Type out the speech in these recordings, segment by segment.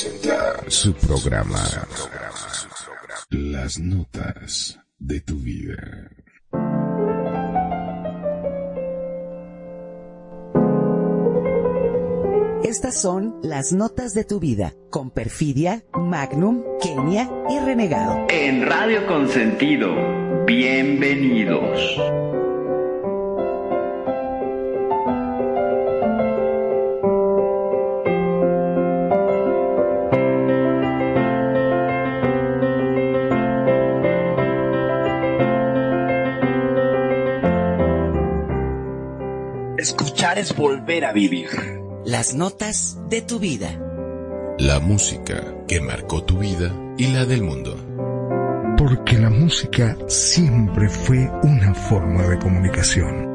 presenta su programa Las Notas de tu Vida. Estas son las notas de tu vida con Perfidia, Magnum, Kenia y Renegado. En Radio Consentido, bienvenidos. Escuchar es volver a vivir. Las notas de tu vida. La música que marcó tu vida y la del mundo. Porque la música siempre fue una forma de comunicación.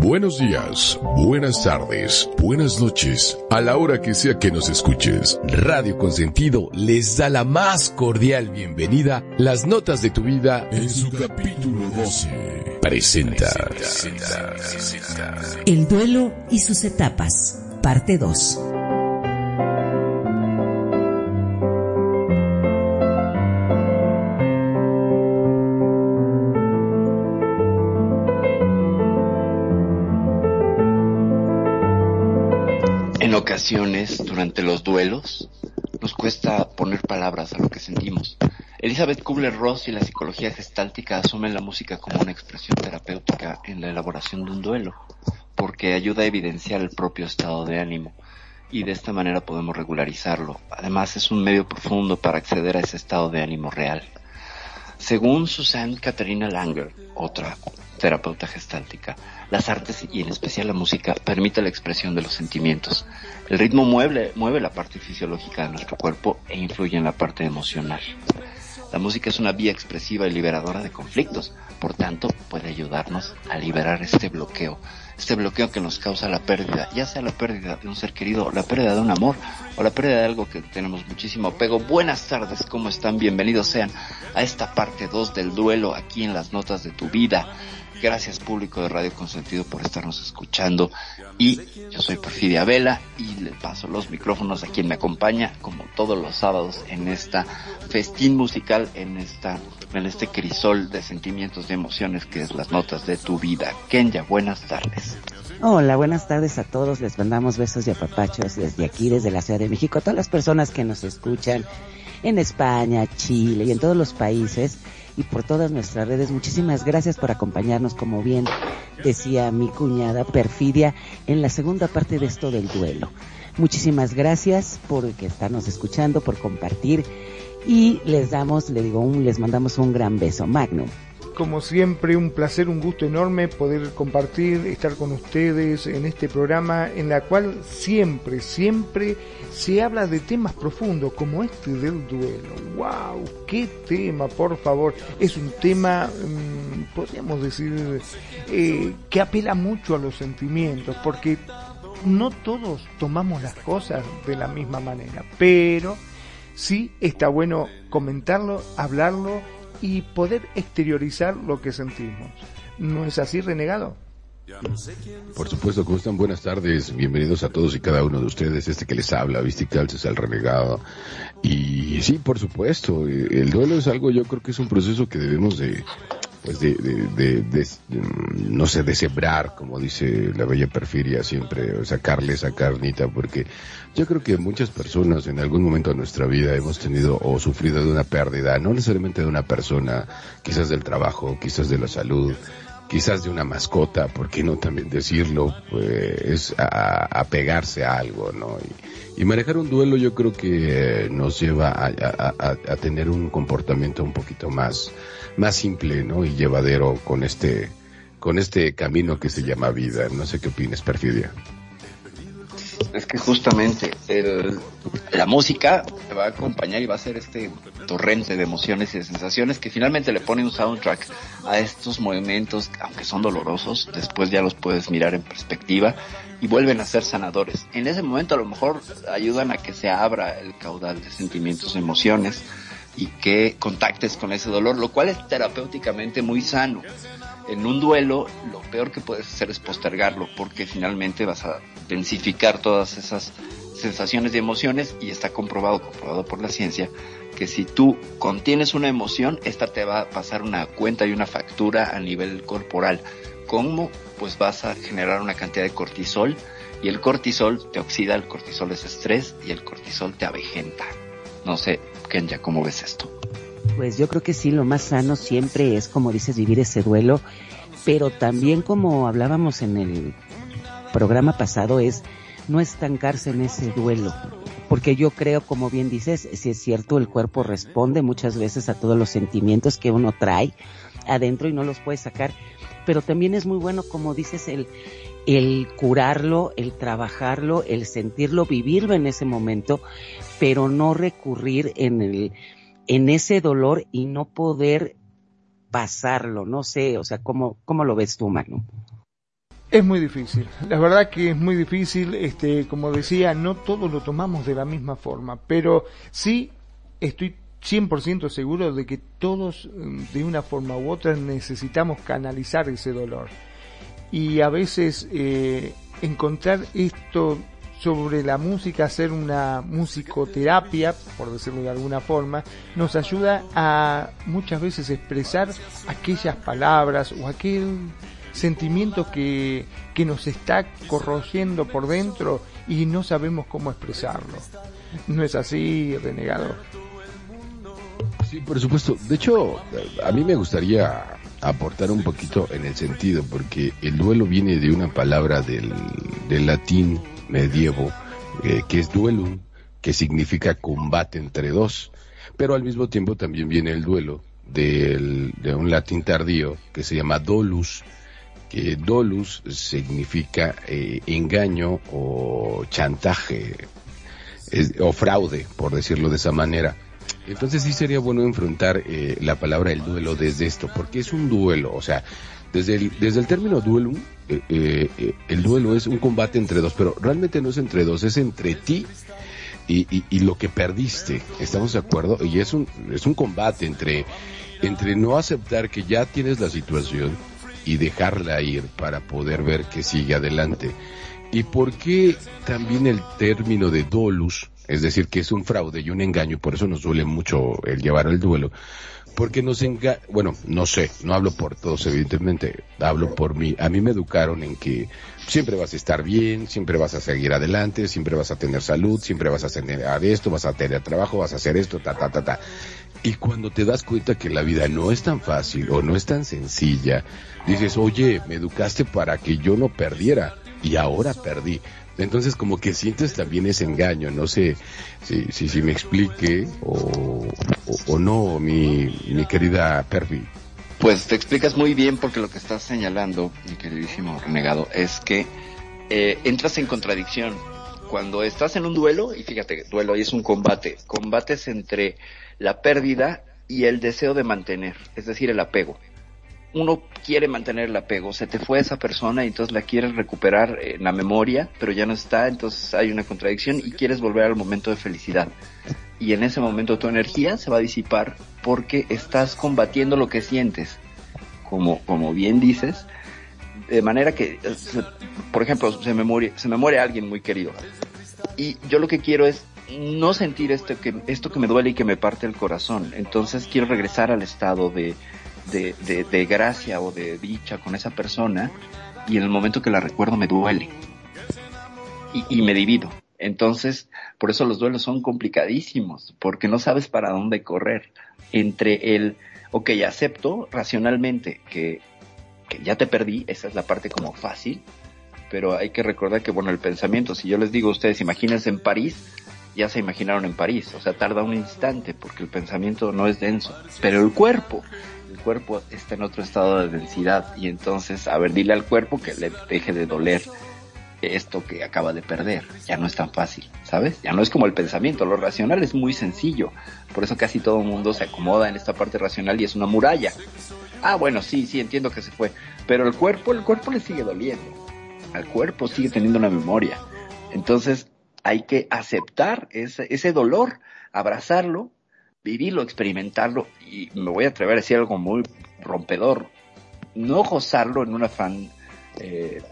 Buenos días, buenas tardes, buenas noches, a la hora que sea que nos escuches. Radio Consentido les da la más cordial bienvenida. Las notas de tu vida en su capítulo 12. Presenta. El duelo y sus etapas. Parte 2. En ocasiones, durante los duelos, nos cuesta poner palabras a lo que sentimos. Elizabeth Kubler-Ross y la psicología gestáltica asumen la música como una expresión terapéutica en la elaboración de un duelo, porque ayuda a evidenciar el propio estado de ánimo y de esta manera podemos regularizarlo. Además, es un medio profundo para acceder a ese estado de ánimo real. Según Susan Katarina Langer, otra terapeuta gestáltica, las artes y en especial la música permite la expresión de los sentimientos. El ritmo mueve, mueve la parte fisiológica de nuestro cuerpo e influye en la parte emocional. La música es una vía expresiva y liberadora de conflictos, por tanto puede ayudarnos a liberar este bloqueo, este bloqueo que nos causa la pérdida, ya sea la pérdida de un ser querido, la pérdida de un amor o la pérdida de algo que tenemos muchísimo apego. Buenas tardes, ¿cómo están? Bienvenidos sean a esta parte 2 del duelo aquí en las notas de tu vida. Gracias público de Radio Consentido por estarnos escuchando y yo soy Perfidia Vela y le paso los micrófonos a quien me acompaña como todos los sábados en esta festín musical, en esta en este crisol de sentimientos y emociones que es las notas de tu vida. Kenya, buenas tardes. Hola, buenas tardes a todos. Les mandamos besos y apapachos desde aquí, desde la Ciudad de México, a todas las personas que nos escuchan en España, Chile y en todos los países y por todas nuestras redes. Muchísimas gracias por acompañarnos, como bien decía mi cuñada Perfidia, en la segunda parte de esto del duelo. Muchísimas gracias por que estarnos escuchando, por compartir y les damos, le digo, un, les mandamos un gran beso. Magnum. Como siempre, un placer, un gusto enorme poder compartir, estar con ustedes en este programa en la cual siempre, siempre se habla de temas profundos como este del duelo. ¡Wow! ¡Qué tema, por favor! Es un tema, mmm, podríamos decir, eh, que apela mucho a los sentimientos, porque no todos tomamos las cosas de la misma manera, pero sí está bueno comentarlo, hablarlo y poder exteriorizar lo que sentimos. ¿No es así, renegado? Por supuesto, ¿cómo están? Buenas tardes, bienvenidos a todos y cada uno de ustedes, este que les habla, Visticals es el renegado. Y sí, por supuesto, el duelo es algo, yo creo que es un proceso que debemos de, pues de, de, de, no sé, de sembrar, como dice la bella perfiria siempre, sacarle esa carnita, porque yo creo que muchas personas en algún momento de nuestra vida hemos tenido o sufrido de una pérdida, no necesariamente de una persona, quizás del trabajo, quizás de la salud, quizás de una mascota, ¿por qué no también decirlo? Pues a, a pegarse a algo, ¿no? Y, manejar un duelo yo creo que nos lleva a, a, a, tener un comportamiento un poquito más, más simple, ¿no? Y llevadero con este, con este camino que se llama vida. No sé qué opinas, Perfidia. Es que justamente el, la música te va a acompañar y va a ser este torrente de emociones y de sensaciones que finalmente le pone un soundtrack a estos movimientos, aunque son dolorosos, después ya los puedes mirar en perspectiva y vuelven a ser sanadores. En ese momento a lo mejor ayudan a que se abra el caudal de sentimientos emociones y que contactes con ese dolor, lo cual es terapéuticamente muy sano en un duelo lo peor que puedes hacer es postergarlo porque finalmente vas a densificar todas esas sensaciones y emociones y está comprobado, comprobado por la ciencia, que si tú contienes una emoción, esta te va a pasar una cuenta y una factura a nivel corporal. ¿Cómo? Pues vas a generar una cantidad de cortisol y el cortisol te oxida, el cortisol es estrés y el cortisol te avejenta. No sé, Kenya, ¿cómo ves esto? Pues yo creo que sí, lo más sano siempre es, como dices, vivir ese duelo, pero también como hablábamos en el programa pasado, es no estancarse en ese duelo. Porque yo creo, como bien dices, si es cierto, el cuerpo responde muchas veces a todos los sentimientos que uno trae adentro y no los puede sacar. Pero también es muy bueno, como dices, el, el curarlo, el trabajarlo, el sentirlo, vivirlo en ese momento, pero no recurrir en el, en ese dolor y no poder pasarlo, no sé, o sea, ¿cómo, cómo lo ves tú, Manu? Es muy difícil, la verdad que es muy difícil, este, como decía, no todos lo tomamos de la misma forma, pero sí estoy 100% seguro de que todos mm, de una forma u otra necesitamos canalizar ese dolor. Y a veces eh, encontrar esto sobre la música, hacer una musicoterapia, por decirlo de alguna forma, nos ayuda a muchas veces expresar aquellas palabras o aquel sentimiento que, que nos está corroyendo por dentro y no sabemos cómo expresarlo. ¿No es así, renegado? Sí, por supuesto. De hecho, a mí me gustaría aportar un poquito en el sentido, porque el duelo viene de una palabra del, del latín medievo, eh, que es duelum, que significa combate entre dos, pero al mismo tiempo también viene el duelo del, de un latín tardío que se llama dolus, que dolus significa eh, engaño o chantaje o fraude, por decirlo de esa manera. Entonces sí sería bueno enfrentar eh, la palabra el duelo desde esto, porque es un duelo, o sea, desde el, desde el término duelo, eh, el duelo es un combate entre dos, pero realmente no es entre dos, es entre ti y, lo que perdiste, ¿estamos de acuerdo? Y es un, es un combate entre, entre no aceptar que ya tienes la situación, y dejarla ir para poder ver que sigue adelante. ¿Y por qué también el término de dolus, es decir, que es un fraude y un engaño, por eso nos duele mucho el llevar el duelo? Porque nos enga bueno, no sé, no hablo por todos evidentemente, hablo por mí. A mí me educaron en que siempre vas a estar bien, siempre vas a seguir adelante, siempre vas a tener salud, siempre vas a tener esto, vas a tener trabajo, vas a hacer esto, ta, ta, ta, ta. Y cuando te das cuenta que la vida no es tan fácil o no es tan sencilla, dices, oye, me educaste para que yo no perdiera y ahora perdí. Entonces como que sientes también ese engaño, no sé si, si, me explique o, o, no, mi, querida Pervi. Pues te explicas muy bien porque lo que estás señalando, mi queridísimo renegado, es que eh, entras en contradicción. Cuando estás en un duelo, y fíjate, duelo y es un combate, combates entre la pérdida y el deseo de mantener, es decir, el apego. Uno quiere mantener el apego, se te fue esa persona y entonces la quieres recuperar en la memoria, pero ya no está, entonces hay una contradicción y quieres volver al momento de felicidad. Y en ese momento tu energía se va a disipar porque estás combatiendo lo que sientes, como, como bien dices, de manera que, por ejemplo, se me muere, se me muere alguien muy querido. Y yo lo que quiero es no sentir esto que, esto que me duele y que me parte el corazón. Entonces quiero regresar al estado de, de, de, gracia o de dicha con esa persona y en el momento que la recuerdo me duele y, me divido. Entonces, por eso los duelos son complicadísimos, porque no sabes para dónde correr. Entre el, ok, acepto racionalmente que, que ya te perdí, esa es la parte como fácil, pero hay que recordar que, bueno, el pensamiento, si yo les digo a ustedes, imagínense en París, ya se imaginaron en París, o sea, tarda un instante porque el pensamiento no es denso, pero el cuerpo, cuerpo está en otro estado de densidad. Y entonces, a ver, dile al cuerpo que le deje de doler esto que acaba de perder, ya no es tan fácil, ¿sabes? Ya no es como el pensamiento, lo racional es muy sencillo, por eso casi todo el mundo se acomoda en esta parte racional y es una muralla. Ah, bueno, sí, sí, entiendo que se fue, pero el cuerpo, el cuerpo le sigue doliendo, al cuerpo sigue teniendo una memoria, entonces hay que aceptar ese, ese dolor, abrazarlo, vivirlo, experimentarlo y me voy a atrever a decir algo muy rompedor, no gozarlo en un afán eh,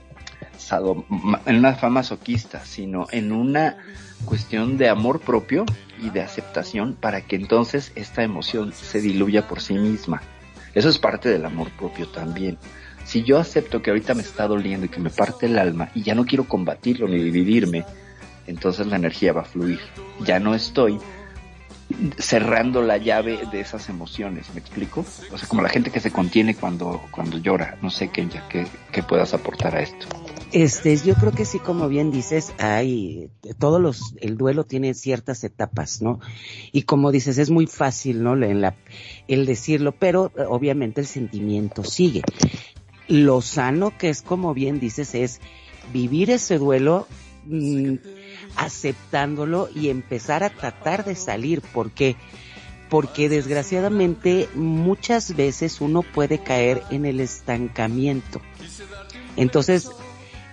en una fama masoquista, sino en una cuestión de amor propio y de aceptación para que entonces esta emoción se diluya por sí misma. Eso es parte del amor propio también. Si yo acepto que ahorita me está doliendo y que me parte el alma y ya no quiero combatirlo ni dividirme, entonces la energía va a fluir. Ya no estoy cerrando la llave de esas emociones, ¿me explico? O sea, como la gente que se contiene cuando, cuando llora. No sé, Kenya, ¿qué, qué puedas aportar a esto? Este, yo creo que sí, como bien dices, hay, todos los, el duelo tiene ciertas etapas, ¿no? Y como dices, es muy fácil, ¿no? En la, el decirlo, pero obviamente el sentimiento sigue. Lo sano que es, como bien dices, es vivir ese duelo, mm, aceptándolo y empezar a tratar de salir. ¿Por qué? Porque desgraciadamente muchas veces uno puede caer en el estancamiento. Entonces,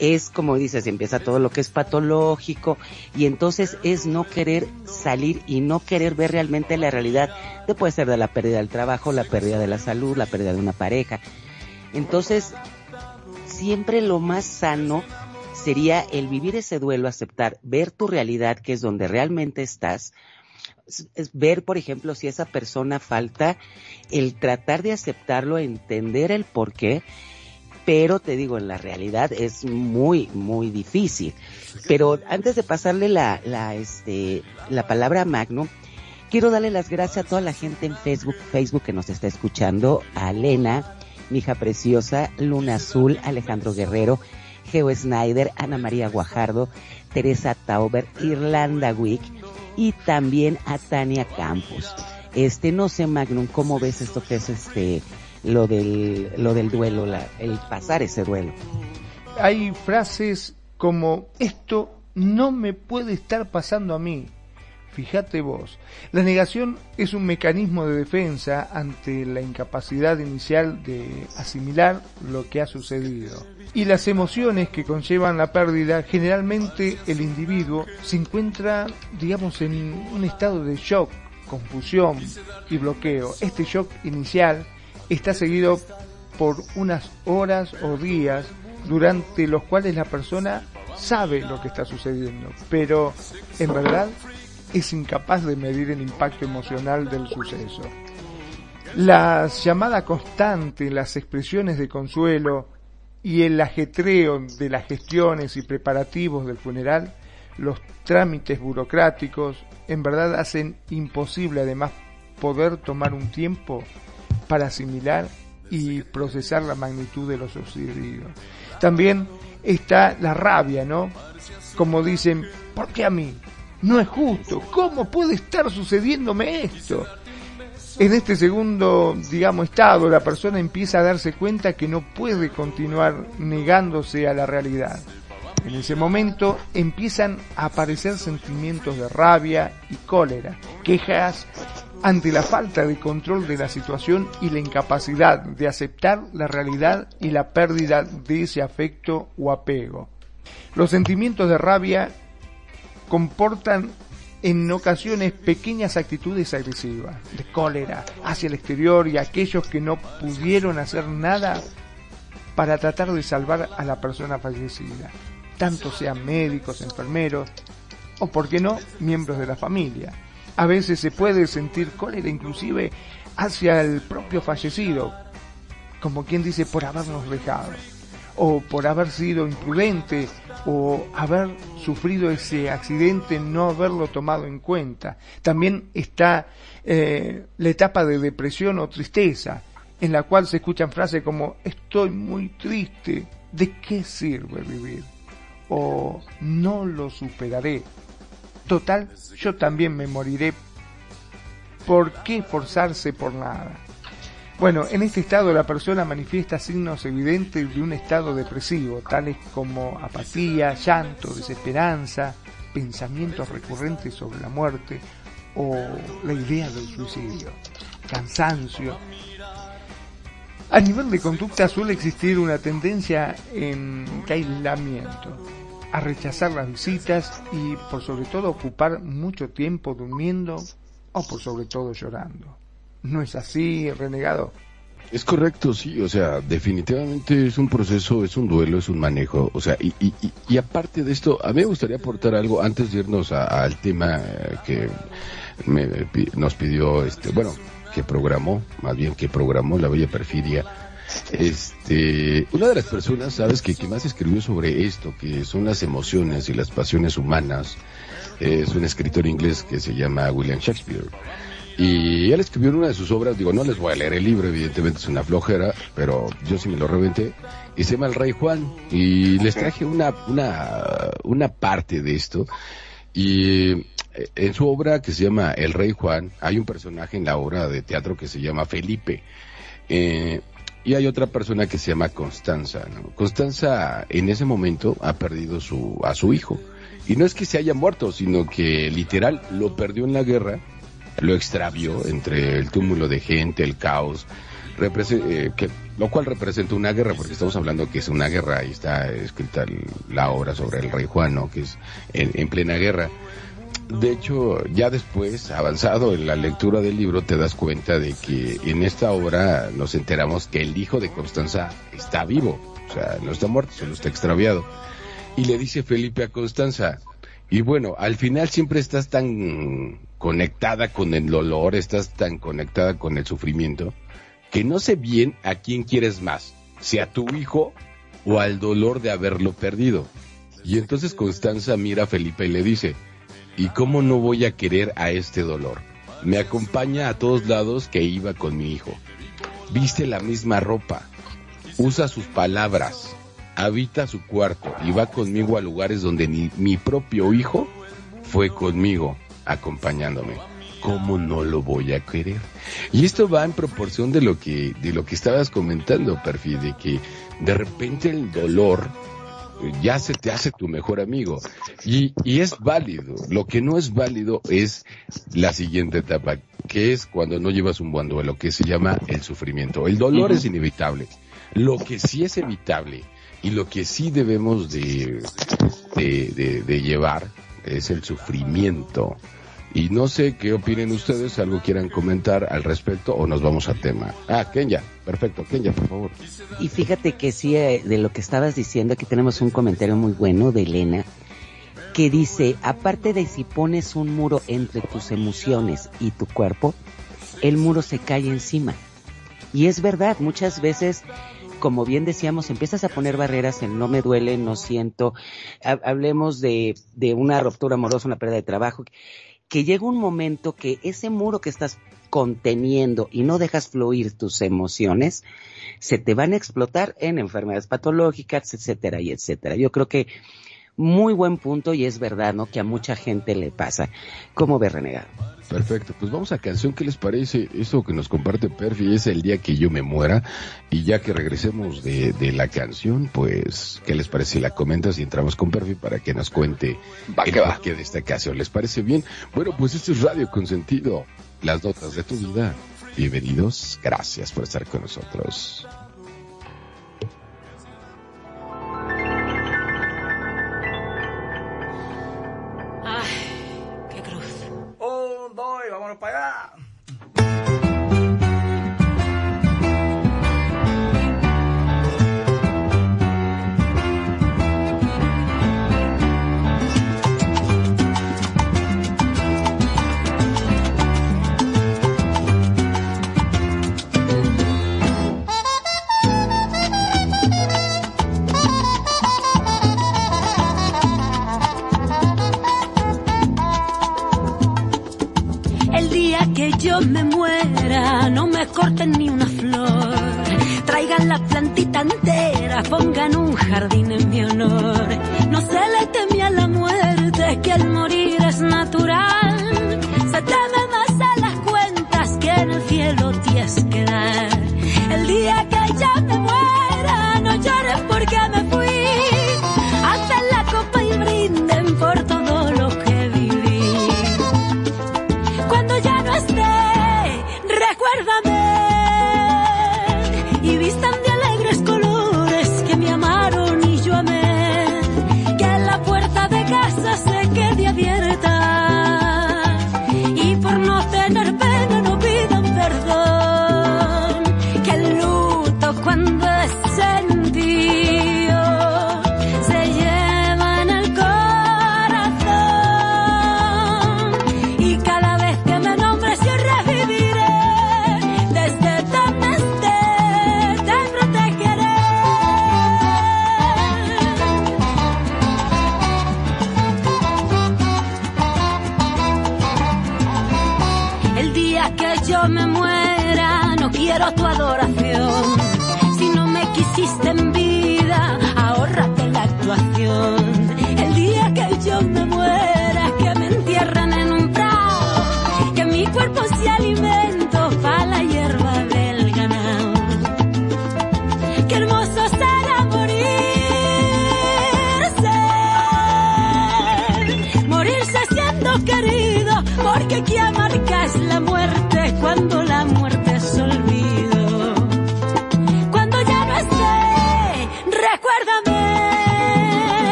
es como dices, empieza todo lo que es patológico y entonces es no querer salir y no querer ver realmente la realidad. Te puede ser de la pérdida del trabajo, la pérdida de la salud, la pérdida de una pareja. Entonces, siempre lo más sano sería el vivir ese duelo, aceptar, ver tu realidad, que es donde realmente estás, es ver, por ejemplo, si esa persona falta, el tratar de aceptarlo, entender el por qué, pero te digo, en la realidad es muy, muy difícil. Pero antes de pasarle la, la, este, la palabra a Magno, quiero darle las gracias a toda la gente en Facebook, Facebook que nos está escuchando, a Elena, mi hija preciosa, Luna Azul, Alejandro Guerrero, Geo Snyder, Ana María Guajardo, Teresa Tauber, Irlanda Wick y también a Tania Campos. Este, no sé, Magnum, ¿cómo ves esto que es este, lo del, lo del duelo, el pasar ese duelo? Hay frases como, esto no me puede estar pasando a mí. Fíjate vos, la negación es un mecanismo de defensa ante la incapacidad inicial de asimilar lo que ha sucedido. Y las emociones que conllevan la pérdida, generalmente el individuo se encuentra, digamos, en un estado de shock, confusión y bloqueo. Este shock inicial está seguido por unas horas o días durante los cuales la persona sabe lo que está sucediendo, pero en verdad es incapaz de medir el impacto emocional del suceso. La llamada constante, las expresiones de consuelo y el ajetreo de las gestiones y preparativos del funeral, los trámites burocráticos, en verdad hacen imposible además poder tomar un tiempo para asimilar y procesar la magnitud de lo sucedido. También está la rabia, ¿no? Como dicen, ¿por qué a mí? No es justo. ¿Cómo puede estar sucediéndome esto? En este segundo, digamos, estado, la persona empieza a darse cuenta que no puede continuar negándose a la realidad. En ese momento empiezan a aparecer sentimientos de rabia y cólera, quejas ante la falta de control de la situación y la incapacidad de aceptar la realidad y la pérdida de ese afecto o apego. Los sentimientos de rabia comportan en ocasiones pequeñas actitudes agresivas, de cólera hacia el exterior y aquellos que no pudieron hacer nada para tratar de salvar a la persona fallecida, tanto sean médicos, enfermeros o, por qué no, miembros de la familia. A veces se puede sentir cólera inclusive hacia el propio fallecido, como quien dice por habernos dejado o por haber sido imprudente o haber sufrido ese accidente, no haberlo tomado en cuenta. También está eh, la etapa de depresión o tristeza, en la cual se escuchan frases como estoy muy triste, ¿de qué sirve vivir? o no lo superaré. Total, yo también me moriré. ¿Por qué forzarse por nada? Bueno, en este estado la persona manifiesta signos evidentes de un estado depresivo, tales como apatía, llanto, desesperanza, pensamientos recurrentes sobre la muerte o la idea del suicidio, cansancio. A nivel de conducta suele existir una tendencia en aislamiento, a rechazar las visitas y por sobre todo ocupar mucho tiempo durmiendo o por sobre todo llorando. ¿No es así, renegado? Es correcto, sí, o sea, definitivamente es un proceso, es un duelo, es un manejo, o sea, y, y, y aparte de esto, a mí me gustaría aportar algo antes de irnos al tema que me, nos pidió, este, bueno, que programó, más bien que programó la Bella Perfidia. Este, una de las personas, sabes, que, que más escribió sobre esto, que son las emociones y las pasiones humanas, es un escritor inglés que se llama William Shakespeare. Y él escribió una de sus obras, digo, no les voy a leer el libro, evidentemente es una flojera, pero yo sí me lo reventé, y se llama El Rey Juan, y les traje una, una, una parte de esto, y eh, en su obra que se llama El Rey Juan, hay un personaje en la obra de teatro que se llama Felipe, eh, y hay otra persona que se llama Constanza, Constanza en ese momento ha perdido su, a su hijo, y no es que se haya muerto, sino que literal lo perdió en la guerra, lo extravió entre el túmulo de gente, el caos, eh, que, lo cual representa una guerra, porque estamos hablando que es una guerra, ahí está escrita la obra sobre el rey Juan, que es en, plena guerra. De hecho, ya después, avanzado en la lectura del libro, te das cuenta de que en esta obra nos enteramos que el hijo de Constanza está vivo, o sea, no está muerto, solo está extraviado. Y le dice Felipe a Constanza, y bueno, al final siempre estás tan conectada con el dolor, estás tan conectada con el sufrimiento, que no sé bien a quién quieres más, si a tu hijo o al dolor de haberlo perdido. Y entonces Constanza mira a Felipe y le dice, ¿y cómo no voy a querer a este dolor? Me acompaña a todos lados que iba con mi hijo. Viste la misma ropa, usa sus palabras, habita su cuarto y va conmigo a lugares donde ni mi propio hijo fue conmigo acompañándome. ¿Cómo no lo voy a querer? Y esto va en proporción de lo que, de lo que estabas comentando, Perfi, de que de repente el dolor ya se te hace tu mejor amigo. Y, y es válido. Lo que no es válido es la siguiente etapa, que es cuando no llevas un buen duelo, que se llama el sufrimiento. El dolor es inevitable. Lo que sí es evitable y lo que sí debemos de, de, de, llevar es el sufrimiento. Y no sé qué opinen ustedes, algo quieran comentar al respecto o nos vamos a tema. Ah, Kenya, perfecto, Kenya, por favor. Y fíjate que sí, eh, de lo que estabas diciendo, aquí tenemos un comentario muy bueno de Elena, que dice, aparte de si pones un muro entre tus emociones y tu cuerpo, el muro se cae encima. Y es verdad, muchas veces como bien decíamos, empiezas a poner barreras en no me duele, no siento, hablemos de, de una ruptura amorosa, una pérdida de trabajo, que llega un momento que ese muro que estás conteniendo y no dejas fluir tus emociones, se te van a explotar en enfermedades patológicas, etcétera y etcétera. Yo creo que muy buen punto y es verdad, ¿no? Que a mucha gente le pasa. ¿Cómo ve renegado? Perfecto, pues vamos a canción. ¿Qué les parece? Eso que nos comparte Perfi es el día que yo me muera. Y ya que regresemos de, de la canción, pues, ¿qué les parece la comentas y entramos con Perfi para que nos cuente va, el va. de esta canción? ¿Les parece bien? Bueno, pues esto es Radio Consentido, las notas de tu vida. Bienvenidos, gracias por estar con nosotros. Para allá. Me muera, no me corten ni una flor. Traigan la plantita entera, pongan un jardín en mi honor. No se le teme a la muerte, que el morir es natural. Se teme más a las cuentas que en el cielo tienes que dar. El día que ya que quede abierta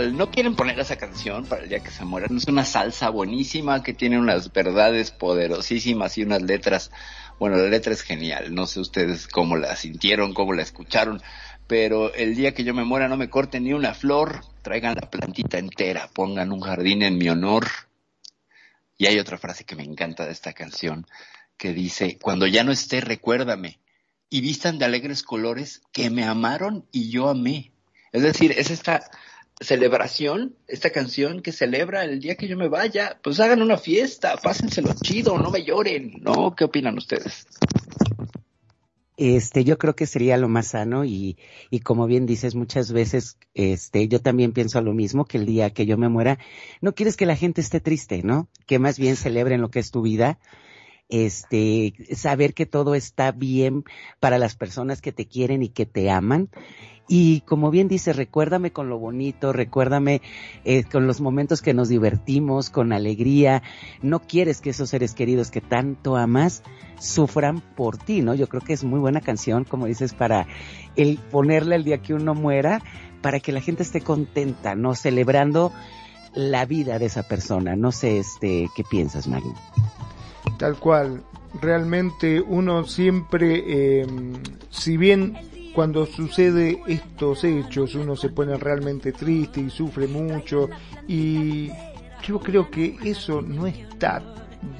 ¿No quieren poner esa canción para el día que se mueran? Es una salsa buenísima que tiene unas verdades poderosísimas y unas letras. Bueno, la letra es genial. No sé ustedes cómo la sintieron, cómo la escucharon. Pero el día que yo me muera no me corten ni una flor. Traigan la plantita entera. Pongan un jardín en mi honor. Y hay otra frase que me encanta de esta canción que dice, cuando ya no esté, recuérdame. Y vistan de alegres colores que me amaron y yo amé. Es decir, es esta celebración, esta canción que celebra el día que yo me vaya. Pues hagan una fiesta, pásenselo chido, no me lloren, ¿no? ¿Qué opinan ustedes? Este, yo creo que sería lo más sano y, y como bien dices muchas veces, este, yo también pienso lo mismo que el día que yo me muera, no quieres que la gente esté triste, ¿no? Que más bien celebren lo que es tu vida, este, saber que todo está bien para las personas que te quieren y que te aman. Y como bien dice, recuérdame con lo bonito, recuérdame eh, con los momentos que nos divertimos, con alegría. No quieres que esos seres queridos que tanto amas sufran por ti, ¿no? Yo creo que es muy buena canción, como dices, para el ponerle el día que uno muera, para que la gente esté contenta, ¿no? Celebrando la vida de esa persona. No sé, este, ¿qué piensas, Magno? Tal cual. Realmente uno siempre, eh, si bien cuando sucede estos hechos uno se pone realmente triste y sufre mucho y yo creo que eso no está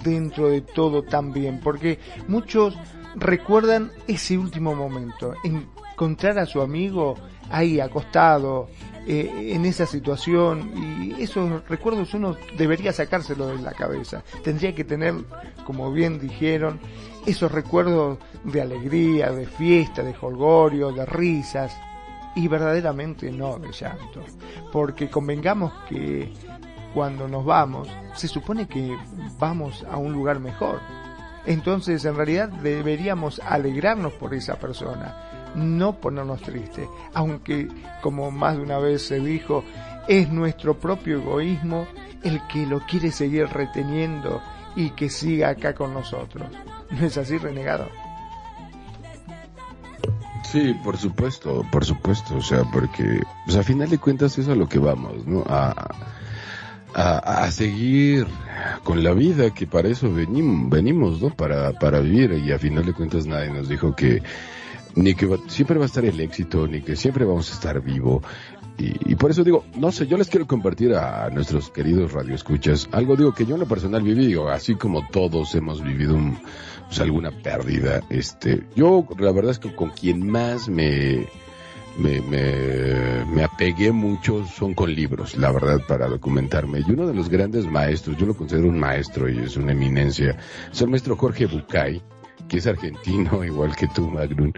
dentro de todo tan bien porque muchos recuerdan ese último momento, encontrar a su amigo ahí acostado eh, en esa situación y esos recuerdos uno debería sacárselo de la cabeza. Tendría que tener, como bien dijeron, esos recuerdos de alegría, de fiesta, de jolgorio, de risas y verdaderamente no de llanto. Porque convengamos que cuando nos vamos, se supone que vamos a un lugar mejor. Entonces, en realidad deberíamos alegrarnos por esa persona, no ponernos tristes, aunque, como más de una vez se dijo, es nuestro propio egoísmo el que lo quiere seguir reteniendo y que siga acá con nosotros. ¿No es así, renegado? Sí, por supuesto, por supuesto, o sea, porque, pues a final de cuentas eso es a lo que vamos, ¿no? A, a, a seguir con la vida, que para eso venimos, venimos, ¿no? Para, para vivir, y a final de cuentas nadie nos dijo que, ni que va, siempre va a estar el éxito, ni que siempre vamos a estar vivo. Y, y, por eso digo, no sé, yo les quiero compartir a nuestros queridos radioescuchas algo, digo, que yo en lo personal viví, digo, así como todos hemos vivido un, pues, alguna pérdida, este, yo la verdad es que con quien más me, me, me, me apegué mucho son con libros, la verdad, para documentarme. Y uno de los grandes maestros, yo lo considero un maestro y es una eminencia, es el maestro Jorge Bucay, que es argentino, igual que tú, Magnum.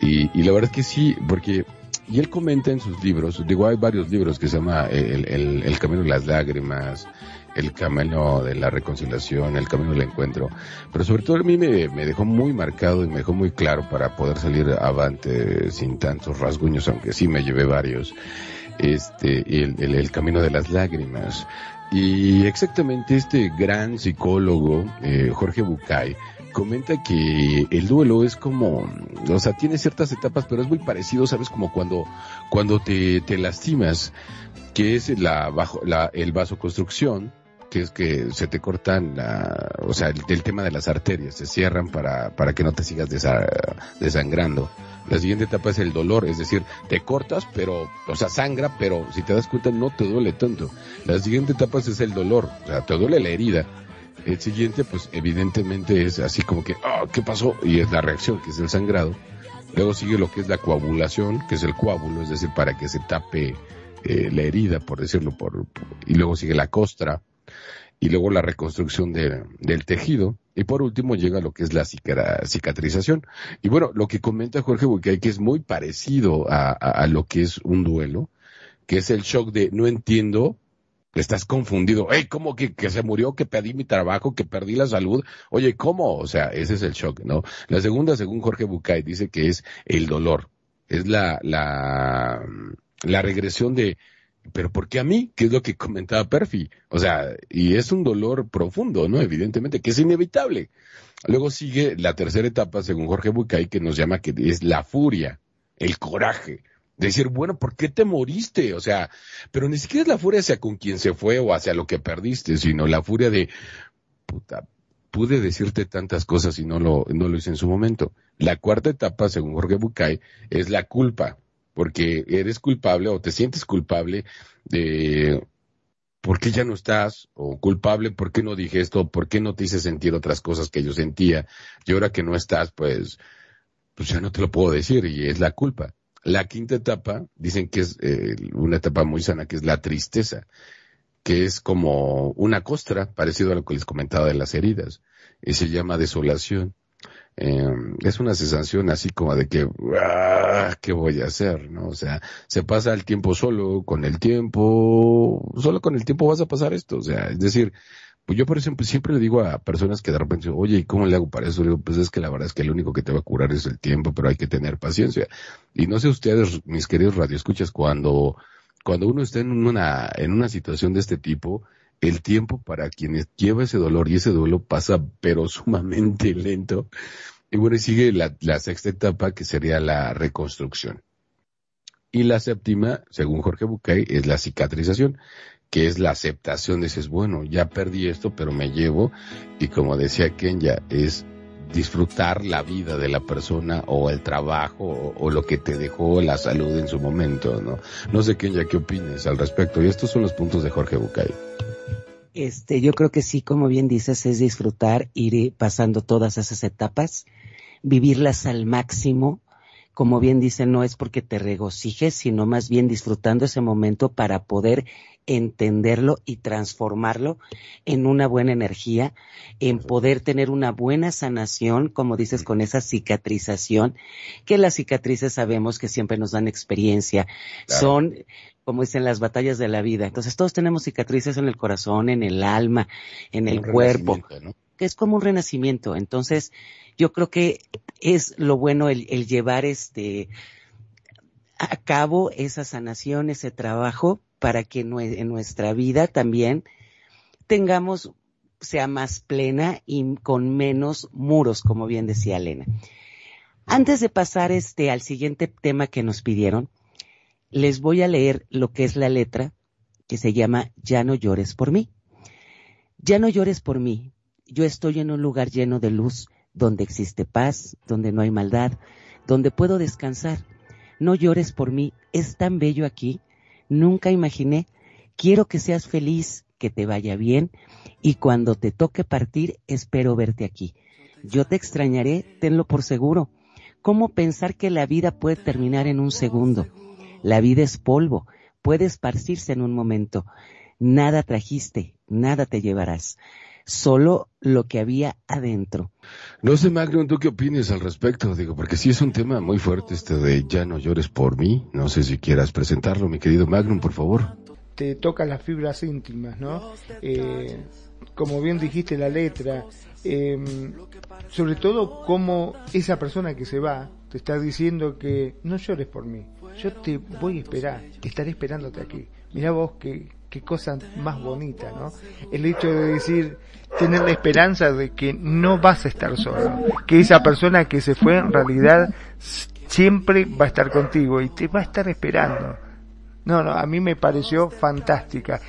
Y, y la verdad es que sí, porque y él comenta en sus libros, digo, hay varios libros que se llama El, el, el Camino de las Lágrimas, El Camino de la Reconciliación, El Camino del Encuentro, pero sobre todo a mí me, me dejó muy marcado y me dejó muy claro para poder salir avante sin tantos rasguños, aunque sí me llevé varios, este, el, el, el Camino de las Lágrimas. Y exactamente este gran psicólogo, eh, Jorge Bucay, comenta que el duelo es como, o sea, tiene ciertas etapas, pero es muy parecido, ¿sabes? Como cuando, cuando te, te lastimas. que es la, bajo, la, el vasoconstrucción, que es que se te cortan, la, o sea, el, tema de las arterias, se cierran para, para que no te sigas desangrando. La siguiente etapa es el dolor, es decir, te cortas, pero, o sea, sangra, pero si te das cuenta no te duele tanto. La siguiente etapa es el dolor, o sea, te duele la herida. El siguiente, pues evidentemente es así como que, oh, ¿qué pasó? Y es la reacción, que es el sangrado. Luego sigue lo que es la coagulación, que es el coágulo, es decir, para que se tape eh, la herida, por decirlo, por, y luego sigue la costra, y luego la reconstrucción del tejido, y por último llega lo que es la cicatrización. Y bueno, lo que comenta Jorge Bucay, que es muy parecido a, a, lo que es un duelo, que es el shock de no entiendo, estás confundido, hey, ¿cómo que, que se murió, que perdí mi trabajo, que perdí la salud? Oye, ¿cómo? O sea, ese es el shock, ¿no? La segunda, según Jorge Bucay, dice que es el dolor, es la, la, la regresión de, pero ¿por qué a mí? ¿Qué es lo que comentaba Perfi? O sea, y es un dolor profundo, ¿no? Evidentemente, que es inevitable. Luego sigue la tercera etapa, según Jorge Bucay, que nos llama que es la furia, el coraje. Decir, bueno, ¿por qué te moriste? O sea, pero ni siquiera es la furia hacia con quien se fue o hacia lo que perdiste, sino la furia de, puta, pude decirte tantas cosas y no lo, no lo hice en su momento. La cuarta etapa, según Jorge Bucay, es la culpa porque eres culpable o te sientes culpable de por qué ya no estás, o culpable por qué no dije esto, por qué no te hice sentir otras cosas que yo sentía, y ahora que no estás, pues, pues ya no te lo puedo decir, y es la culpa. La quinta etapa, dicen que es eh, una etapa muy sana, que es la tristeza, que es como una costra, parecido a lo que les comentaba de las heridas, y se llama desolación. Eh, es una sensación así como de que, ah, ¿qué voy a hacer? ¿no? O sea, se pasa el tiempo solo, con el tiempo, solo con el tiempo vas a pasar esto. O sea, es decir, pues yo por ejemplo siempre le digo a personas que de repente, oye, ¿y cómo le hago para eso? Le digo, pues es que la verdad es que lo único que te va a curar es el tiempo, pero hay que tener paciencia. Y no sé ustedes, mis queridos radioescuchas, cuando, cuando uno está en una, en una situación de este tipo, el tiempo para quienes lleva ese dolor y ese duelo pasa pero sumamente lento. Y bueno, y sigue la, sexta etapa que sería la reconstrucción. Y la séptima, según Jorge Bucay, es la cicatrización, que es la aceptación. Dices, bueno, ya perdí esto, pero me llevo. Y como decía Kenya, es disfrutar la vida de la persona o el trabajo o, lo que te dejó la salud en su momento, ¿no? No sé, Kenya, ¿qué opinas al respecto? Y estos son los puntos de Jorge Bucay. Este, yo creo que sí, como bien dices, es disfrutar, ir pasando todas esas etapas, vivirlas al máximo. Como bien dice, no es porque te regocijes, sino más bien disfrutando ese momento para poder entenderlo y transformarlo en una buena energía, en poder tener una buena sanación, como dices, con esa cicatrización, que las cicatrices sabemos que siempre nos dan experiencia, son como dicen las batallas de la vida. Entonces todos tenemos cicatrices en el corazón, en el alma, en el cuerpo, que es como un renacimiento. Entonces yo creo que es lo bueno el, el llevar este a cabo esa sanación, ese trabajo, para que en nuestra vida también tengamos, sea más plena y con menos muros, como bien decía Elena. Antes de pasar este al siguiente tema que nos pidieron, les voy a leer lo que es la letra que se llama Ya no llores por mí. Ya no llores por mí. Yo estoy en un lugar lleno de luz, donde existe paz, donde no hay maldad, donde puedo descansar. No llores por mí. Es tan bello aquí nunca imaginé. Quiero que seas feliz, que te vaya bien y cuando te toque partir espero verte aquí. Yo te extrañaré, tenlo por seguro. ¿Cómo pensar que la vida puede terminar en un segundo? La vida es polvo, puede esparcirse en un momento. Nada trajiste, nada te llevarás solo lo que había adentro. No sé, Magnum, ¿tú qué opinas al respecto? Digo, porque sí es un tema muy fuerte este de ya no llores por mí. No sé si quieras presentarlo, mi querido Magnum, por favor. Te toca las fibras íntimas, ¿no? Eh, como bien dijiste la letra, em, sobre todo como esa persona que se va te está diciendo que no llores por mí, yo te voy a esperar, estaré esperándote aquí. Mira vos que qué cosa más bonita, ¿no? El hecho de decir, tener la esperanza de que no vas a estar solo, que esa persona que se fue en realidad siempre va a estar contigo y te va a estar esperando. No, no, a mí me pareció fantástica.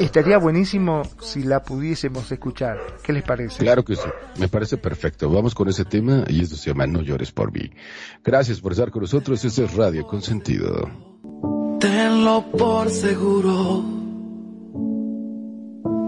Estaría buenísimo si la pudiésemos escuchar. ¿Qué les parece? Claro que sí, me parece perfecto. Vamos con ese tema y esto se llama No llores por mí. Gracias por estar con nosotros. Este es Radio Consentido. Tenlo por seguro.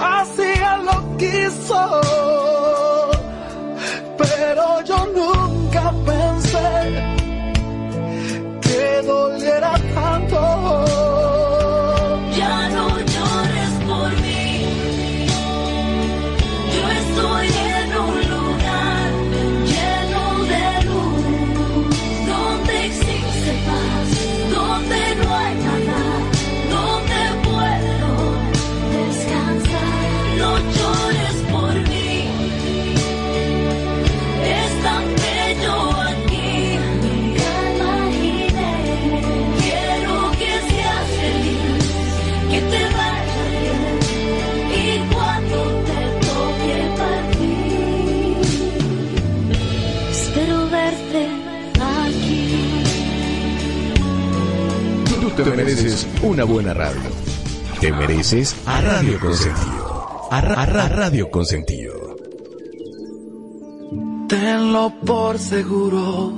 Él lo quiso, pero yo nunca pensé que doliera te mereces una buena radio. Te mereces a Radio Consentido. A, Radio Consentido. Tenlo por seguro.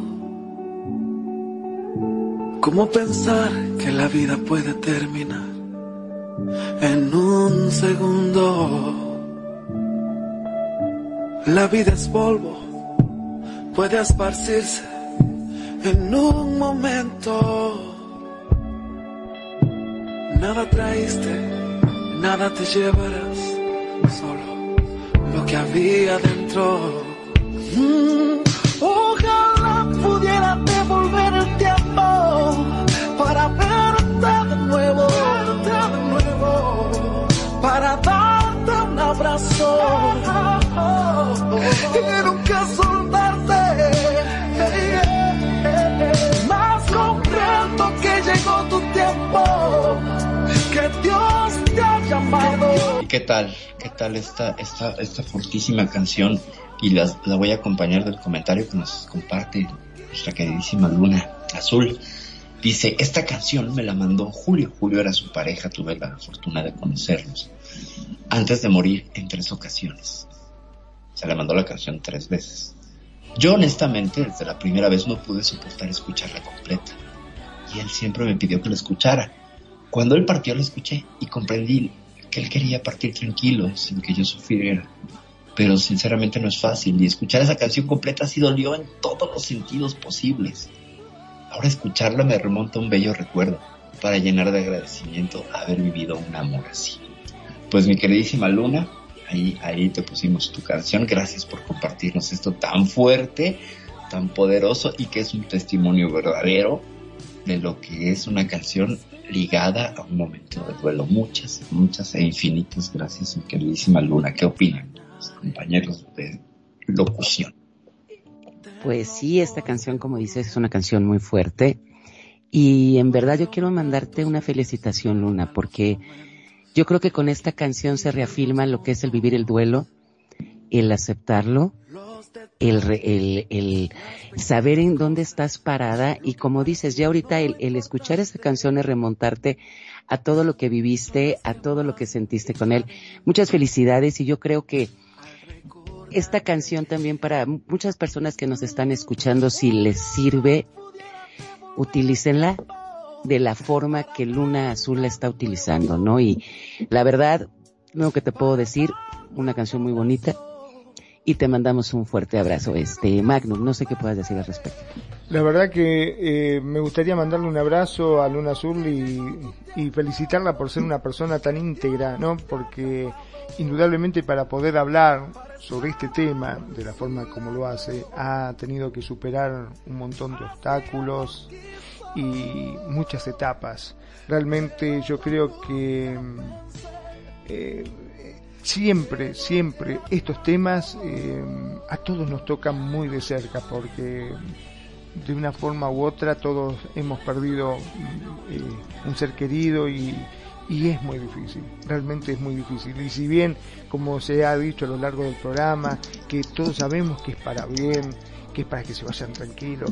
¿Cómo pensar que la vida puede terminar en un segundo? La vida es polvo, puede esparcirse en un momento. Nada traíste, nada te llevarás, solo lo que había dentro. Mm, ojalá pudiera devolver el tiempo para verte de nuevo, verte de nuevo, para darte un abrazo y nunca soltarte. Más comprendo que llegó tu tiempo Llamado. ¿Qué tal? ¿Qué tal esta, esta, esta fortísima canción? Y la, la voy a acompañar del comentario que nos comparte nuestra queridísima Luna Azul. Dice, esta canción me la mandó Julio. Julio era su pareja, tuve la fortuna de conocerlos. Antes de morir en tres ocasiones. Se le mandó la canción tres veces. Yo honestamente desde la primera vez no pude soportar escucharla completa. Y él siempre me pidió que la escuchara. Cuando él partió lo escuché y comprendí que él quería partir tranquilo, sin que yo sufriera. Pero sinceramente no es fácil y escuchar esa canción completa sí dolió en todos los sentidos posibles. Ahora escucharla me remonta a un bello recuerdo para llenar de agradecimiento haber vivido un amor así. Pues mi queridísima Luna, ahí, ahí te pusimos tu canción. Gracias por compartirnos esto tan fuerte, tan poderoso y que es un testimonio verdadero de lo que es una canción ligada a un momento de duelo. Muchas, muchas e infinitas gracias, mi queridísima Luna. ¿Qué opinan los compañeros de locución? Pues sí, esta canción, como dices, es una canción muy fuerte. Y en verdad yo quiero mandarte una felicitación, Luna, porque yo creo que con esta canción se reafirma lo que es el vivir el duelo, el aceptarlo, el, el, saber en dónde estás parada y como dices, ya ahorita el, escuchar esta canción es remontarte a todo lo que viviste, a todo lo que sentiste con él. Muchas felicidades y yo creo que esta canción también para muchas personas que nos están escuchando, si les sirve, utilícenla de la forma que Luna Azul la está utilizando, ¿no? Y la verdad, lo que te puedo decir, una canción muy bonita y te mandamos un fuerte abrazo. Este, Magnum, no sé qué puedas decir al respecto. La verdad que eh, me gustaría mandarle un abrazo a Luna Azul y, felicitarla por ser una persona tan íntegra, ¿no? Porque indudablemente para poder hablar sobre este tema de la forma como lo hace, ha tenido que superar un montón de obstáculos y muchas etapas. Realmente yo creo que eh, siempre, siempre estos temas eh, a todos nos tocan muy de cerca porque de una forma u otra todos hemos perdido eh, un ser querido y, y es muy difícil, realmente es muy difícil. Y si bien, como se ha dicho a lo largo del programa, que todos sabemos que es para bien, que es para que se vayan tranquilos,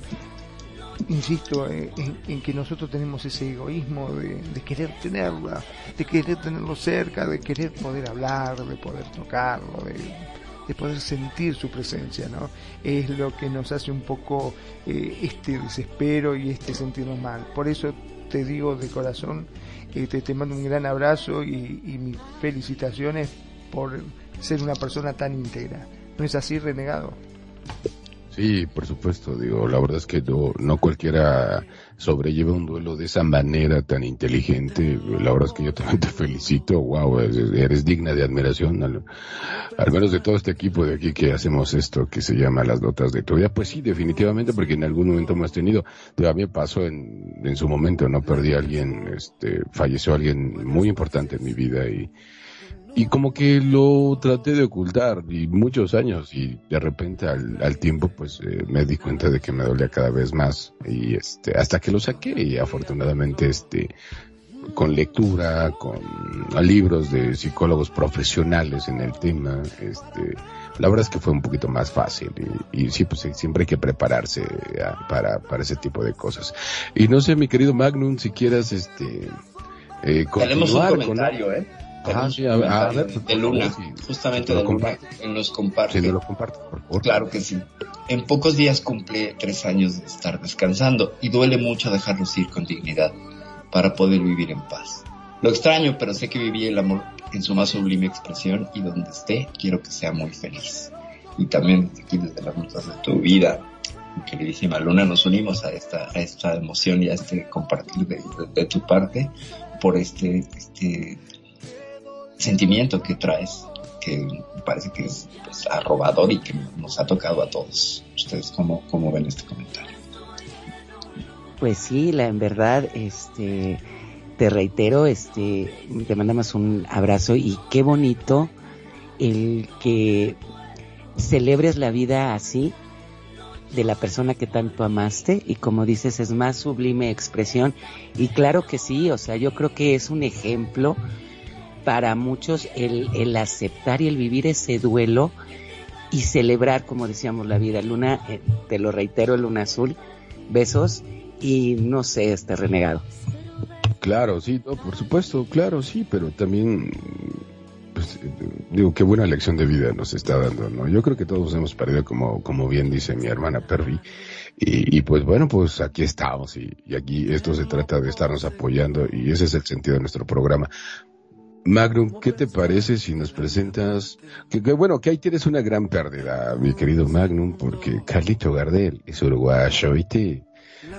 insisto eh, en, que nosotros tenemos ese egoísmo de, querer tenerla, de querer tenerlo cerca, de querer poder hablar, de poder tocarlo, de, poder sentir su presencia, ¿no? Es lo que nos hace un poco eh, este desespero y este sentirnos mal. Por eso te digo de corazón, eh, te, te, mando un gran abrazo y, y mis felicitaciones por ser una persona tan íntegra. ¿No es así, renegado? Sí, por supuesto, digo, la verdad es que no, no cualquiera sobrelleva un duelo de esa manera tan inteligente. La verdad es que yo también te felicito, wow, eres, digna de admiración, al, menos de todo este equipo de aquí que hacemos esto que se llama Las Notas de tu vida. Pues sí, definitivamente, porque en algún momento hemos tenido, a mí pasó en, en su momento, no perdí a alguien, este, falleció alguien muy importante en mi vida y, y como que lo traté de ocultar y muchos años y de repente al, tiempo pues eh, me di cuenta de que me dolía cada vez más y este hasta que lo saqué y afortunadamente este con lectura con libros de psicólogos profesionales en el tema este la verdad es que fue un poquito más fácil y, y sí pues siempre hay que prepararse para para ese tipo de cosas y no sé mi querido Magnum si quieras este eh, Tenemos un comentario, ¿eh? De Luna, justamente de Luna, en los comparte. lo comparto, por favor. Claro que sí. En pocos días cumple tres años de estar descansando y duele mucho dejarlos ir con dignidad para poder vivir en paz. Lo extraño, pero sé que viví el amor en su más sublime expresión y donde esté quiero que sea muy feliz. Y también aquí desde las notas de tu vida, queridísima Luna, nos unimos a esta, a esta emoción y a este compartir de, de tu parte por este, este sentimiento que traes, que parece que es pues, arrobador y que nos ha tocado a todos. ¿Ustedes cómo, cómo ven este comentario? Pues sí, la en verdad, este, te reitero, este, te mandamos un abrazo y qué bonito el que celebres la vida así de la persona que tanto amaste y como dices es más sublime expresión y claro que sí, o sea, yo creo que es un ejemplo para muchos el, el aceptar y el vivir ese duelo y celebrar, como decíamos, la vida. Luna, eh, te lo reitero, Luna Azul, besos y no sé, este renegado. Claro, sí, por supuesto, claro, sí, pero también, pues, digo, qué buena lección de vida nos está dando, ¿no? Yo creo que todos hemos perdido, como, como bien dice mi hermana Perry, y, pues bueno, pues aquí estamos y, aquí esto se trata de estarnos apoyando y ese es el sentido de nuestro programa. Magnum, ¿qué te parece si nos presentas? Que, bueno, que ahí tienes una gran pérdida, mi querido Magnum, porque Carlito Gardel es uruguayo, ¿viste?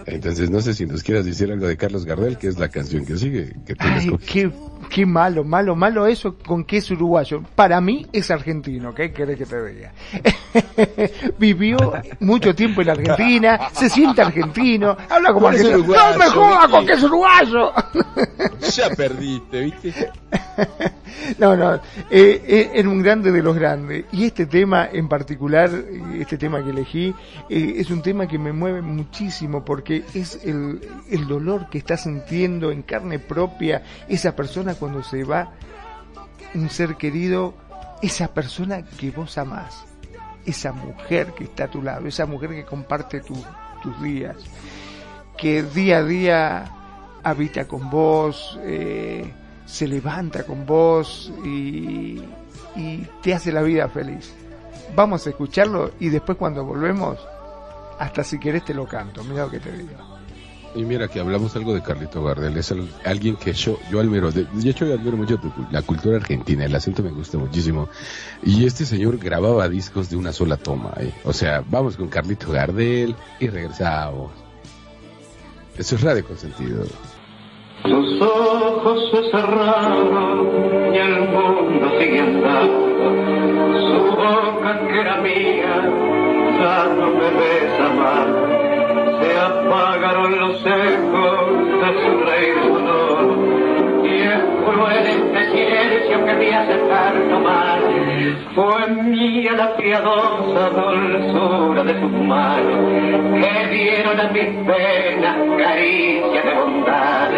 Entonces, no sé si nos quieras decir algo de Carlos Gardel, que es la canción que sigue. Que Ay, qué, qué malo, malo, malo eso con que es uruguayo. Para mí es argentino, ¿qué querés que te diga? Vivió mucho tiempo en Argentina, se siente argentino, habla como argentino. ¡No me jodas con que es uruguayo! ya perdiste, ¿viste? no, no, eh, eh, un grande de los grandes. Y este tema en particular, este tema que elegí, eh, es un tema que me mueve muchísimo porque es el, el dolor que está sintiendo en carne propia esa persona cuando se va un ser querido, esa persona que vos amás, esa mujer que está a tu lado, esa mujer que comparte tus días, que día a día habita con vos, eh, se levanta con vos y, y te hace la vida feliz. Vamos a escucharlo y después cuando volvemos, hasta si querés te lo canto, mira lo que te digo. Y mira que hablamos algo de Carlito Gardel, es alguien que yo, yo admiro, de, yo admiro mucho la cultura argentina, el acento me gusta muchísimo. Y este señor grababa discos de una sola toma, ¿eh? o sea, vamos con Carlito Gardel y regresamos. Eso es radio consentido. Sus ojos se cerraron y el mundo sigue andando. Su boca que era mía ya no me besa más se apagaron los ecos de su rey hace tanto mal fue mía la piadosa dulzura de sus manos que dieron a mis penas caricia de bondad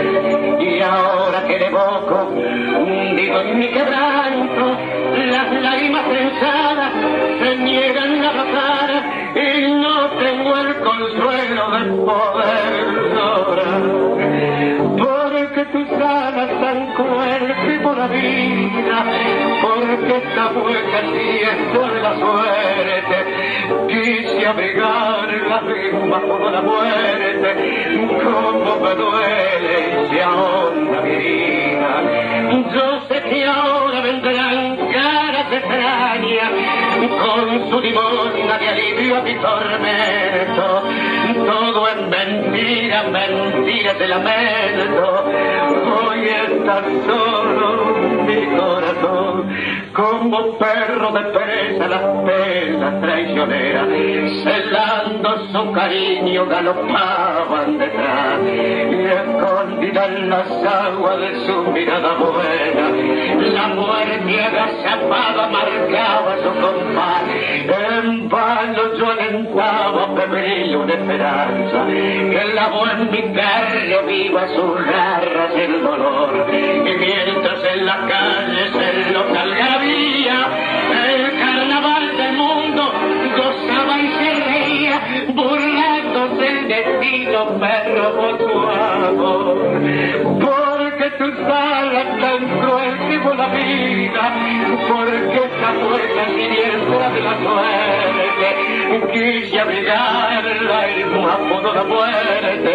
y ahora que evoco hundido en mi quebranto las lágrimas pensadas se niegan a brotar y no tengo el consuelo de poder llorar. Porque tus alas tan cruel por la vida, porque esta mueca siento de la suerte, quise abrigar la misma por la muerte, como me duele y se ahonda mi vida. Yo sé que ahora vendrán caras extrañas con su limosna de alivio a mi tormento. Todo es mentira, mentira te lamento. Hoy está solo mi corazón, como perro de presa las pesas traicioneras, celando su cariño galopaban detrás, y escondida en las aguas de su mirada buena, la muerte agazapaba marcaba su en vano yo alentaba febril una esperanza, que lavó en mi carne viva sus garras el dolor, y mientras en la calle se lo algarabía, el carnaval del mundo gozaba y se reía, burlándose el destino, perro por su amor. Tan cruel la vida, porque esta fuerza siniestra de la suerte, quise abrigarla y la muerte.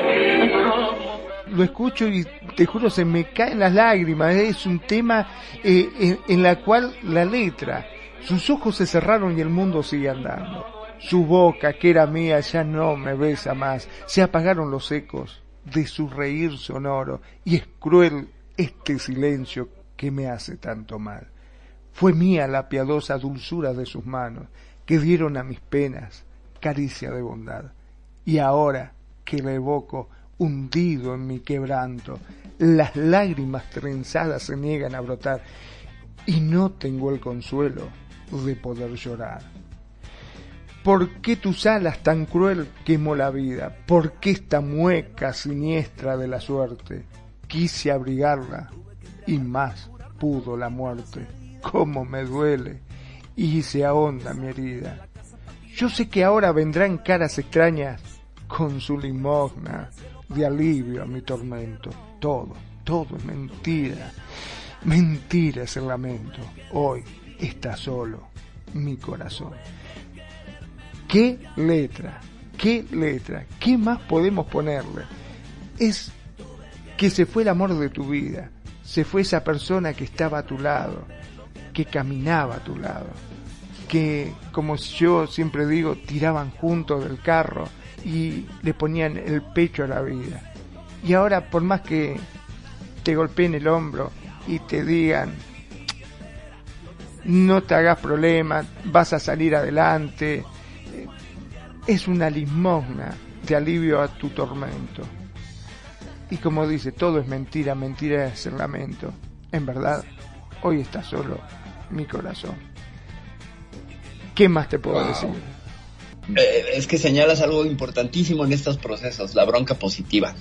Lo escucho y te juro se me caen las lágrimas. Es un tema eh, en, en, la cual la letra, sus ojos se cerraron y el mundo sigue andando. Su boca, que era mía, ya no me besa más. Se apagaron los ecos de su reír sonoro y es cruel este silencio que me hace tanto mal. Fue mía la piadosa dulzura de sus manos que dieron a mis penas caricia de bondad. Y ahora que le evoco, hundido en mi quebranto, las lágrimas trenzadas se niegan a brotar y no tengo el consuelo de poder llorar. ¿Por qué tus alas tan cruel quemó la vida? ¿Por qué esta mueca siniestra de la suerte? Quise abrigarla y más pudo la muerte. ¿Cómo me duele? Y se ahonda mi herida. Yo sé que ahora vendrán caras extrañas con su limosna de alivio a mi tormento. Todo, todo es mentira. Mentira es el lamento. Hoy está solo mi corazón. ¿Qué letra? ¿Qué letra? ¿Qué más podemos ponerle? Es que se fue el amor de tu vida, se fue esa persona que estaba a tu lado, que caminaba a tu lado, que, como yo siempre digo, tiraban juntos del carro y le ponían el pecho a la vida. Y ahora, por más que te golpeen el hombro y te digan, no te hagas problemas, vas a salir adelante, es una limosna de alivio a tu tormento. Y como dice, todo es mentira, mentira es el lamento. En verdad, hoy está solo mi corazón. ¿Qué más te puedo decir? Eh, es que señalas algo importantísimo en estos procesos, la bronca positiva.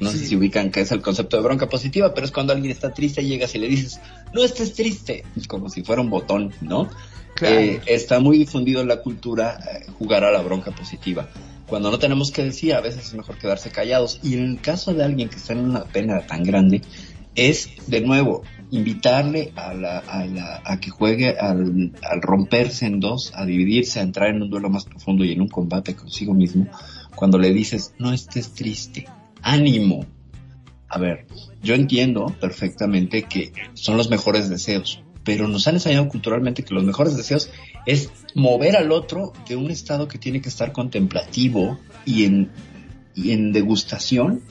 No sí. sé si ubican qué es el concepto de bronca positiva, pero es cuando alguien está triste y llegas y le dices, no estés triste, es como si fuera un botón, ¿no? Claro. Eh, está muy difundido en la cultura eh, jugar a la bronca positiva. Cuando no tenemos que decir, a veces es mejor quedarse callados. Y en el caso de alguien que está en una pena tan grande, es de nuevo invitarle a, la, a, la, a que juegue al, al, romperse en dos, a dividirse, a entrar en un duelo más profundo y en un combate consigo mismo, cuando le dices, no estés triste, ánimo. A ver, yo entiendo perfectamente que son los mejores deseos, pero nos han enseñado culturalmente que los mejores deseos es mover al otro de un estado que tiene que estar contemplativo y en, y en degustación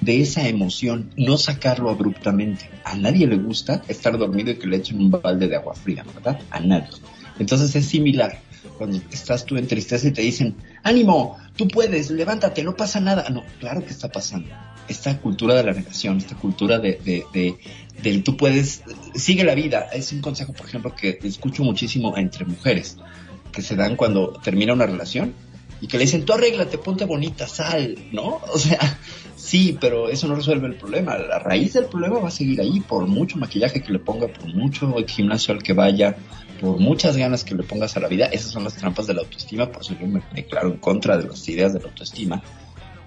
de esa emoción, no sacarlo abruptamente. A nadie le gusta estar dormido y que le echen un balde de agua fría, ¿verdad? A nadie. Entonces es similar cuando estás tú en tristeza y te dicen, ánimo, tú puedes, levántate, no pasa nada. No, claro que está pasando. Esta cultura de la negación, esta cultura de, de, de, del tú puedes, sigue la vida. Es un consejo, por ejemplo, que escucho muchísimo entre mujeres, que se dan cuando termina una relación y que le dicen, tú arréglate, ponte bonita, sal, ¿no? O sea, sí, pero eso no resuelve el problema. La raíz del problema va a seguir ahí, por mucho maquillaje que le ponga, por mucho gimnasio al que vaya, por muchas ganas que le pongas a la vida. Esas son las trampas de la autoestima, por eso yo me declaro en contra de las ideas de la autoestima,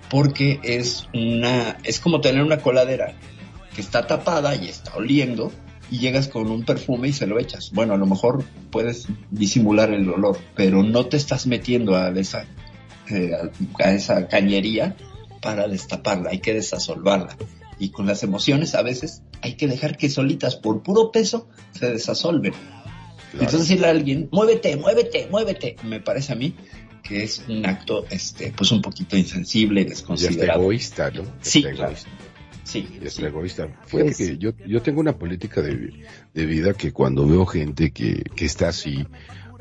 porque es una, es como tener una coladera que está tapada y está oliendo, y llegas con un perfume y se lo echas. Bueno, a lo mejor puedes disimular el olor, pero no te estás metiendo a esa, eh, a esa cañería para destaparla, hay que desasolvarla. Y con las emociones a veces hay que dejar que solitas por puro peso se desasolven. Entonces decirle a alguien, muévete, muévete, muévete, me parece a mí que es un acto, este, pues un poquito insensible y desconsiderado. egoísta, ¿no? Sí, está claro. egoísta. Sí, está egoísta. Fíjate Pues- que yo, yo tengo una política de, de vida que cuando veo gente que, que está así,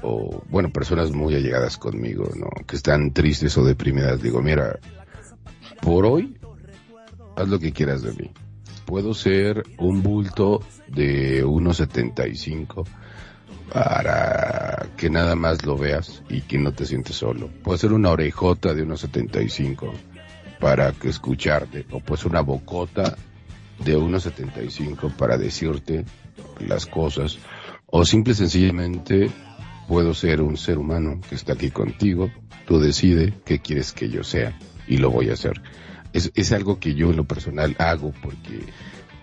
o bueno, personas muy allegadas conmigo, ¿no? Que están tristes o deprimidas, digo, mira, por hoy, haz lo que quieras de mí. Puedo ser un bulto de 1.75 para que nada más lo veas y que no te sientes solo. Puedo ser una orejota de 1.75 para que escucharte, o pues una bocota de 1.75 para decirte las cosas, o simple y sencillamente puedo ser un ser humano que está aquí contigo, tú decides qué quieres que yo sea y lo voy a hacer. Es, es algo que yo en lo personal hago porque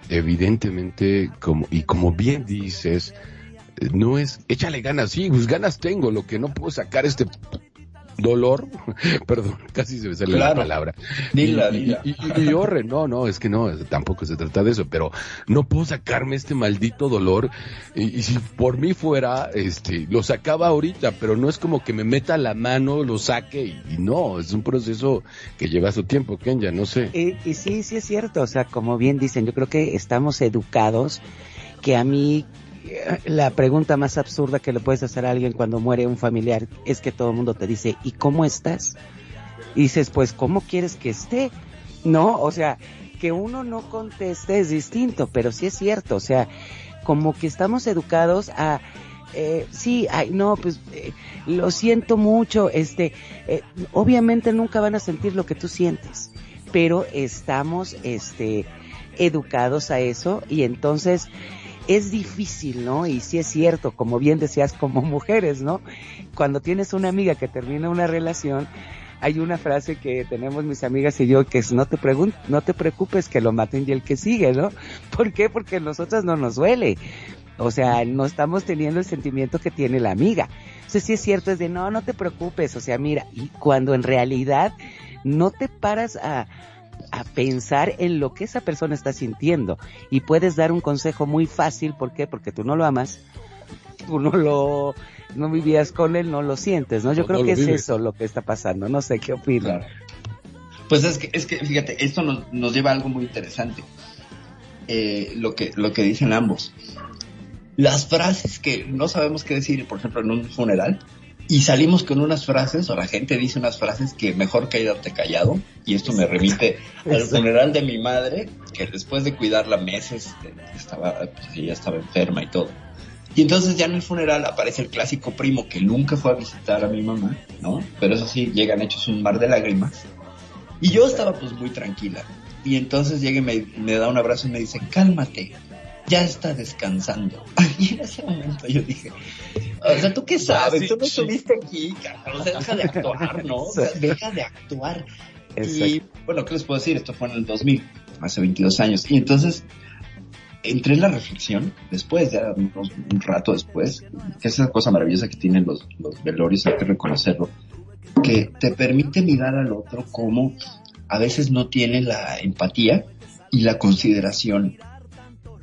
evidentemente, como, y como bien dices, no es, échale ganas, sí, pues ganas tengo, lo que no puedo sacar este dolor, perdón, casi se me sale Claro. la palabra. Dila, y, dila. y, y- y horre, no, no, es que no, tampoco se trata de eso, pero no puedo sacarme este maldito dolor y, y si por mí fuera, este, lo sacaba ahorita, pero no es como que me meta la mano, lo saque y, y no, es un proceso que lleva su tiempo, Kenya, no sé. Y, y sí, sí es cierto, o sea, como bien dicen, yo creo que estamos educados, que a mí eh, la pregunta más absurda que le puedes hacer a alguien cuando muere un familiar es que todo el mundo te dice, ¿y cómo estás? Y dices, pues, ¿cómo quieres que esté? No, o sea, que uno no conteste es distinto, pero sí es cierto, o sea, como que estamos educados a, eh, sí, ay, no, pues, eh, lo siento mucho, este, eh, obviamente nunca van a sentir lo que tú sientes, pero estamos, este, educados a eso y entonces es difícil, ¿no? Y sí es cierto, como bien decías, como mujeres, ¿no? Cuando tienes una amiga que termina una relación, hay una frase que tenemos mis amigas y yo que es no te pregun no te preocupes que lo maten y el que sigue, ¿no? ¿Por qué? Porque a nosotras no nos duele. O sea, no estamos teniendo el sentimiento que tiene la amiga. Entonces sí es cierto, es de no, no te preocupes. O sea, mira, y cuando en realidad no te paras a, a pensar en lo que esa persona está sintiendo y puedes dar un consejo muy fácil, ¿por qué? Porque tú no lo amas, tú no lo, no vivías con él, no lo sientes, ¿no? Yo No, creo no que es eso lo que está pasando, no sé qué. Claro. Pues es que, es que, fíjate, esto nos, nos lleva a algo muy interesante. Eh, lo que, lo que dicen ambos. Las frases que no sabemos qué decir, por ejemplo, en un funeral, y salimos con unas frases, o la gente dice unas frases que mejor quédate callado, y esto me remite al funeral de mi madre, que después de cuidarla meses, eh, estaba, pues, ella estaba enferma y todo. Y entonces ya en el funeral aparece el clásico primo que nunca fue a visitar a mi mamá, ¿no? Pero eso sí, llegan hechos un mar de lágrimas. Y yo estaba pues muy tranquila. Y entonces llega y me, me da un abrazo y me dice, cálmate, ya está descansando. Y en ese momento yo dije, o sea, ¿tú qué sabes? Tú no estuviste aquí, cabrón. O sea, deja de actuar, ¿no? O sea, deja de actuar. Y bueno, ¿qué les puedo decir? Esto fue en el 2000, hace 22 años. Y entonces entré en la reflexión, después, ya unos- un rato después, que es esa cosa maravillosa que tienen los, los velorios, hay que reconocerlo, que te permite mirar al otro como a veces no tiene la empatía y la consideración.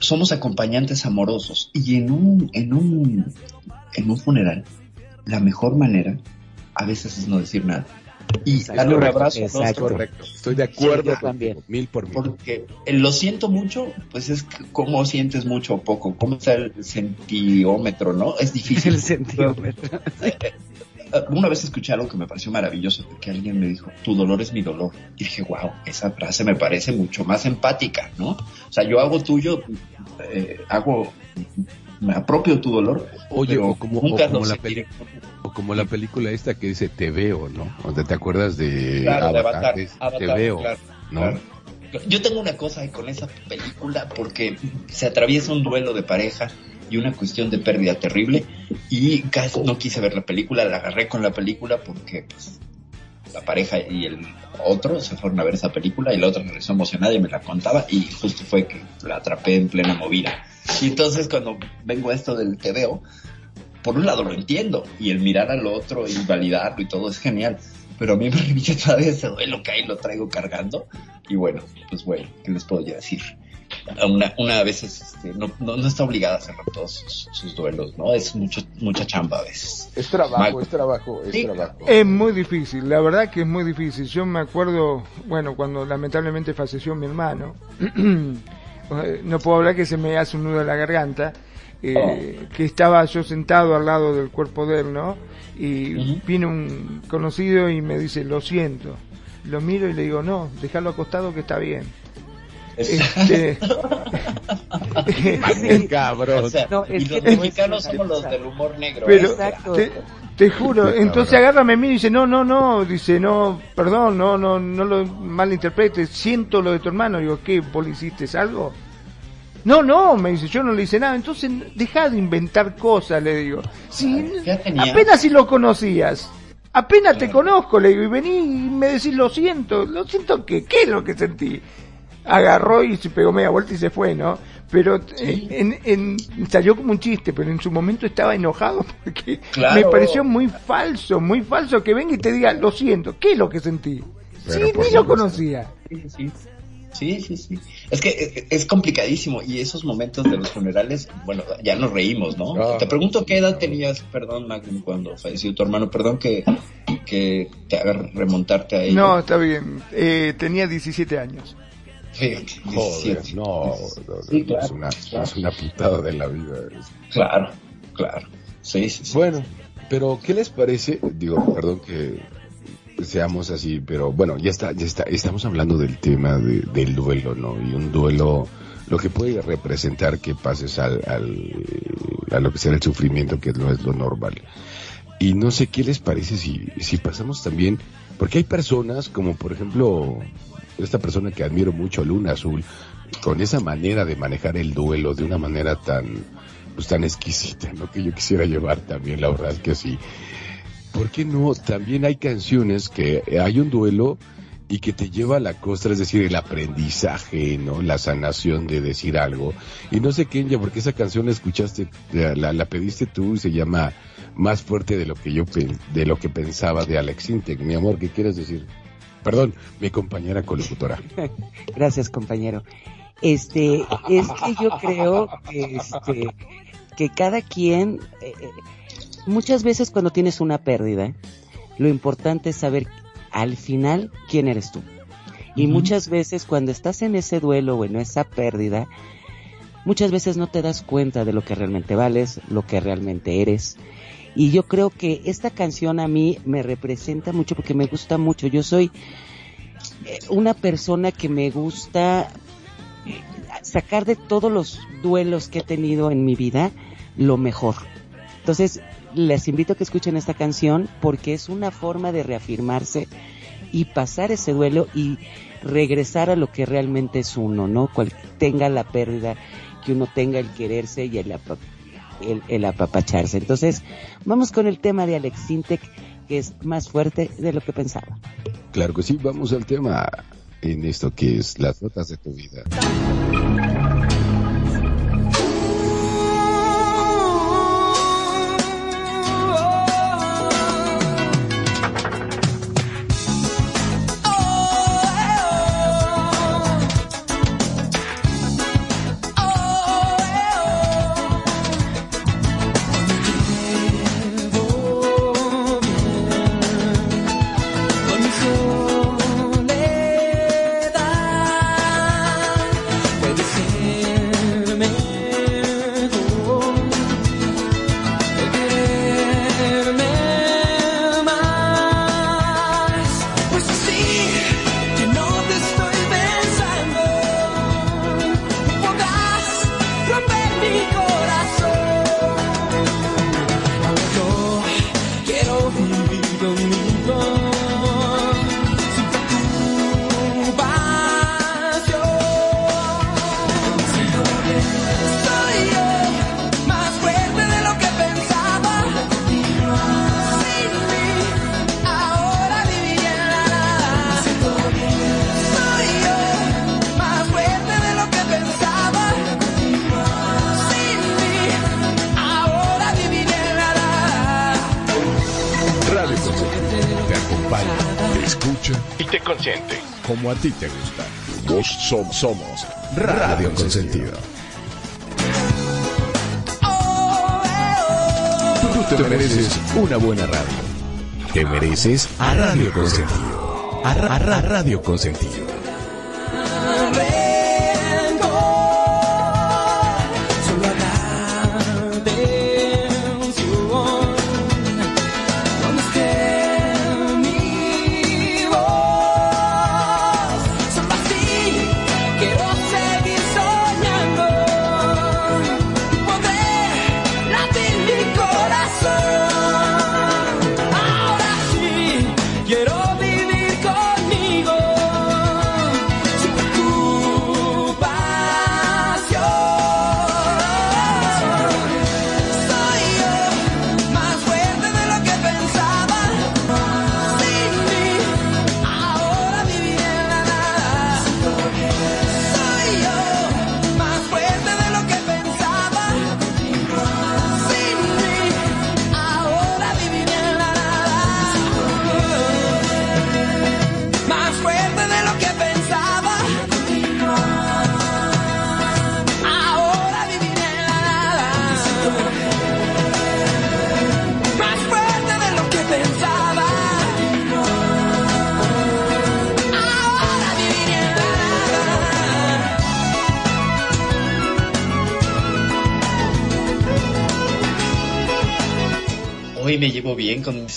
Somos acompañantes amorosos y en un, en un, en un funeral, la mejor manera a veces es no decir nada. Y darle un abrazo. Exacto, correcto. Estoy de acuerdo también. Mil por mil. Porque el lo siento mucho, pues es cómo sientes mucho o poco. ¿Cómo está el sentiómetro, no? Es difícil. El sentiómetro. Una vez escuché algo que me pareció maravilloso, que alguien me dijo, tu dolor es mi dolor. Y dije, wow, esa frase me parece mucho más empática, ¿no? O sea, yo hago tuyo, eh, hago, me apropio tu dolor. Oye, pero o como, nunca o como la o como la película esta que dice Te veo, ¿no? Donde te acuerdas de Claro, de Avatar, Te veo, claro, ¿no? claro. Yo tengo una cosa con esa película porque se atraviesa un duelo de pareja y una cuestión de pérdida terrible y casi no quise ver la película, la agarré con la película porque pues, la pareja y el otro se fueron a ver esa película y la otra regresó emocionada y me la contaba y justo fue que la atrapé en plena movida. Y entonces cuando vengo a esto del te veo, por un lado lo entiendo y el mirar al otro y validarlo y todo es genial, pero a mí me revive todavía ese duelo que ahí lo traigo cargando y bueno, pues bueno, ¿qué les puedo decir? Una, una a veces este, no, no, no está obligada a hacerlo todos sus, sus duelos, ¿no? Es mucho, mucha chamba a veces. Es trabajo, Mal. es trabajo, es Sí. trabajo. Es muy difícil, la verdad que es muy difícil. Yo me acuerdo, bueno, cuando lamentablemente falleció mi hermano, eh, no puedo hablar que se me hace un nudo en la garganta, eh, que estaba yo sentado al lado del cuerpo de él, ¿no? Y Ujú. viene un conocido y me dice, lo siento. Lo miro y le digo, no, déjalo acostado que está bien. Este, Qué cabrón. O sea, No, y es que los a mexicanos somos los del humor negro. Pero- ¿eh? Exacto. Te, te juro, Qué entonces cabrón. agarra, me mira y dice, no, no, no, dice, no, perdón, no, no, no lo malinterpretes, siento lo de tu hermano, digo, ¿qué, vos le hiciste algo? No, no, me dice, yo no le hice nada, entonces deja de inventar cosas, le digo. Si, apenas si lo conocías, apenas te conozco, le digo, y vení y me decís, lo siento, lo siento que, ¿qué es lo que sentí? Agarró y se pegó media vuelta y se fue, ¿no? Pero eh, en, en, salió como un chiste, pero en su momento estaba enojado porque Claro. me pareció muy falso, muy falso que venga y te diga, lo siento, ¿qué es lo que sentí? Pero sí, ni lo conocía. Sí, sí. Sí, sí, sí. Es que eh, es complicadísimo y esos momentos de los funerales, bueno, ya nos reímos, ¿no? Ah. Te pregunto qué edad tenías, perdón, Magnum, cuando falleció tu hermano, perdón que, que te haga remontarte a ello. No, está bien, eh, tenía 17 años. Joder, 17. no, no, Sí, no, claro. es, una, es una putada de la vida. Claro, claro. Sí, sí, sí. Bueno, pero ¿qué les parece? Digo, perdón que seamos así, pero bueno, ya está, ya está, estamos hablando del tema de- del duelo, ¿no? Y un duelo, lo que puede representar que pases al, al, a lo que será el sufrimiento, que no es lo normal. Y no sé qué les parece si, si pasamos también, porque hay personas como por ejemplo esta persona que admiro mucho, Luna Azul, con esa manera de manejar el duelo de una manera tan, pues tan exquisita, ¿no? Que yo quisiera llevar también, la verdad que sí. ¿Por qué no? También hay canciones que hay un duelo y que te lleva a la costra, es decir, el aprendizaje, ¿no? La sanación de decir algo. Y no sé, Kenya, porque esa canción la escuchaste, la, la, pediste tú y se llama Más fuerte de lo que yo de lo que pensaba de Alex Intec. Mi amor, ¿qué quieres decir? Perdón, mi compañera colocutora. Gracias, compañero. Este, es que yo creo que, este, que cada quien, eh, eh, muchas veces cuando tienes una pérdida, lo importante es saber al final quién eres tú. Y muchas veces cuando estás en ese duelo o en esa pérdida, muchas veces no te das cuenta de lo que realmente vales, lo que realmente eres. Y yo creo que esta canción a mí me representa mucho porque me gusta mucho. Yo soy eh, una persona que me gusta eh, sacar de todos los duelos que he tenido en mi vida lo mejor. Entonces, les invito a que escuchen esta canción porque es una forma de reafirmarse y pasar ese duelo y regresar a lo que realmente es uno, ¿no? Cual tenga la pérdida, que uno tenga el quererse y el, el, el apapacharse. Entonces, vamos con el tema de Alex Sintek, que es más fuerte de lo que pensaba. Claro que sí, vamos al tema en esto que es las notas de tu vida. Yeah. Como a ti te gusta. Vos somos, somos Radio Consentido. Tú te mereces una buena radio. Te mereces a Radio Consentido. A, a Ra- Radio Consentido.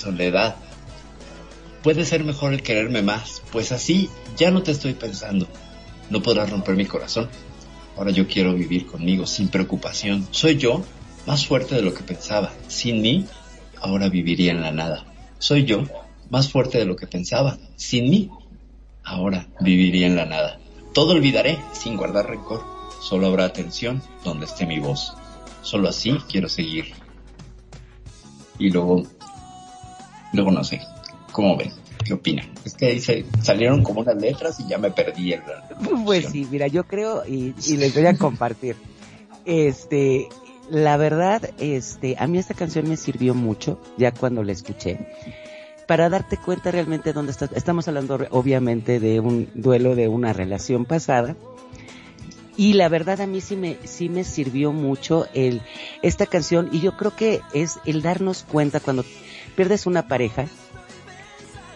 Soledad. Puede ser mejor el quererme más, pues así ya no te estoy pensando. No podrás romper mi corazón. Ahora yo quiero vivir conmigo sin preocupación. Soy yo más fuerte de lo que pensaba. Sin mí, ahora viviría en la nada. Soy yo más fuerte de lo que pensaba. Sin mí, ahora viviría en la nada. Todo olvidaré sin guardar rencor. Solo habrá atención donde esté mi voz. Solo así quiero seguir y luego, luego no sé, ¿cómo ven? ¿Qué opinan? Es que ahí se salieron como unas letras y ya me perdí el... Pues sí, mira, yo creo y, y les voy a compartir. Este, la verdad, este, a mí esta canción me sirvió mucho ya cuando la escuché para darte cuenta realmente dónde estás. Estamos hablando obviamente de un duelo de una relación pasada. Y la verdad a mí sí me, sí me sirvió mucho el, esta canción y yo creo que es el darnos cuenta cuando pierdes una pareja,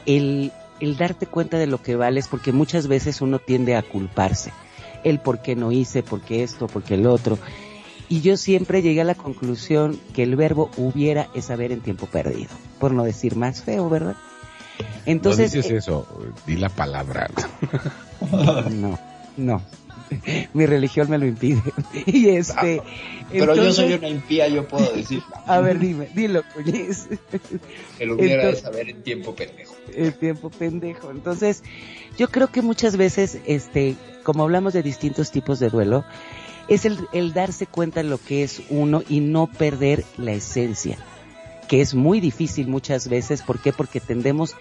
el, el darte cuenta de lo que vales, porque muchas veces uno tiende a culparse. El por qué no hice, por qué esto, por qué el otro. Y yo siempre llegué a la conclusión que el verbo hubiera es haber en tiempo perdido. Por no decir más feo, ¿verdad? Entonces. no dices eh, eso, di la palabra. no, no. Mi religión me lo impide. y este. Pero yo soy entonces- una impía, yo puedo decir A ver, dime, dilo, que lo hubiera de Entonces- saber en tiempo pendejo. el tiempo pendejo. Entonces, yo creo que muchas veces, este, como hablamos de distintos tipos de duelo, es el, el darse cuenta de lo que es uno y no perder la esencia, que es muy difícil muchas veces. ¿Por qué? Porque tendemos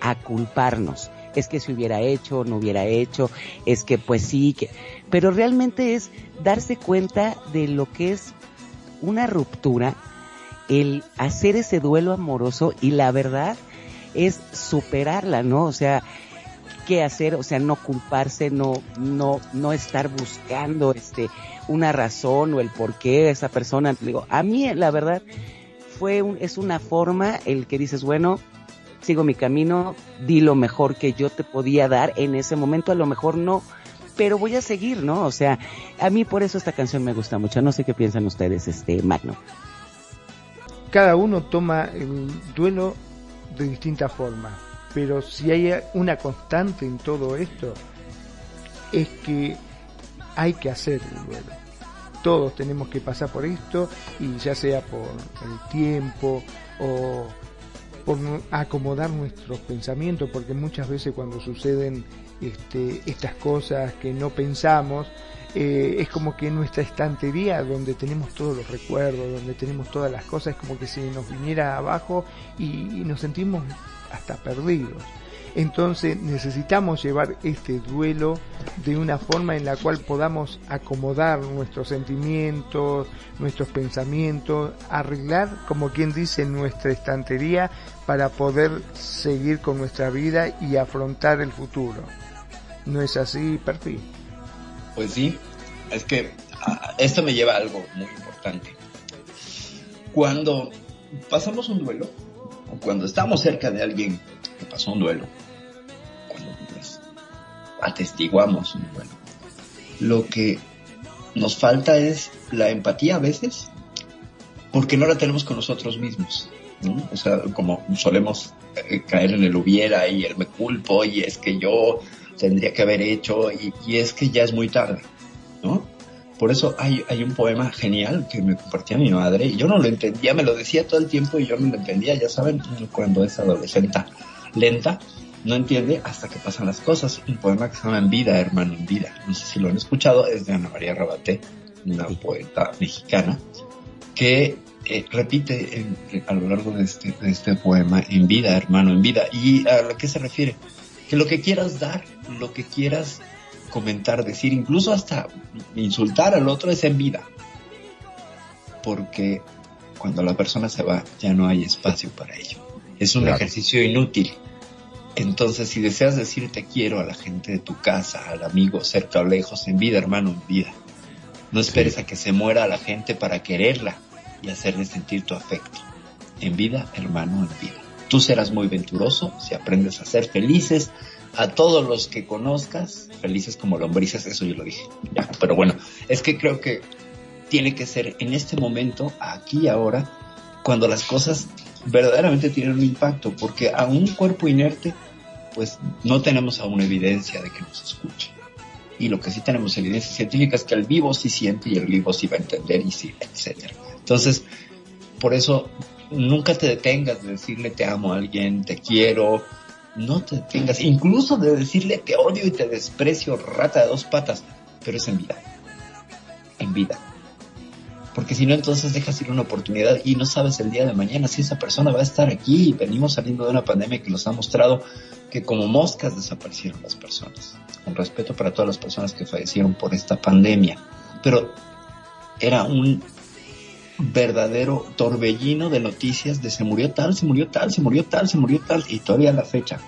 a culparnos. Es que si hubiera hecho, no hubiera hecho, es que pues sí, que... pero realmente es darse cuenta de lo que es una ruptura, el hacer ese duelo amoroso y la verdad es superarla, ¿no? O sea, qué hacer, o sea, no culparse, no, no, no estar buscando este una razón o el por qué esa persona. Digo, a mí la verdad fue un, es una forma el que dices, bueno, sigo mi camino, di lo mejor que yo te podía dar en ese momento, a lo mejor no, pero voy a seguir, ¿no? O sea, a mí por eso esta canción me gusta mucho. No sé qué piensan ustedes, este Magno. Cada uno toma el duelo de distinta forma, pero si hay una constante en todo esto, es que hay que hacer el duelo. Todos tenemos que pasar por esto y ya sea por el tiempo o por acomodar nuestros pensamientos, porque muchas veces cuando suceden este, estas cosas que no pensamos, eh, es como que nuestra estantería donde tenemos todos los recuerdos, donde tenemos todas las cosas, es como que se nos viniera abajo y nos sentimos hasta perdidos. Entonces necesitamos llevar este duelo de una forma en la cual podamos acomodar nuestros sentimientos, nuestros pensamientos, arreglar, como quien dice, nuestra estantería para poder seguir con nuestra vida y afrontar el futuro. ¿No es así, Perfil? Pues sí, es que ah, esto me lleva a algo muy importante. Cuando pasamos un duelo, o cuando estamos cerca de alguien que pasó un duelo, atestiguamos. Bueno, lo que nos falta es la empatía a veces, porque no la tenemos con nosotros mismos. O sea, como solemos eh, caer en el hubiera y el me culpo y es que yo tendría que haber hecho y, es que ya es muy tarde, ¿no? Por eso hay, hay un poema genial que me compartía mi madre y yo no lo entendía, me lo decía todo el tiempo y yo no lo entendía, ya saben, cuando es adolescente lenta, no entiende hasta que pasan las cosas. Un poema que se llama En vida, hermano, en vida. No sé si lo han escuchado, es de Ana María Rabaté, una poeta mexicana, que eh, repite a lo largo de este, de este poema, en vida, hermano, en vida. ¿Y a lo que se refiere? Que lo que quieras dar, lo que quieras comentar, decir, incluso hasta insultar al otro es en vida. Porque cuando la persona se va, ya no hay espacio para ello. Es un ejercicio inútil entonces, si deseas decir te quiero a la gente de tu casa, al amigo cerca o lejos, en vida, hermano, en vida. No esperes a que se muera la gente para quererla y hacerle sentir tu afecto. En vida, hermano, en vida. Tú serás muy venturoso si aprendes a ser felices a todos los que conozcas, felices como lombrices, eso yo lo dije. Pero bueno, es que creo que tiene que ser en este momento, aquí ahora, cuando las cosas verdaderamente tienen un impacto, porque a un cuerpo inerte pues no tenemos aún evidencia de que nos escuche. Y lo que sí tenemos evidencia científica es que el vivo sí siente y el vivo sí va a entender y sí, etcétera. Entonces, por eso nunca te detengas de decirle te amo a alguien, te quiero, no te detengas, incluso de decirle te odio y te desprecio, rata de dos patas, pero es en vida, en vida. Porque si no, entonces dejas ir una oportunidad y no sabes el día de mañana si esa persona va a estar aquí. Venimos saliendo de una pandemia que nos ha mostrado que como moscas desaparecieron las personas. Con respeto para todas las personas que fallecieron por esta pandemia. Pero era un verdadero torbellino de noticias de se murió tal, se murió tal, se murió tal, se murió tal, y todavía la fecha.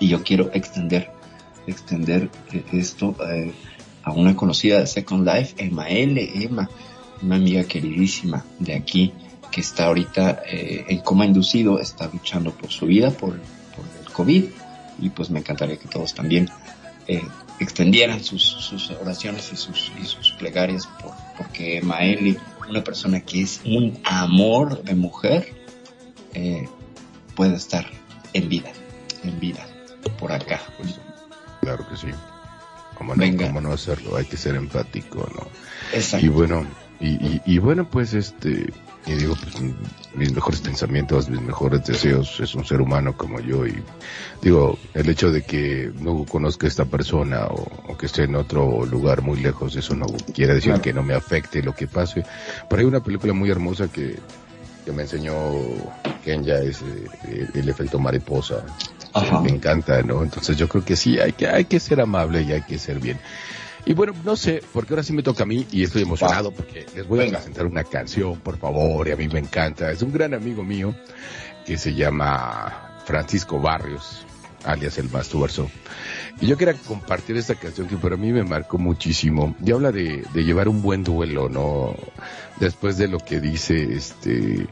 Y yo quiero extender, extender eh, esto eh, a una conocida de Second Life, Emma L. Emma, una amiga queridísima de aquí, que está ahorita eh, en coma inducido, está luchando por su vida, por COVID y pues me encantaría que todos también eh, extendieran sus, oraciones y sus, y sus plegarias por, porque Maeli, una persona que es un amor de mujer, eh, puede estar en vida, en vida, por acá. Claro que sí. ¿Cómo no, no hacerlo? Hay que ser empático, ¿no? Exacto. Y bueno, y, y bueno, pues este, y digo, pues mis mejores pensamientos, mis mejores deseos, es un ser humano como yo y digo, el hecho de que no conozca a esta persona o, que esté en otro lugar muy lejos, eso no quiere decir que no me afecte lo que pase. Pero hay una película muy hermosa que, que me enseñó Kenya, es eh, el efecto mariposa. Me encanta, ¿no? Entonces yo creo que sí, hay que, hay que ser amable y hay que ser bien. Y bueno, no sé, porque ahora sí me toca a mí y estoy emocionado porque les voy a presentar una canción, por favor, y a mí me encanta. Es un gran amigo mío que se llama Francisco Barrios, alias el Mastuerzo. Y yo quería compartir esta canción que para mí me marcó muchísimo. Y habla de, de llevar un buen duelo, ¿no? Después de lo que dice este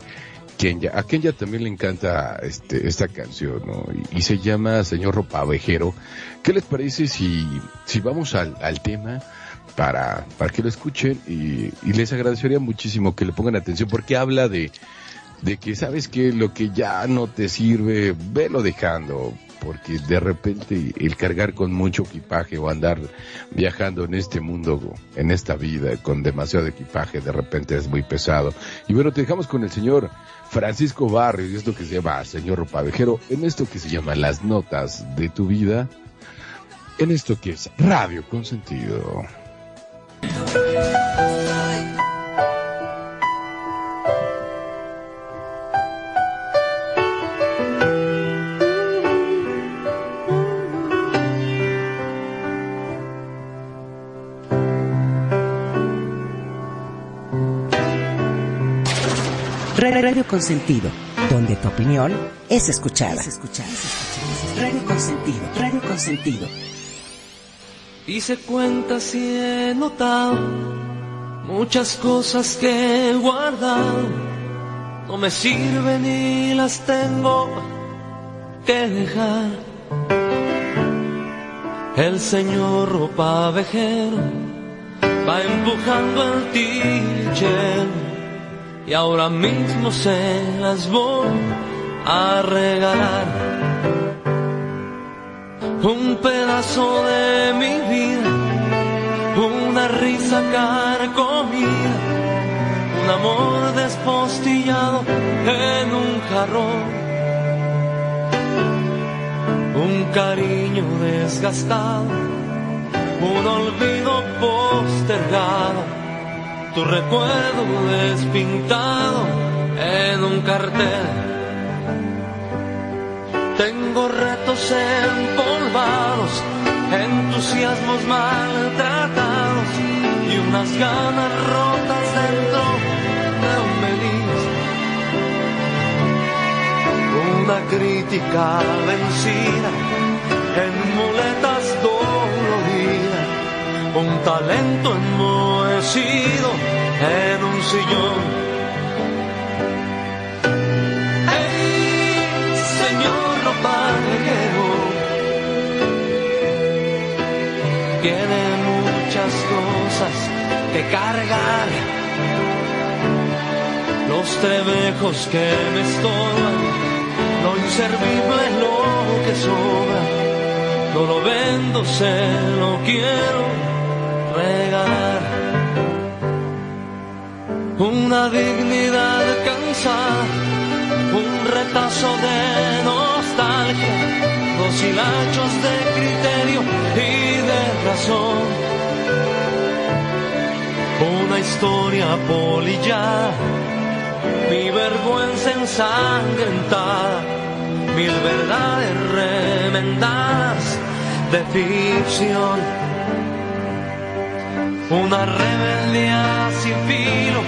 A Kenya también le encanta este, esta canción, ¿no? Y, se llama Señor Ropavejero. ¿Qué les parece si, si vamos al, al tema para, para que lo escuchen? Y, y les agradecería muchísimo que le pongan atención porque habla de, de que sabes que lo que ya no te sirve, velo dejando, porque de repente el cargar con mucho equipaje o andar viajando en este mundo, en esta vida, con demasiado equipaje, de repente es muy pesado. Y bueno, te dejamos con el señor Francisco Barrios y esto que se llama Señor Pavejero, en esto que se llama Las Notas de tu Vida, en esto que es Radio Consentido. Radio Consentido, donde tu opinión es escuchada. Radio Consentido, Radio Consentido. Hice cuentas y he notado muchas cosas que he guardado. No me sirven y las tengo que dejar. El señor ropa vejero va empujando el tichero y ahora mismo se las voy a regalar. Un pedazo de mi vida, una risa carcomida, un amor despostillado en un jarrón, un cariño desgastado, un olvido postergado tu recuerdo despintado en un cartel. Tengo retos empolvados, entusiasmos maltratados y unas ganas rotas dentro de un melis. Una crítica vencida talento enmohecido en un sillón. ¡Hey, señor Ropaguero! Tiene muchas cosas que cargar. Los trebejos que me estorban, lo inservible es lo que sobra. No lo vendo, se lo quiero una dignidad cansada, un retazo de nostalgia, dos hilachos de criterio y de razón. Una historia polillada, mi vergüenza ensangrentada, mil verdades remendadas de ficción. Una rebeldía sin filo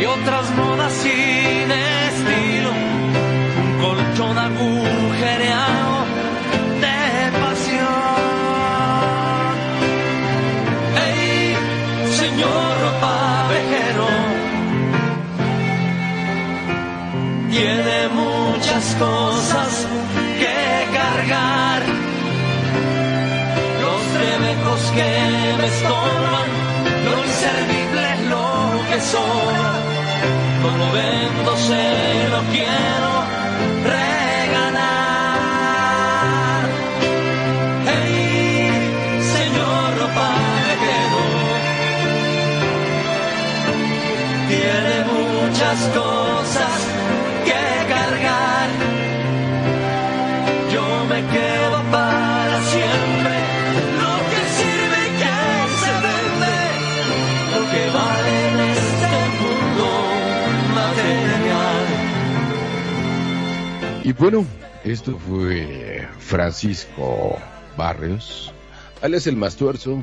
y otras modas sin estilo, un colchón agujereado de pasión. ¡Ey, señor vejero! Tiene muchas cosas que cargar, los trebejos que me estorban, inservible es lo que son no lo vendo, se lo quiero regalar. Hey, señor ropajero, tiene muchas cosas Bueno, esto fue Francisco Barrios, alias el Mastuerzo,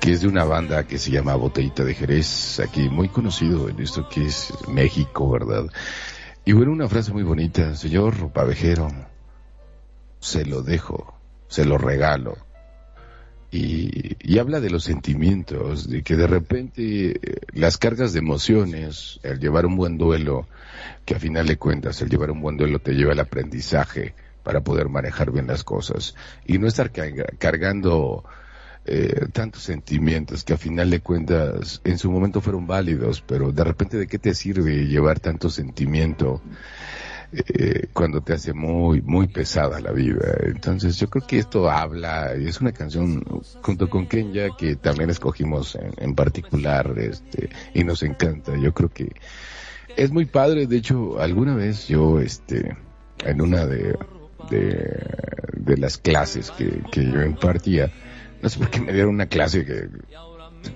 que es de una banda que se llama Botellita de Jerez, aquí muy conocido en esto que es México, ¿verdad? Y bueno, una frase muy bonita, señor pavejero, se lo dejo, se lo regalo. Y, y, habla de los sentimientos, de que de repente eh, las cargas de emociones, el llevar un buen duelo, que a final de cuentas el llevar un buen duelo te lleva al aprendizaje para poder manejar bien las cosas y no estar cargando eh, tantos sentimientos que a final de cuentas en su momento fueron válidos, pero de repente de qué te sirve llevar tanto sentimiento eh, cuando te hace muy, muy pesada la vida. Entonces yo creo que esto habla, y es una canción junto con Kenya que también escogimos en, en particular, este, y nos encanta. Yo creo que Es muy padre, de hecho, alguna vez yo, este, en una de, de, las clases que, que yo impartía, no sé por qué me dieron una clase que,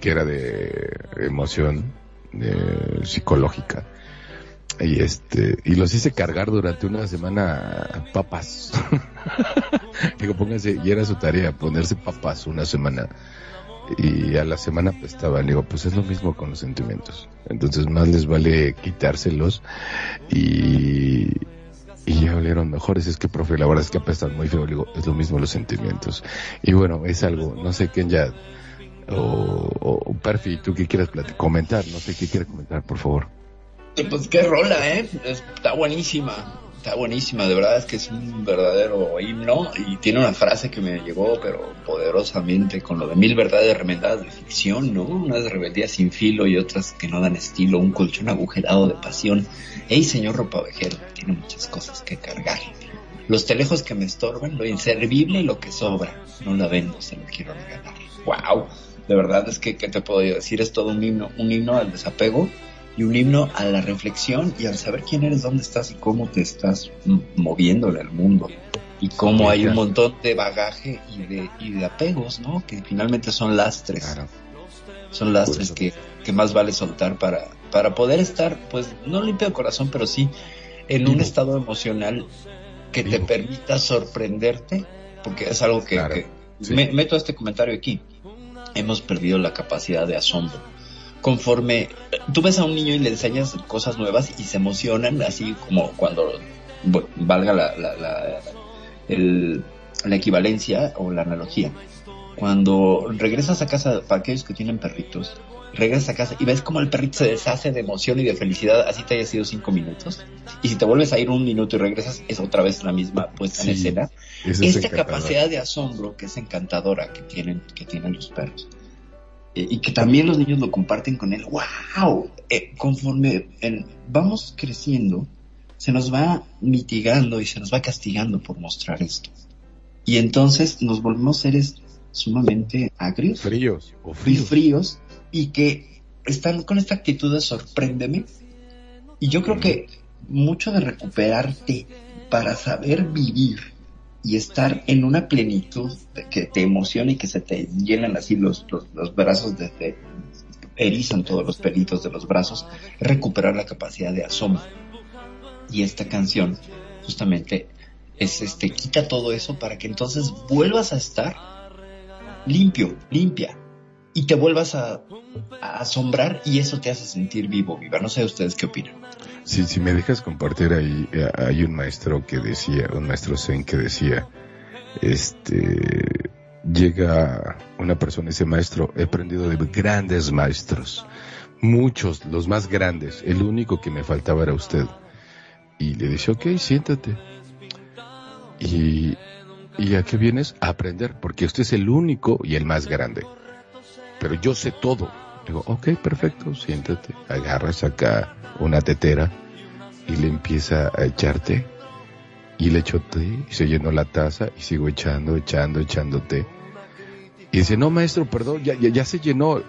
que era de emoción de, psicológica y este y los hice cargar durante una semana papas. Digo pónganse y era su tarea ponerse papas una semana. Y a la semana pues estaban digo pues es lo mismo con los sentimientos. Entonces más les vale quitárselos y ya olieron mejores. Es que profe la verdad es que apestan muy feo. Digo es lo mismo los sentimientos. Y bueno es algo no sé quién ya o, o Perfi tú qué quieres comentar no sé qué quieres comentar por favor pues qué rola, ¿eh? Está buenísima. Está buenísima, de verdad es que es un verdadero himno y tiene una frase que me llegó, pero poderosamente, con lo de mil verdades remendadas de ficción, ¿no? Unas rebeldías sin filo y otras que no dan estilo, un colchón agujerado de pasión. Ey, señor ropavejero, tiene muchas cosas que cargar. Los telejos que me estorban, lo inservible y lo que sobra. No la vendo, se lo quiero regalar. ¡Wow! De verdad es que, ¿qué te puedo decir? Es todo un himno, un himno al desapego y un himno a la reflexión y al saber quién eres, dónde estás y cómo te estás moviendo en el mundo. Y cómo hay un montón de bagaje y de, y de apegos, ¿no? Que finalmente son lastres. Son lastres que, que, más vale soltar para, para poder estar, pues, no limpio de corazón, pero sí en un estado emocional que te permita sorprenderte, porque es algo que, meto este comentario aquí. Hemos perdido la capacidad de asombro conforme tú ves a un niño y le enseñas cosas nuevas y se emocionan, así como cuando valga la, la, la, la equivalencia o la analogía. Cuando regresas a casa, para aquellos que tienen perritos, regresas a casa y ves como el perrito se deshace de emoción y de felicidad, así te haya sido cinco minutos. Y si te vuelves a ir un minuto y regresas, es otra vez la misma puesta en escena. Esta capacidad de asombro que es encantadora que tienen, que tienen los perros. Eh, y que también los niños lo comparten con él. ¡Wow! Eh, conforme vamos creciendo, se nos va mitigando y se nos va castigando por mostrar esto. Y entonces nos volvemos seres sumamente agrios. Fríos. O fríos. Y fríos. Y que están con esta actitud de sorpréndeme. Y yo creo que mucho de recuperarte para saber vivir y estar en una plenitud de que te emociona y que se te llenan así los, los, brazos, desde, erizan todos los pelitos de los brazos, recuperar la capacidad de asombro. Y esta canción justamente es este, quita todo eso para que entonces vuelvas a estar limpio, limpia, y te vuelvas a, asombrar y eso te hace sentir vivo, viva. No sé ustedes qué opinan. Sí, si me dejas compartir ahí, eh, hay un maestro que decía, un maestro zen que decía, este, llega una persona, ese maestro, he aprendido de grandes maestros, muchos, los más grandes, el único que me faltaba era usted. Y le dice, ok, siéntate. Y, ¿y a qué vienes? A aprender, porque usted es el único y el más grande pero yo sé todo. Digo, ok, perfecto, siéntate, agarras acá una tetera y le empieza a echarte y le echo té y se llenó la taza y sigo echando, echando, echando té. Y dice, no maestro, perdón, ya, ya, ya se llenó.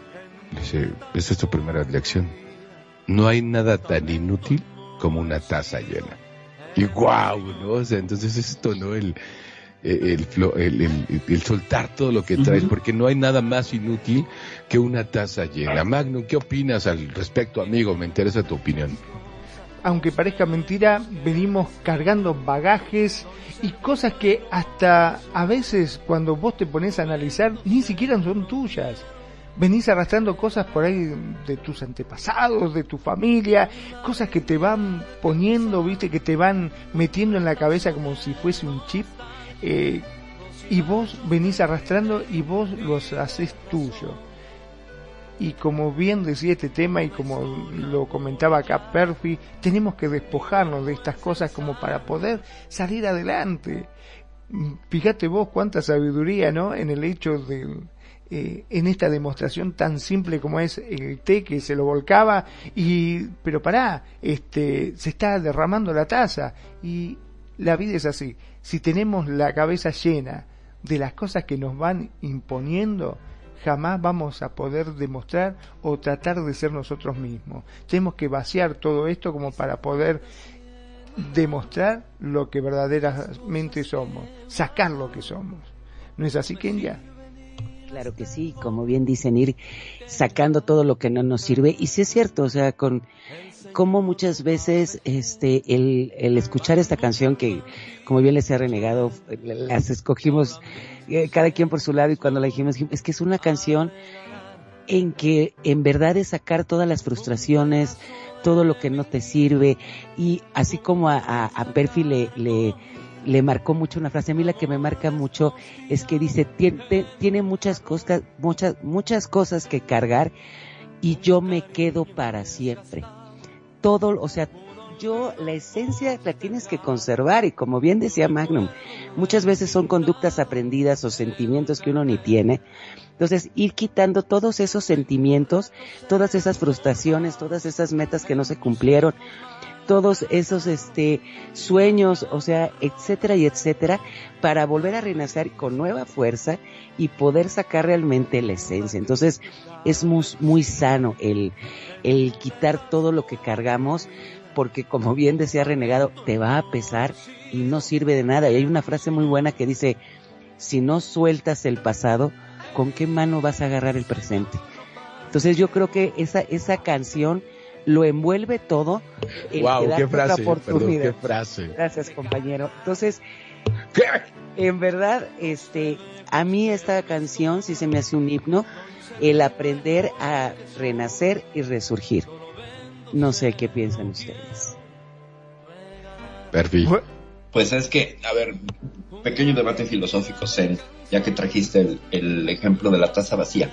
Dice, esta es tu primera lección. No hay nada tan inútil como una taza llena. Y wow, ¿no? O sea, entonces esto, ¿no? El, el, el, el, soltar todo lo que traes, porque no hay nada más inútil que una taza llena. Magnum, ¿qué opinas al respecto, amigo? Me interesa tu opinión. Aunque parezca mentira, venimos cargando bagajes y cosas que hasta a veces cuando vos te pones a analizar ni siquiera son tuyas. Venís arrastrando cosas por ahí de tus antepasados, de tu familia, cosas que te van poniendo, viste, que te van metiendo en la cabeza como si fuese un chip eh, y vos venís arrastrando y vos los haces tuyo. Y como bien decía este tema y como lo comentaba acá Perfi, tenemos que despojarnos de estas cosas como para poder salir adelante. Fíjate vos cuánta sabiduría, ¿no? En el hecho de, eh, en esta demostración tan simple como es el té que se lo volcaba y, pero pará, este, se está derramando la taza y la vida es así. Si tenemos la cabeza llena de las cosas que nos van imponiendo, jamás vamos a poder demostrar o tratar de ser nosotros mismos. Tenemos que vaciar todo esto como para poder demostrar lo que verdaderamente somos, sacar lo que somos. ¿No es así, Kenya? Claro que sí, como bien dicen, ir sacando todo lo que no nos sirve. Y sí es cierto, o sea, con como muchas veces este el, el escuchar esta canción que, como bien les he renegado, las escogimos eh, cada quien por su lado y cuando la dijimos, es que es una canción en que en verdad es sacar todas las frustraciones, todo lo que no te sirve y así como a, a, a Perfi le, le le marcó mucho una frase. A mí la que me marca mucho es que dice, tiene, tiene muchas cosas, muchas, muchas cosas que cargar y yo me quedo para siempre. Todo, o sea, yo la esencia la tienes que conservar y como bien decía Magnum, muchas veces son conductas aprendidas o sentimientos que uno ni tiene. Entonces, ir quitando todos esos sentimientos, todas esas frustraciones, todas esas metas que no se cumplieron, todos esos este sueños, o sea, etcétera y etcétera, para volver a renacer con nueva fuerza y poder sacar realmente la esencia. Entonces, es muy, muy sano el, el quitar todo lo que cargamos, porque como bien decía Renegado, te va a pesar y no sirve de nada. Y hay una frase muy buena que dice, si no sueltas el pasado, ¿con qué mano vas a agarrar el presente? Entonces yo creo que esa, esa canción lo envuelve todo. wow, qué frase, perdón, qué frase. Gracias, compañero. Entonces, en verdad, este, a mí esta canción sí se me hace un himno, el aprender a renacer y resurgir. No sé qué piensan ustedes. Perfecto. Pues es que, a ver, pequeño debate filosófico, Zen, ya que trajiste el, el ejemplo de la taza vacía.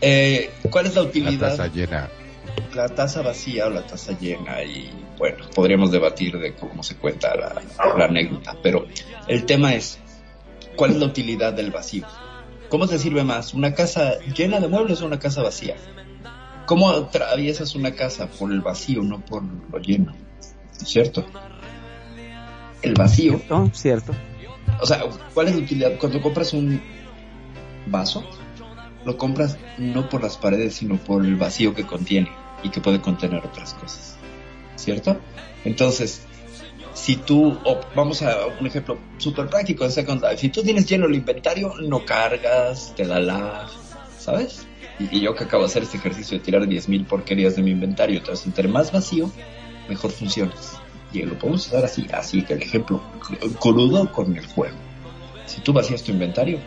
Eh, ¿Cuál es la utilidad? La taza llena la taza vacía o la taza llena y bueno, podríamos debatir de cómo se cuenta la, anécdota, pero el tema es, ¿cuál es la utilidad del vacío? ¿Cómo te sirve más? ¿Una casa llena de muebles o una casa vacía? ¿Cómo atraviesas una casa? Por el vacío, no por lo lleno. ¿Cierto? El vacío. ¿Cierto? Cierto. O sea, ¿cuál es la utilidad? Cuando compras un vaso, lo compras no por las paredes, sino por el vacío que contiene y que puede contener otras cosas. ¿Cierto? Entonces, si tú, vamos a un ejemplo súper práctico en Second Life, si tú tienes lleno el inventario, no cargas, te da la, ¿sabes? Y, yo que acabo de hacer este ejercicio de tirar 10.000 porquerías de mi inventario, entonces entre más vacío, mejor funcionas. Y lo podemos usar así, así que el ejemplo crudo con el juego. Si tú vacías tu inventario,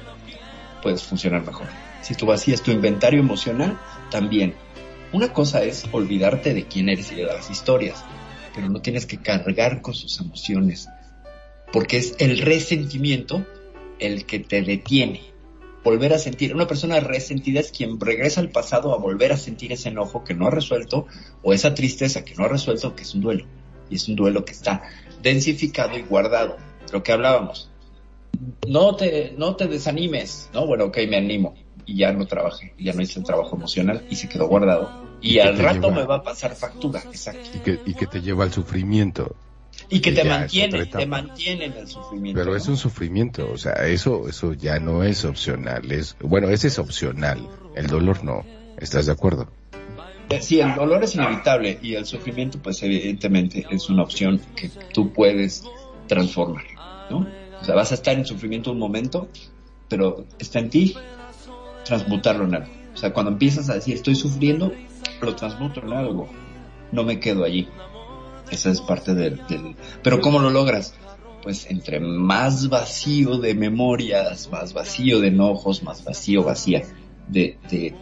puedes funcionar mejor. Si tú vacías tu inventario emocional, también una cosa es olvidarte de quién eres y de las historias, pero no tienes que cargar con sus emociones, porque es el resentimiento el que te detiene. Volver a sentir, una persona resentida es quien regresa al pasado a volver a sentir ese enojo que no ha resuelto o esa tristeza que no ha resuelto, que es un duelo. Y es un duelo que está densificado y guardado. Lo que hablábamos. No te, no te desanimes, ¿no? Bueno, ok, me animo y ya no trabajé, ya no hice el trabajo emocional y se quedó guardado. Y, al rato me va a pasar factura, exacto. Y que, y que te lleva al sufrimiento. Y que te mantiene, te mantiene en el sufrimiento. Pero es un sufrimiento, o sea, eso, eso ya no es opcional, es, bueno, ese es opcional, el dolor no, ¿estás de acuerdo? Eh, sí, el dolor es inevitable y el sufrimiento, pues evidentemente es una opción que tú puedes transformar, ¿no? O sea, vas a estar en sufrimiento un momento, pero está en ti transmutarlo en algo. O sea, cuando empiezas a decir estoy sufriendo, lo transmuto en algo. No me quedo allí. Esa es parte del, Pero ¿cómo lo logras? Pues entre más vacío de memorias, más vacío de enojos, más vacío, vacía de, de,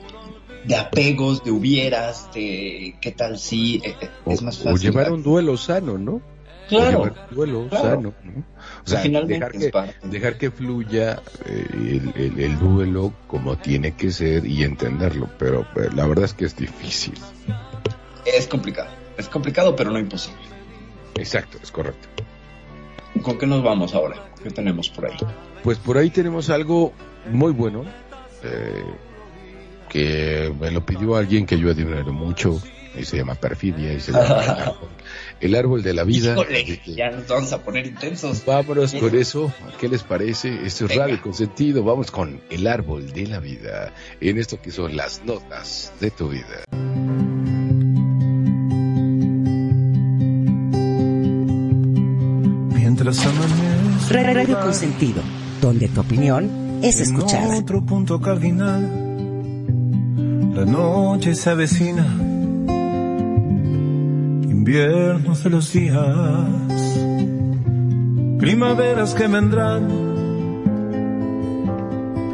de apegos, de hubieras, de qué tal si eh, eh, es más fácil. O llevar un duelo sano, ¿no? Claro. duelo sano, O sea, dejar, que, dejar que fluya eh, el, duelo como tiene que ser y entenderlo, pero pues, la verdad es que es difícil. Es complicado, es complicado, pero no imposible. Exacto, es correcto. ¿Con qué nos vamos ahora? ¿Qué tenemos por ahí? Pues por ahí tenemos algo muy bueno, eh, que me lo pidió alguien que yo admiro mucho, y se llama perfidia y se llama el árbol de la vida. ya nos vamos a poner intensos. Vámonos con eso. ¿Qué les parece? Esto es Radio Consentido. Vamos con el árbol de la vida. En esto que son las notas de tu vida. Mientras amanece. Radio Consentido, donde tu opinión es escuchada. otro punto cardinal. La noche se avecina inviernos de los días, primaveras que vendrán,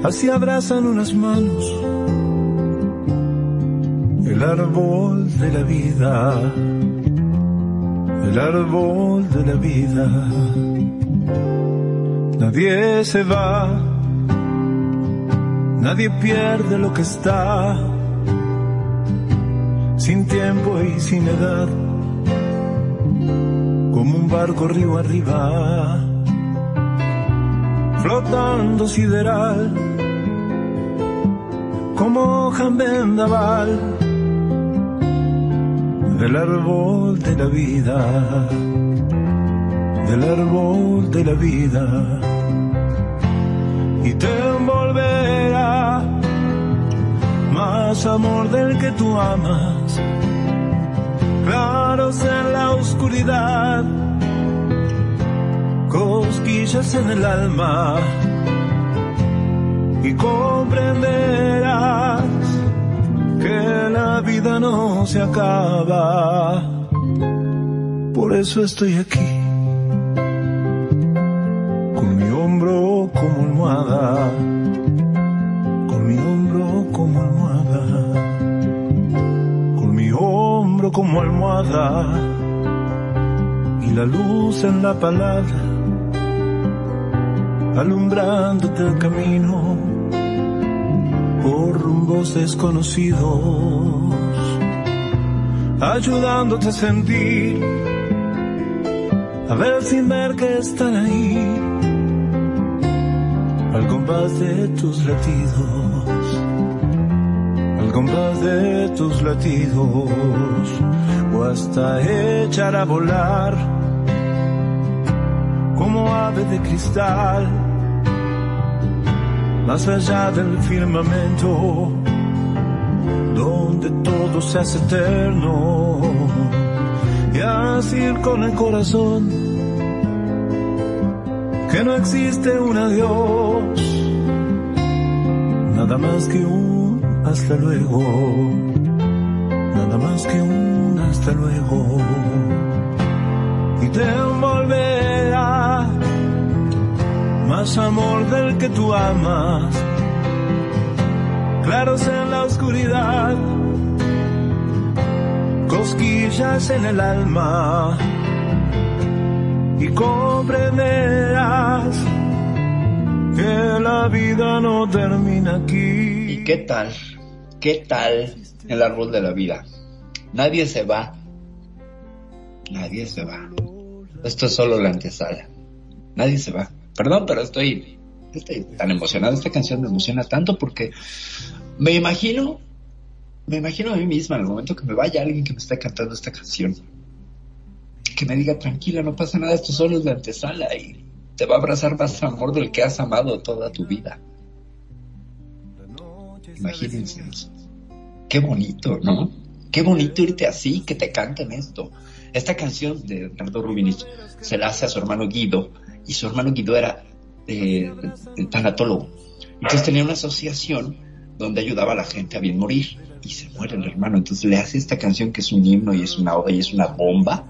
así abrazan unas manos el árbol de la vida, el árbol de la vida. Nadie se va, nadie pierde lo que está, sin tiempo y sin edad como un barco río arriba, flotando sideral, como hoja vendaval del árbol de la vida, del árbol de la vida, y te envolverá más amor del que tú amas claros en la oscuridad, cosquillas en el alma y comprenderás que la vida no se acaba. Por eso estoy aquí, con mi hombro como almohada, como almohada y la luz en la palabra alumbrándote el camino por rumbos desconocidos, ayudándote a sentir, a ver sin ver que están ahí, al compás de tus latidos compás de tus latidos o hasta echar a volar como ave de cristal. Más allá del firmamento donde todo se hace eterno. Y así con el corazón que no existe un adiós. Nada más que un hasta luego, nada más que un hasta luego, y te envolverá más amor del que tú amas, claros en la oscuridad, cosquillas en el alma, y comprenderás que la vida no termina aquí. ¿Y qué tal? ¿Qué tal el árbol de la vida? Nadie se va. Nadie se va. Esto es solo la antesala. Nadie se va. Perdón, pero estoy, tan emocionado. Esta canción me emociona tanto porque me imagino, me imagino a mí misma en el momento que me vaya alguien que me esté cantando esta canción. Que me diga, tranquila, no pasa nada, esto solo es la antesala y te va a abrazar más amor del que has amado toda tu vida. Imagínense eso. Qué bonito, ¿no? Qué bonito irte así, que te canten esto. Esta canción de Ricardo Rubinich se la hace a su hermano Guido, y su hermano Guido era eh, tanatólogo. Entonces tenía una asociación donde ayudaba a la gente a bien morir, y se muere el hermano. Entonces le hace esta canción que es un himno y es una oda y es una bomba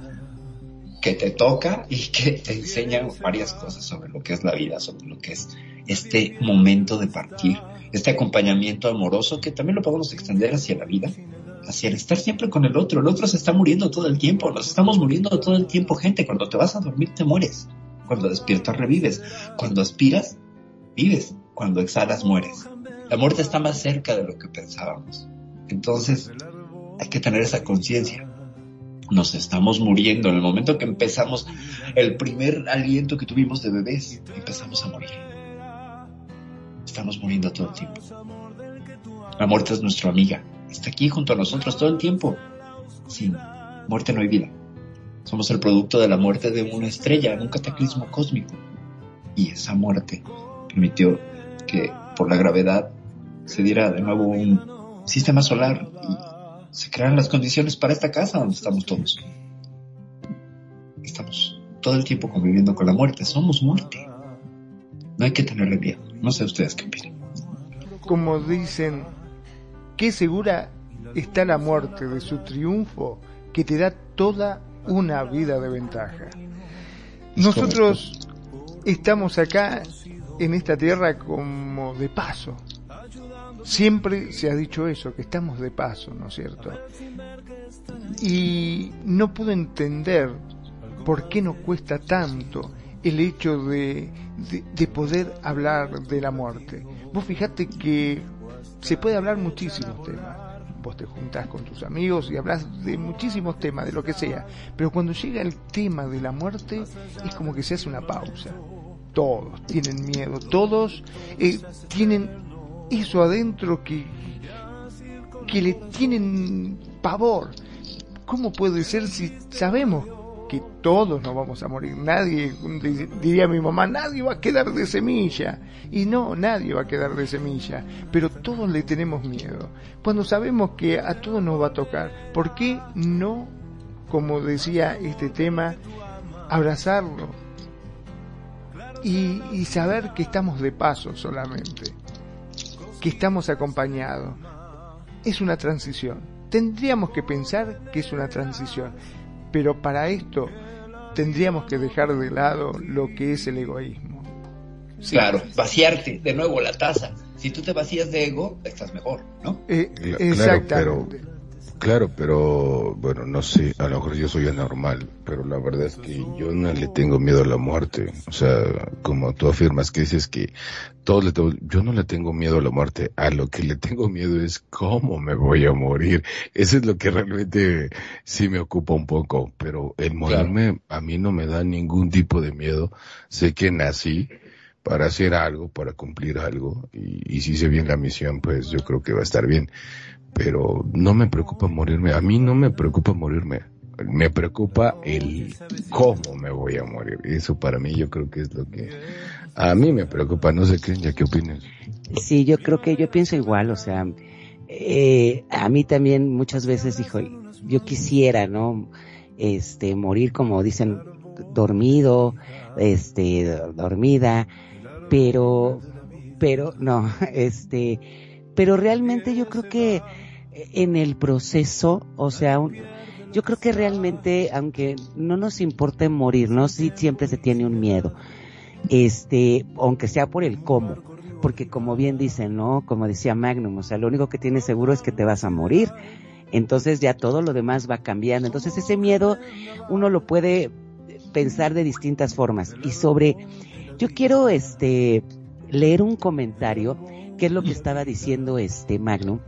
que te toca y que te enseña varias cosas sobre lo que es la vida, sobre lo que es este momento de partir este acompañamiento amoroso que también lo podemos extender hacia la vida, hacia el estar siempre con el otro. El otro se está muriendo todo el tiempo, nos estamos muriendo todo el tiempo, gente. Cuando te vas a dormir te mueres, cuando despiertas revives, cuando aspiras vives, cuando exhalas mueres. La muerte está más cerca de lo que pensábamos. Entonces hay que tener esa conciencia. Nos estamos muriendo. En el momento que empezamos el primer aliento que tuvimos de bebés, empezamos a morir estamos muriendo todo el tiempo. La muerte es nuestra amiga, está aquí junto a nosotros todo el tiempo. Sin muerte no hay vida. Somos el producto de la muerte de una estrella en un cataclismo cósmico. Y esa muerte permitió que por la gravedad se diera de nuevo un sistema solar y se crearan las condiciones para esta casa donde estamos todos. Estamos todo el tiempo conviviendo con la muerte. Somos muerte. No hay que tenerle miedo. No sé ustedes qué opinan. Como dicen, qué segura está la muerte de su triunfo que te da toda una vida de ventaja. Nosotros estamos acá en esta tierra como de paso. Siempre se ha dicho eso, que estamos de paso, ¿no es cierto? Y no puedo entender por qué nos cuesta tanto el hecho de, de, poder hablar de la muerte. Vos fijate que se puede hablar muchísimos temas vos te juntás con tus amigos y hablas de muchísimos temas, de lo que sea, pero cuando llega el tema de la muerte es como que se hace una pausa. Todos tienen miedo, todos eh, tienen eso adentro que, que le tienen pavor. ¿Cómo puede ser si sabemos que todos nos vamos a morir. Nadie, diría mi mamá, nadie va a quedar de semilla. Y no, nadie va a quedar de semilla. Pero todos le tenemos miedo. Cuando sabemos que a todos nos va a tocar, ¿por qué no, como decía este tema, abrazarlo? Y, saber que estamos de paso solamente. Que estamos acompañados. Es una transición. Tendríamos que pensar que es una transición pero para esto tendríamos que dejar de lado lo que es el egoísmo. Claro, vaciarte de nuevo la taza. Si tú te vacías de ego, estás mejor, ¿no? Eh, exactamente. Claro, pero bueno, no sé, a lo mejor yo soy anormal, pero la verdad es que yo no le tengo miedo a la muerte. O sea, como tú afirmas que dices que todo le tengo, yo no le tengo miedo a la muerte, a lo que le tengo miedo es cómo me voy a morir. Eso es lo que realmente sí me ocupa un poco, pero el morirme a mí no me da ningún tipo de miedo. Sé que nací para hacer algo, para cumplir algo, y, y si hice bien la misión, pues yo creo que va a estar bien pero no me preocupa morirme. A mí no me preocupa morirme. Me preocupa el cómo me voy a morir. Eso para mí yo creo que es lo que a mí me preocupa. No sé qué, ya qué opinas. Sí, yo creo que yo pienso igual. O sea, eh, a mí también muchas veces dijo, yo quisiera, ¿no? Este, morir como dicen, dormido, este, dormida, pero, pero no, este, pero realmente yo creo que en el proceso, o sea, yo creo que realmente, aunque no nos importe morir, ¿no? Sí, siempre se tiene un miedo. Este, aunque sea por el cómo. Porque como bien dicen, ¿no? Como decía Magnum, o sea, lo único que tienes seguro es que te vas a morir. Entonces ya todo lo demás va cambiando. Entonces ese miedo uno lo puede pensar de distintas formas. Y sobre, yo quiero, este, leer un comentario, que es lo que estaba diciendo este Magnum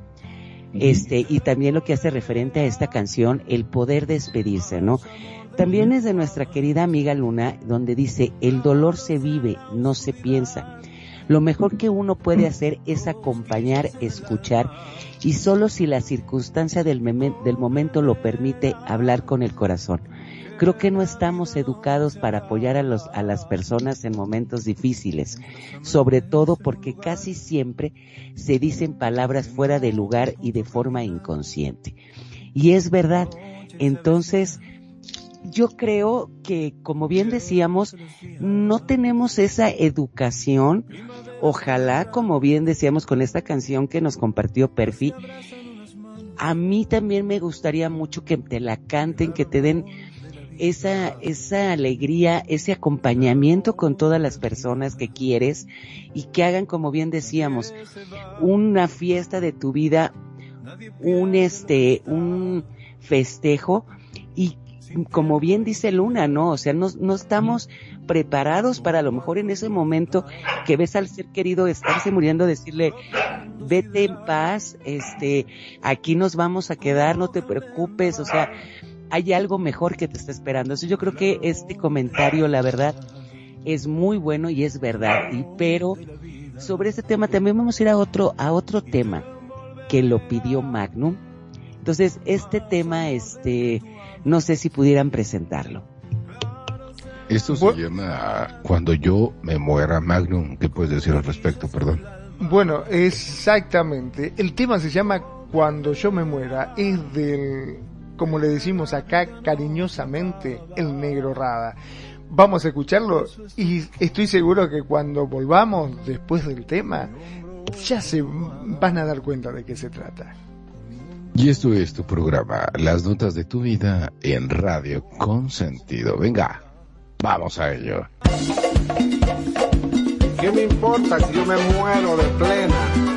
este, y también lo que hace referente a esta canción, el poder despedirse, ¿no? También es de nuestra querida amiga Luna, donde dice, el dolor se vive, no se piensa. Lo mejor que uno puede hacer es acompañar, escuchar y solo si la circunstancia del, del momento lo permite, hablar con el corazón. Creo que no estamos educados para apoyar a, los, a las personas en momentos difíciles, sobre todo porque casi siempre se dicen palabras fuera de lugar y de forma inconsciente. Y es verdad. Entonces, yo creo que, como bien decíamos, no tenemos esa educación. Ojalá, como bien decíamos con esta canción que nos compartió Perfi, a mí también me gustaría mucho que te la canten, que te den esa, esa alegría, ese acompañamiento con todas las personas que quieres y que hagan, como bien decíamos, una fiesta de tu vida, un este, un festejo y como bien dice Luna, ¿no? O sea, no, no estamos preparados para a lo mejor en ese momento que ves al ser querido estarse muriendo, decirle, vete en paz, este, aquí nos vamos a quedar, no te preocupes, o sea, hay algo mejor que te está esperando. Entonces yo creo que este comentario, la verdad, es muy bueno y es verdad. Y, pero sobre este tema también vamos a ir a otro, a otro tema que lo pidió Magnum Entonces, este tema, este, no sé si pudieran presentarlo. Esto se llama Cuando yo me muera, Magnum. ¿Qué puedes decir al respecto? Perdón. Bueno, exactamente. El tema se llama Cuando yo me muera. Es del, como le decimos acá cariñosamente, el negro rada. Vamos a escucharlo y estoy seguro que cuando volvamos después del tema, ya se van a dar cuenta de qué se trata. Y esto es tu programa, Las Notas de tu Vida en Radio con Sentido. Venga, vamos a ello. ¿Qué me importa si yo me muero de plena?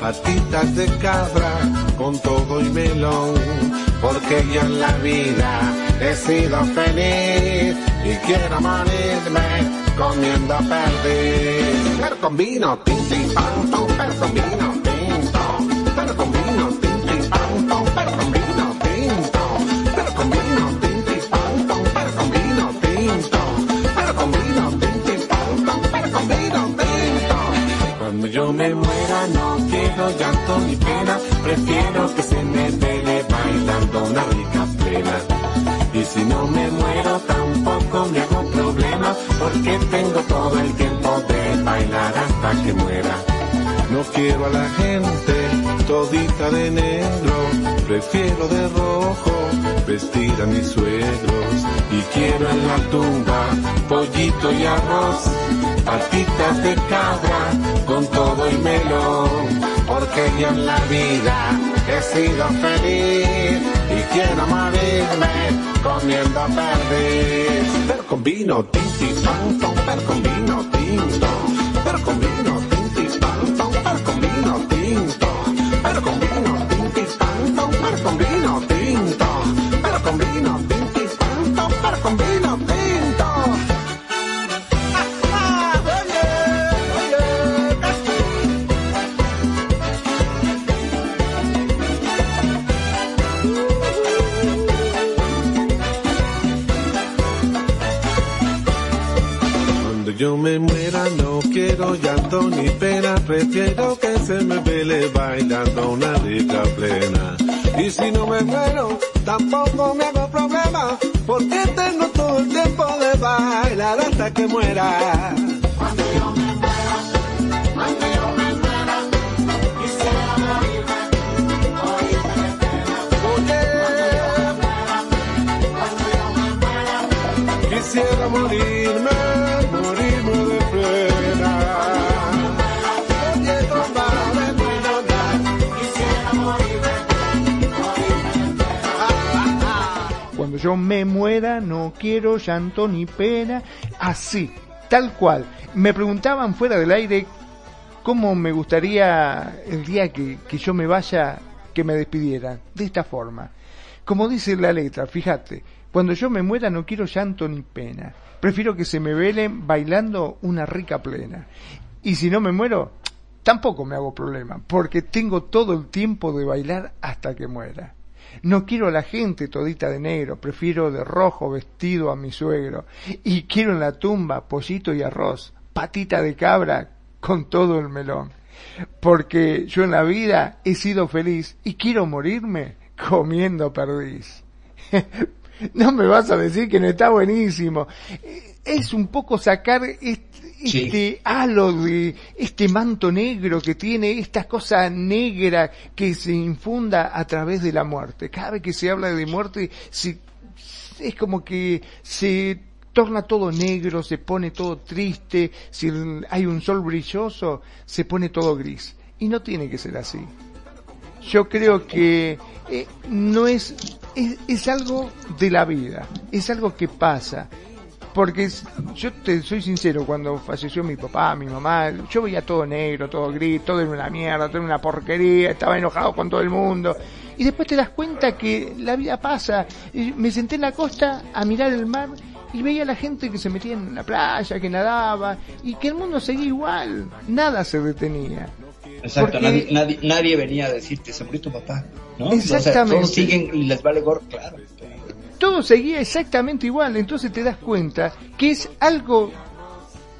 patitas de cabra con todo y melón, porque yo en la vida he sido feliz y quiero morirme comiendo perdiz. Pero con vino, pam, pero pena, prefiero que se me vele bailando una rica plena. Y si no me muero tampoco me hago problema, porque tengo todo el tiempo de bailar hasta que muera. No quiero a la gente todita de negro, prefiero de rojo vestir a mis suegros. Y quiero en la tumba pollito y arroz, patitas de cabra con todo y melón, porque yo en la vida he sido feliz y quiero morirme comiendo perdiz. Pero con vino, pam, pero con vino tinto. Quiero llanto ni pena, prefiero que se me vele bailando una rica plena. Y si no me muero, tampoco me hago problema, porque tengo todo el tiempo de bailar hasta que muera. Cuando yo me muera, cuando yo me muera, quisiera morirme. Quisiera morirme yo me muera no quiero llanto ni pena. Así, tal cual. Me preguntaban fuera del aire cómo me gustaría el día que, que yo me vaya que me despidieran. De esta forma. Como dice la letra, fíjate, cuando yo me muera no quiero llanto ni pena. Prefiero que se me velen bailando una rica plena. Y si no me muero, tampoco me hago problema, porque tengo todo el tiempo de bailar hasta que muera. No quiero a la gente todita de negro, prefiero de rojo vestido a mi suegro. Y quiero en la tumba pollito y arroz, patita de cabra con todo el melón. Porque yo en la vida he sido feliz y quiero morirme comiendo perdiz. no me vas a decir que no está buenísimo. Es un poco sacar este, halo de este manto negro que tiene esta cosa negra que se infunda a través de la muerte. Cada vez que se habla de muerte, se- es como que se torna todo negro, se pone todo triste, si hay un sol brilloso, se pone todo gris. Y no tiene que ser así. Yo creo que eh, no es, es, es algo de la vida, es algo que pasa. Porque yo te soy sincero, cuando falleció mi papá, mi mamá, yo veía todo negro, todo gris, todo en una mierda, todo en una porquería, estaba enojado con todo el mundo. Y después te das cuenta que la vida pasa. me senté en la costa a mirar el mar y veía a la gente que se metía en la playa, que nadaba, y que el mundo seguía igual, nada se detenía. Exacto, nadie, nadie, venía a decirte, se murió tu papá, ¿no? Exactamente. todos siguen y les vale gorro, claro. Todo seguía exactamente igual, entonces te das cuenta que es algo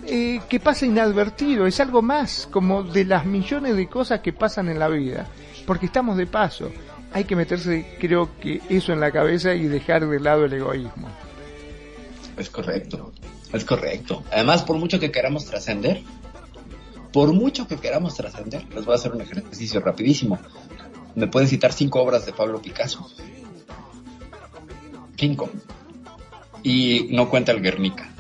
eh, que pasa inadvertido, es algo más como de las millones de cosas que pasan en la vida, porque estamos de paso. Hay que meterse, creo que, eso en la cabeza y dejar de lado el egoísmo. Es correcto, es correcto. Además, por mucho que queramos trascender, por mucho que queramos trascender, les voy a hacer un ejercicio rapidísimo. Me pueden citar cinco obras de Pablo Picasso. Cinco. Y no cuenta el Guernica.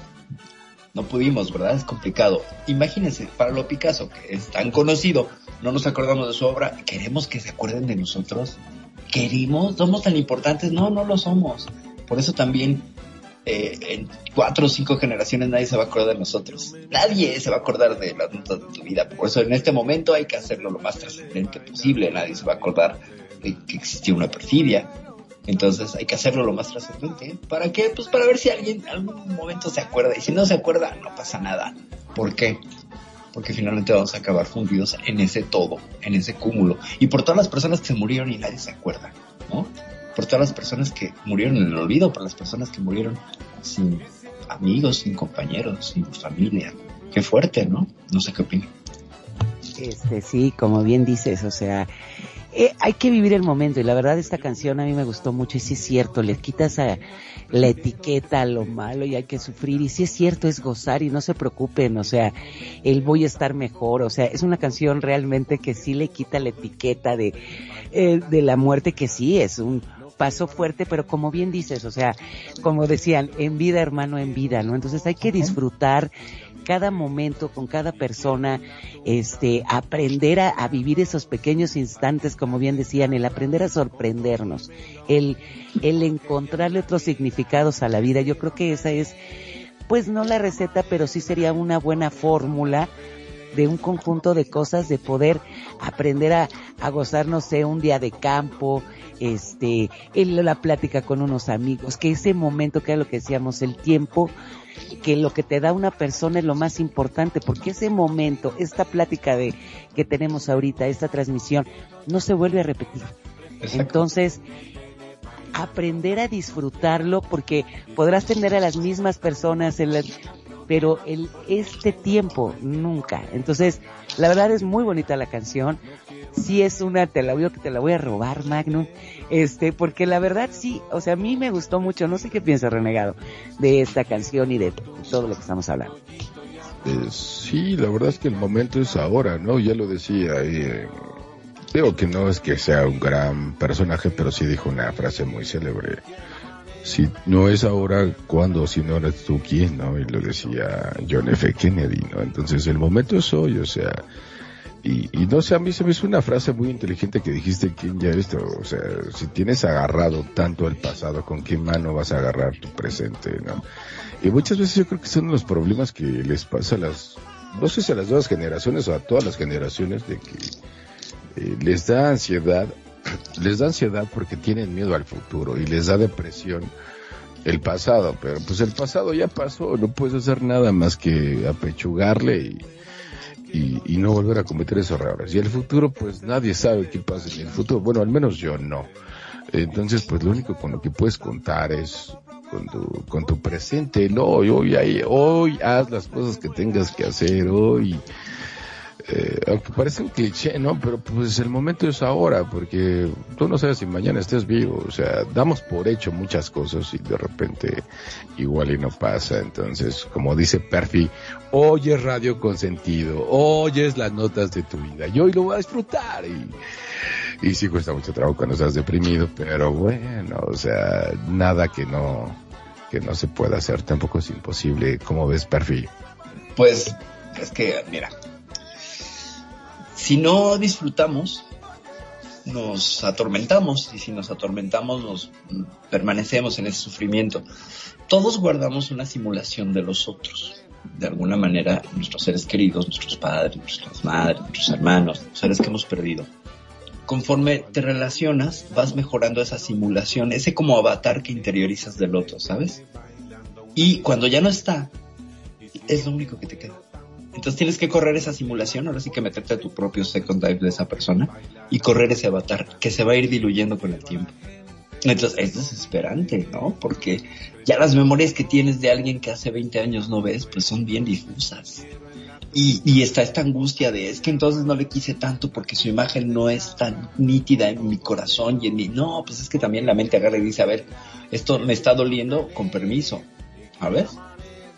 No pudimos, ¿verdad? Es complicado. Imagínense, Pablo Picasso, que es tan conocido, no nos acordamos de su obra, queremos que se acuerden de nosotros. ¿Queremos? ¿Somos tan importantes? No, no lo somos. Por eso también eh, en cuatro o cinco generaciones nadie se va a acordar de nosotros. Nadie se va a acordar de las notas de tu vida. Por eso en este momento hay que hacerlo lo más trascendente posible. Nadie se va a acordar de que existió una perfidia. Entonces hay que hacerlo lo más trascendente. ¿Para qué? Pues para ver si alguien en algún momento se acuerda. Y si no se acuerda, no pasa nada. ¿Por qué? Porque finalmente vamos a acabar fundidos en ese todo, en ese cúmulo. Y por todas las personas que se murieron y nadie se acuerda, ¿no? por todas las personas que murieron en el olvido, por las personas que murieron sin amigos, sin compañeros, sin familia. Qué fuerte, ¿no? No sé qué opinan. Este, sí, como bien dices, o sea, eh, hay que vivir el momento y la verdad esta canción a mí me gustó mucho y sí es cierto, le quitas a la etiqueta a lo malo y hay que sufrir y sí es cierto, es gozar y no se preocupen, o sea, el voy a estar mejor, o sea, es una canción realmente que sí le quita la etiqueta de, eh, de la muerte que sí es un, paso fuerte, pero como bien dices, o sea, como decían, en vida hermano, en vida, ¿no? Entonces hay que disfrutar cada momento con cada persona, este, aprender a, vivir esos pequeños instantes, como bien decían, el aprender a sorprendernos, el, el encontrarle otros significados a la vida. Yo creo que esa es, pues no la receta, pero sí sería una buena fórmula de un conjunto de cosas, de poder aprender a, a gozar, no sé, un día de campo, este, el, la plática con unos amigos, que ese momento, que es lo que decíamos, el tiempo, que lo que te da una persona es lo más importante, porque ese momento, esta plática de, que tenemos ahorita, esta transmisión, no se vuelve a repetir. Entonces, aprender a disfrutarlo porque podrás tener a las mismas personas en pero el, este tiempo nunca. Entonces, la verdad es muy bonita la canción. Sí es una, te la voy, te la voy a robar, Magnum. Este, porque la verdad sí, o sea, a mí me gustó mucho, no sé qué piensa Renegado de esta canción y de todo lo que estamos hablando. Eh, sí, la verdad es que el momento es ahora, ¿no? Ya lo decía, eh, digo que no es que sea un gran personaje, pero sí dijo una frase muy célebre si no es ahora, ¿cuándo? Si no eres tú, ¿quién? ¿no? Y lo decía John F. Kennedy, ¿no? Entonces el momento es hoy, o sea, y, y no sé, a mí se me hizo una frase muy inteligente que dijiste, ¿quién ya esto? O sea, si tienes agarrado tanto el pasado, ¿con qué mano vas a agarrar tu presente, no? Y muchas veces yo creo que son los problemas que les pasa a las, no sé si a las nuevas generaciones o a todas las generaciones de que eh, les da ansiedad les da ansiedad porque tienen miedo al futuro y les da depresión el pasado, pero pues el pasado ya pasó, no puedes hacer nada más que apechugarle y, y, no volver a cometer esos errores. Y el futuro, pues nadie sabe qué pasa en el futuro, bueno, al menos yo no. Entonces, pues lo único con lo que puedes contar es con tu, con tu presente, no, hoy, hoy, hoy haz las cosas que tengas que hacer, hoy eh, aunque parece un cliché, ¿no? Pero pues el momento es ahora, porque tú no sabes si mañana estés vivo, o sea, damos por hecho muchas cosas y de repente igual y no pasa, entonces, como dice Perfi, oyes radio con sentido, oyes las notas de tu vida, y hoy lo voy a disfrutar, y, y sí cuesta mucho trabajo cuando estás deprimido, pero bueno, o sea, nada que no, que no se pueda hacer, tampoco es imposible, como ves Perfi? Pues, es que, mira, si no disfrutamos, nos atormentamos y si nos atormentamos nos permanecemos en ese sufrimiento. Todos guardamos una simulación de los otros. De alguna manera, nuestros seres queridos, nuestros padres, nuestras madres, nuestros hermanos, seres que hemos perdido. Conforme te relacionas, vas mejorando esa simulación, ese como avatar que interiorizas del otro, ¿sabes? Y cuando ya no está, es lo único que te queda. Entonces tienes que correr esa simulación, ahora sí que meterte a tu propio second life de esa persona y correr ese avatar que se va a ir diluyendo con el tiempo. Entonces es desesperante, ¿no? Porque ya las memorias que tienes de alguien que hace 20 años no ves, pues son bien difusas. Y, y está esta angustia de, es que entonces no le quise tanto porque su imagen no es tan nítida en mi corazón y en mi... No, pues es que también la mente agarra y dice, a ver, esto me está doliendo con permiso. Ver,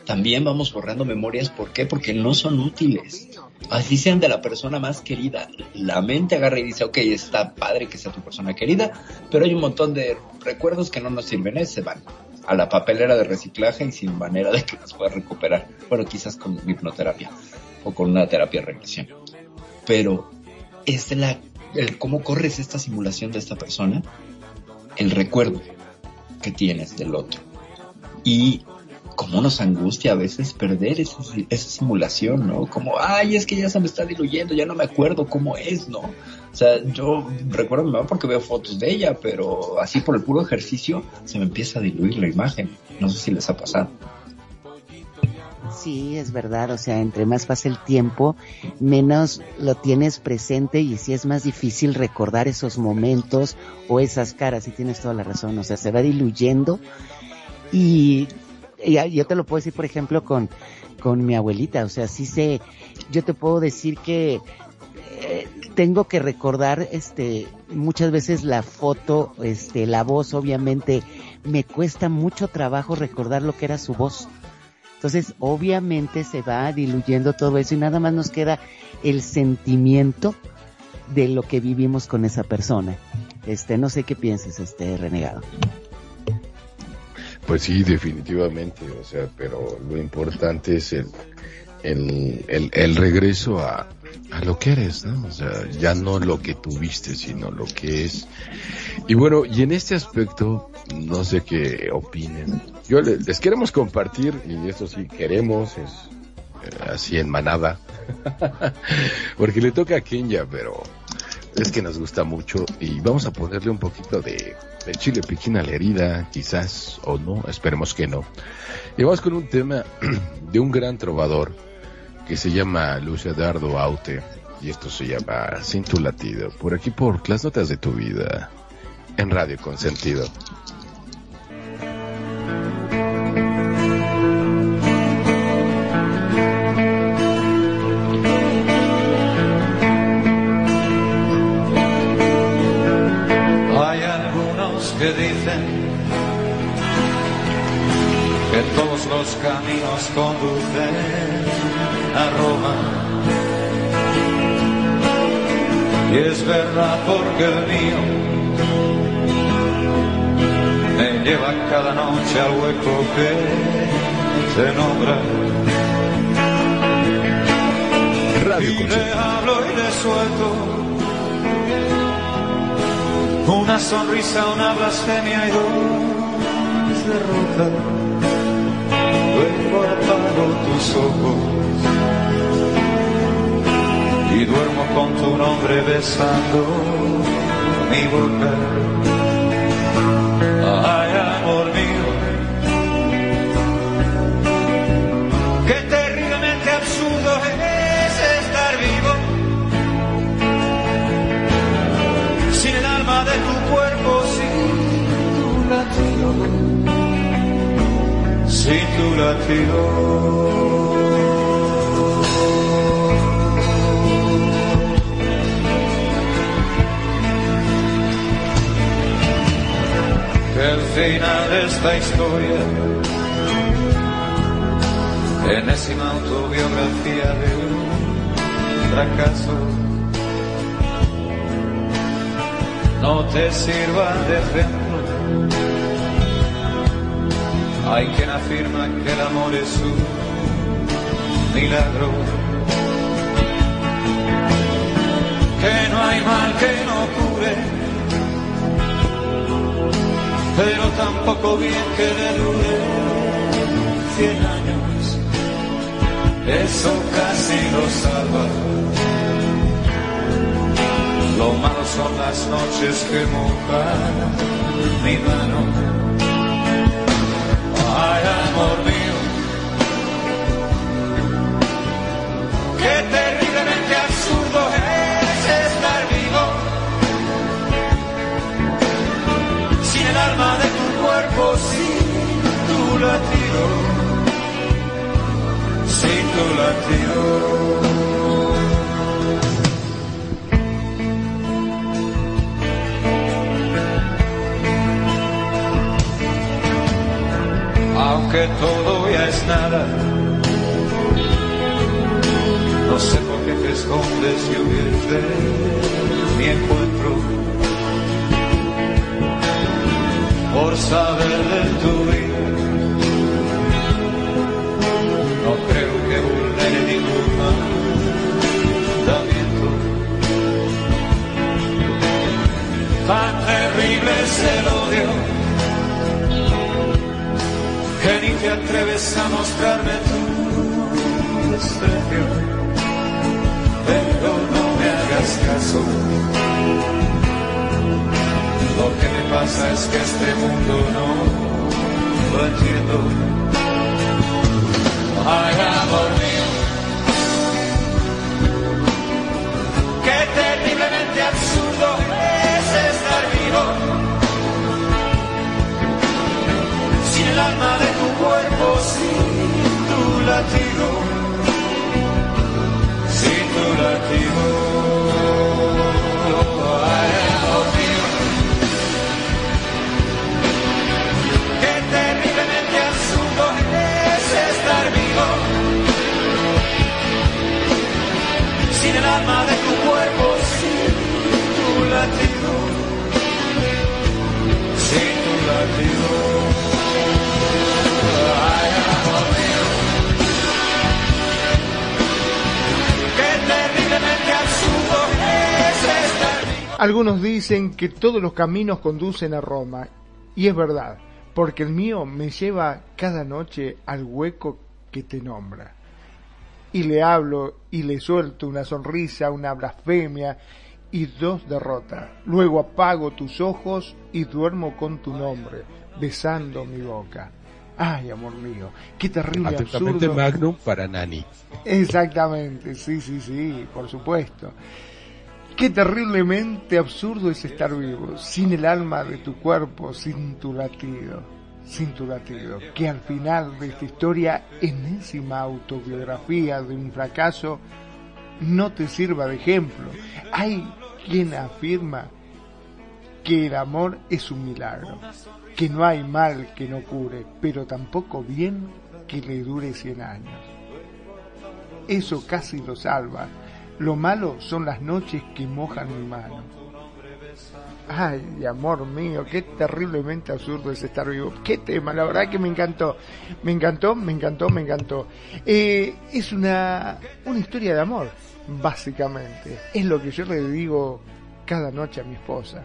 también vamos borrando memorias. ¿Por qué? Porque no son útiles. Así sean de la persona más querida. La mente agarra y dice, ok, está padre que sea tu persona querida, pero hay un montón de recuerdos que no nos sirven, se van a la papelera de reciclaje y sin manera de que las pueda recuperar. Bueno, quizás con hipnoterapia o con una terapia de regresión. Pero es la, el cómo corres esta simulación de esta persona, el recuerdo que tienes del otro. Y cómo nos angustia a veces perder esa, esa simulación, ¿no? Como, ay, es que ya se me está diluyendo, ya no me acuerdo cómo es, ¿no? O sea, yo recuerdo a mi mamá porque veo fotos de ella, pero así por el puro ejercicio se me empieza a diluir la imagen. No sé si les ha pasado. Sí, es verdad, o sea, entre más pasa el tiempo, menos lo tienes presente y sí es más difícil recordar esos momentos o esas caras, y tienes toda la razón, o sea, se va diluyendo y y yo te lo puedo decir, por ejemplo, con, con mi abuelita, o sea, sí sé, yo te puedo decir que eh, tengo que recordar, este, muchas veces la foto, este, la voz, obviamente, me cuesta mucho trabajo recordar lo que era su voz. Entonces, obviamente se va diluyendo todo eso y nada más nos queda el sentimiento de lo que vivimos con esa persona. Este, no sé qué pienses, este renegado. Pues sí, definitivamente, o sea, pero lo importante es el, el, el, regreso a, a, lo que eres, ¿no? O sea, ya no lo que tuviste, sino lo que es. Y bueno, y en este aspecto, no sé qué opinen. Yo les, queremos compartir, y esto sí queremos, es eh, así en manada, porque le toca a Kenya, pero es que nos gusta mucho y vamos a ponerle un poquito de, chile piquín a la herida, quizás o no, esperemos que no. Y vamos con un tema de un gran trovador que se llama Luis Eduardo Aute y esto se llama Sin tu latido, por aquí por las notas de tu vida en Radio Consentido. Que dicen que todos los caminos conducen a Roma. Y es verdad porque el mío me lleva cada noche al hueco que se nombra. Radio y le hablo y le suelto una sonrisa, una blasfemia y dos derrotas. Luego apago tus ojos y duermo con tu nombre besando mi boca. Ay, Sin tu latido. el final de esta historia, enésima autobiografía de un fracaso, no te sirva de. Hay quien afirma que el amor es un milagro, que no hay mal que no cure. Pero tampoco bien que le dure cien años, eso casi lo salva. Lo malo son las noches que mojan mi mano. Qué terriblemente absurdo es estar vivo. Sin el alma de tu cuerpo, sin tu latido, sin tu latido. aunque todo ya es nada. Te escondes y de mi encuentro. Por saber de tu vida. No creo que vulnere ningún mandamiento. Tan terrible es el odio que ni te atreves a mostrarme tu desprecio, Lo que me pasa es que este mundo no lo entiendo. Ay, amor mío, qué terriblemente absurdo es estar vivo. sin el alma de tu cuerpo, sin tu latido, sin tu latido. Tu sin tu. Algunos dicen que todos los caminos conducen a Roma, y es verdad, porque el mío me lleva cada noche al hueco que te nombra. Y le hablo y le suelto una sonrisa, una blasfemia y dos derrotas. Luego apago tus ojos y duermo con tu nombre, besando mi boca. Ay, amor mío, qué terrible absurdo. Magnum para Nani. Exactamente, sí, sí, sí, por supuesto. Qué terriblemente absurdo es estar vivo, sin el alma de tu cuerpo, sin tu latido, sin tu latido. Que al final de esta historia, enésima autobiografía de un fracaso, no te sirva de ejemplo. Hay quien afirma que el amor es un milagro, que no hay mal que no cure, pero tampoco bien que le dure cien años. Eso casi lo salva. Lo malo son las noches que mojan mi mano. Ay, amor mío, qué terriblemente absurdo es estar vivo. Qué tema, la verdad que me encantó. Me encantó, me encantó, me encantó. Eh, es una, una historia de amor, básicamente. Es lo que yo le digo cada noche a mi esposa.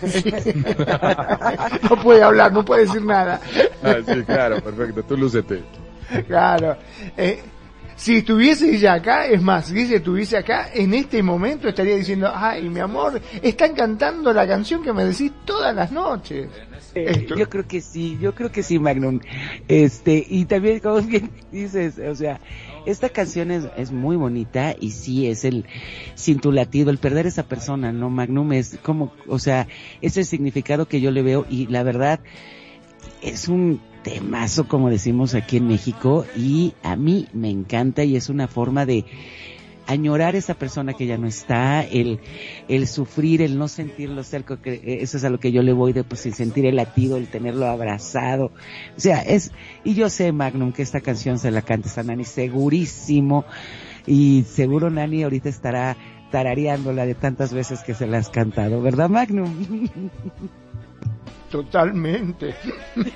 no puede hablar, no puede decir nada. Ah, sí, claro, perfecto. Tú lúcete. Claro. Eh, si estuviese ella acá, es más, si ella estuviese acá, en este momento estaría diciendo, ay, mi amor, están cantando la canción que me decís todas las noches. Esto- Yo creo que sí, yo creo que sí, Magnum. Este, y también, como bien dices, o sea, esta canción es, es muy bonita y sí es el, sin tu latido, el perder esa persona, ¿no? Magnum es como, o sea, es el significado que yo le veo y la verdad, es un temazo, como decimos aquí en México, y a mí me encanta y es una forma de añorar esa persona que ya no está, el, el sufrir, el no sentirlo cerca, que eso es a lo que yo le voy de pues el sentir el latido, el tenerlo abrazado. O sea, es, y yo sé, Magnum, que esta canción se la canta a Nani segurísimo, y seguro Nani ahorita estará tarareándola de tantas veces que se la has cantado, ¿verdad, Magnum? Totalmente.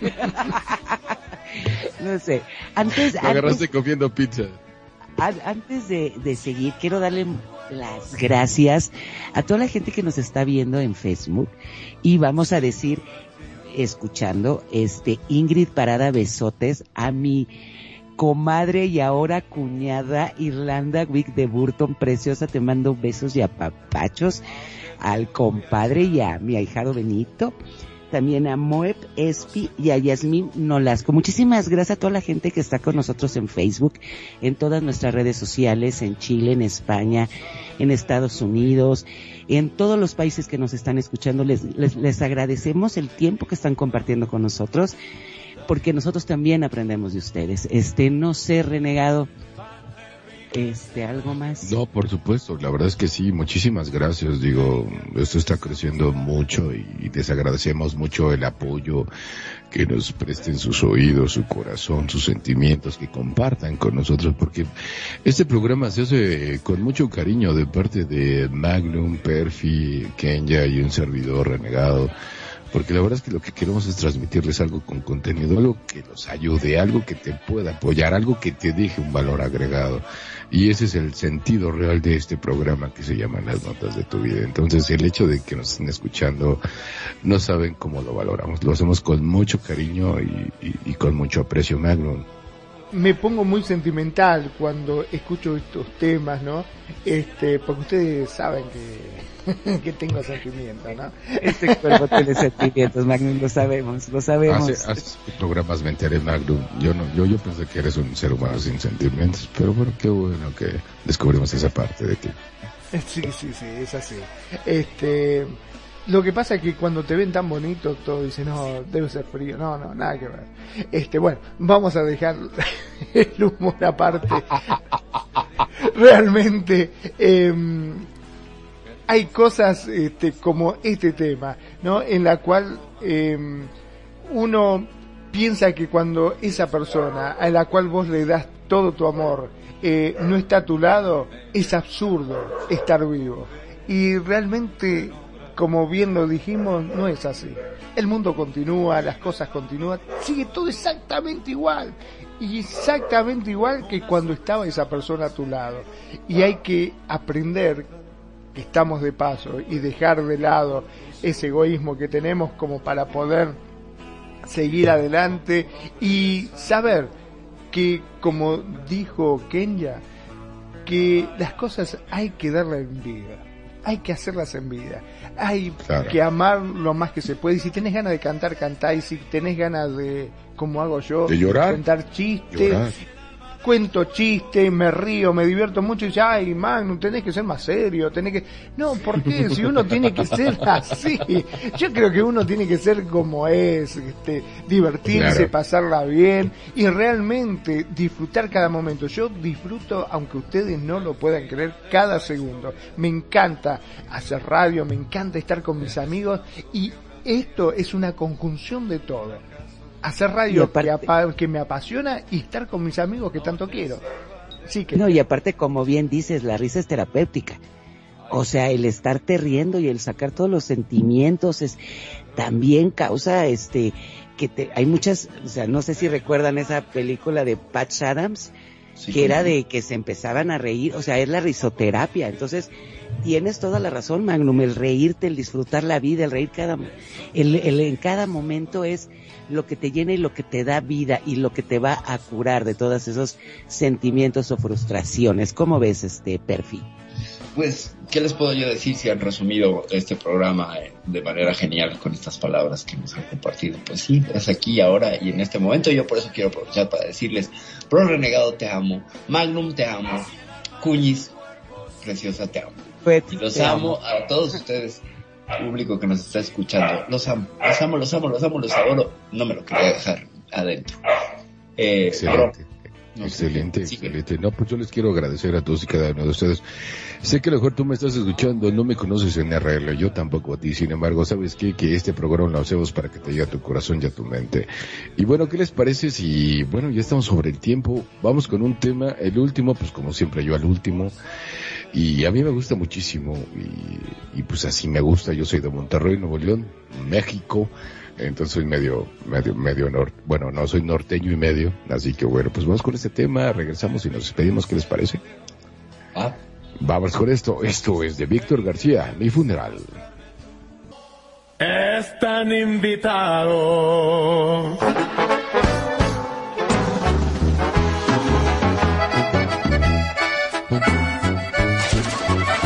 no sé. Antes, Lo antes, agarraste comiendo pizza. an- antes de, de seguir, quiero darle las gracias a toda la gente que nos está viendo en Facebook y vamos a decir, escuchando, este, Ingrid Parada Besotes a mi comadre y ahora cuñada Irlanda Wick de Burton, preciosa, te mando besos y apapachos al compadre y a mi ahijado Benito también a Moeb Espi y a Yasmín Nolasco. Muchísimas gracias a toda la gente que está con nosotros en Facebook, en todas nuestras redes sociales, en Chile, en España, en Estados Unidos, en todos los países que nos están escuchando. Les, les, les agradecemos el tiempo que están compartiendo con nosotros, porque nosotros también aprendemos de ustedes. Este, no sé, renegado este, algo más. No, por supuesto, la verdad es que sí, muchísimas gracias, digo, esto está creciendo mucho y les agradecemos mucho el apoyo que nos presten sus oídos, su corazón, sus sentimientos, que compartan con nosotros, porque este programa se hace con mucho cariño de parte de Magnum, Perfi, Kenya y un servidor renegado porque la verdad es que lo que queremos es transmitirles algo con contenido, algo que los ayude, algo que te pueda apoyar, algo que te deje un valor agregado. Y ese es el sentido real de este programa que se llama Las Notas de tu Vida. Entonces el hecho de que nos estén escuchando, no saben cómo lo valoramos. Lo hacemos con mucho cariño y, con mucho aprecio, Magnum. Me pongo muy sentimental cuando escucho estos temas, ¿no? Este, porque ustedes saben que que tengo sentimientos, ¿no? Este cuerpo tiene sentimientos, Magnum, lo sabemos, lo sabemos. Hace, programas me enteré, Magnum. Yo no, yo, yo pensé que eres un ser humano sin sentimientos, pero bueno, qué bueno que descubrimos esa parte de ti. Sí, sí, sí, es así. Este, lo que pasa es que cuando te ven tan bonito, todo dice, no, debe ser frío. No, no, nada que ver. Este, bueno, vamos a dejar el humor aparte. Realmente, eh, hay cosas este, como este tema, ¿no? En la cual em, uno piensa que cuando esa persona a la cual vos le das todo tu amor eh, no está a tu lado, es absurdo estar vivo. Y realmente, como bien lo dijimos, no es así. El mundo continúa, las cosas continúan, sigue todo exactamente igual. Exactamente igual que cuando estaba esa persona a tu lado. Y hay que aprender que estamos de paso y dejar de lado ese egoísmo que tenemos como para poder seguir adelante y saber que, como dijo Kenya, que las cosas hay que darle en vida, hay que hacerlas en vida, hay que amar lo más que se puede. Y si tenés ganas de cantar, cantá. Y si tenés ganas de, como hago yo, de llorar, contar chistes, cuento chistes, me río, me divierto mucho y dice, ay, Magnum, tenés que ser más serio, tenés que... No, ¿por qué? Si uno tiene que ser así. Yo creo que uno tiene que ser como es, este, divertirse, pasarla bien y realmente disfrutar cada momento. Yo disfruto, aunque ustedes no lo puedan creer, cada segundo. Me encanta hacer radio, me encanta estar con mis amigos y esto es una conjunción de todo hacer radio que, me apasiona y estar con mis amigos que tanto quiero. Sí que... No, y aparte, como bien dices, la risa es terapéutica. O sea, el estarte riendo y el sacar todos los sentimientos es también causa este que te, hay muchas, o sea, no sé si recuerdan esa película de Patch Adams, que era de que se empezaban a reír, o sea, es la risoterapia. Entonces, tienes toda la razón, Magnum, el reírte, el disfrutar la vida, el reír cada, el, el en cada momento es lo que te llena y lo que te da vida y lo que te va a curar de todos esos sentimientos o frustraciones. ¿Cómo ves este perfil? Pues, ¿qué les puedo yo decir si han resumido este programa eh, de manera genial con estas palabras que nos han compartido? Pues sí, es aquí, ahora y en este momento. Yo por eso quiero aprovechar para decirles, Pro Renegado te amo, Magnum te amo, Cuñis, Preciosa te amo. Pues, y los amo a todos ustedes público que nos está escuchando. Los amo, los amo, los amo, los amo, los adoro. No me lo quería dejar adentro. Eh, excelente. excelente, excelente. No, pues yo les quiero agradecer a todos y cada uno de ustedes. Sé que a lo mejor tú me estás escuchando, no me conoces en RL, yo tampoco a ti. Sin embargo, ¿sabes qué? Que este programa lo hacemos para que te llegue a tu corazón y a tu mente. Y bueno, ¿qué les parece si, bueno, ya estamos sobre el tiempo? Vamos con un tema, el último, pues como siempre yo al último. Y a mí me gusta muchísimo y, pues así me gusta. Yo soy de Monterrey, Nuevo León, México. Entonces soy medio, medio, medio norte. Bueno, no, soy norteño y medio. Así que bueno, pues vamos con este tema, regresamos y nos despedimos. ¿Qué les parece? Ah, Vamos con esto. Esto es de Víctor García, mi funeral. Están invitados.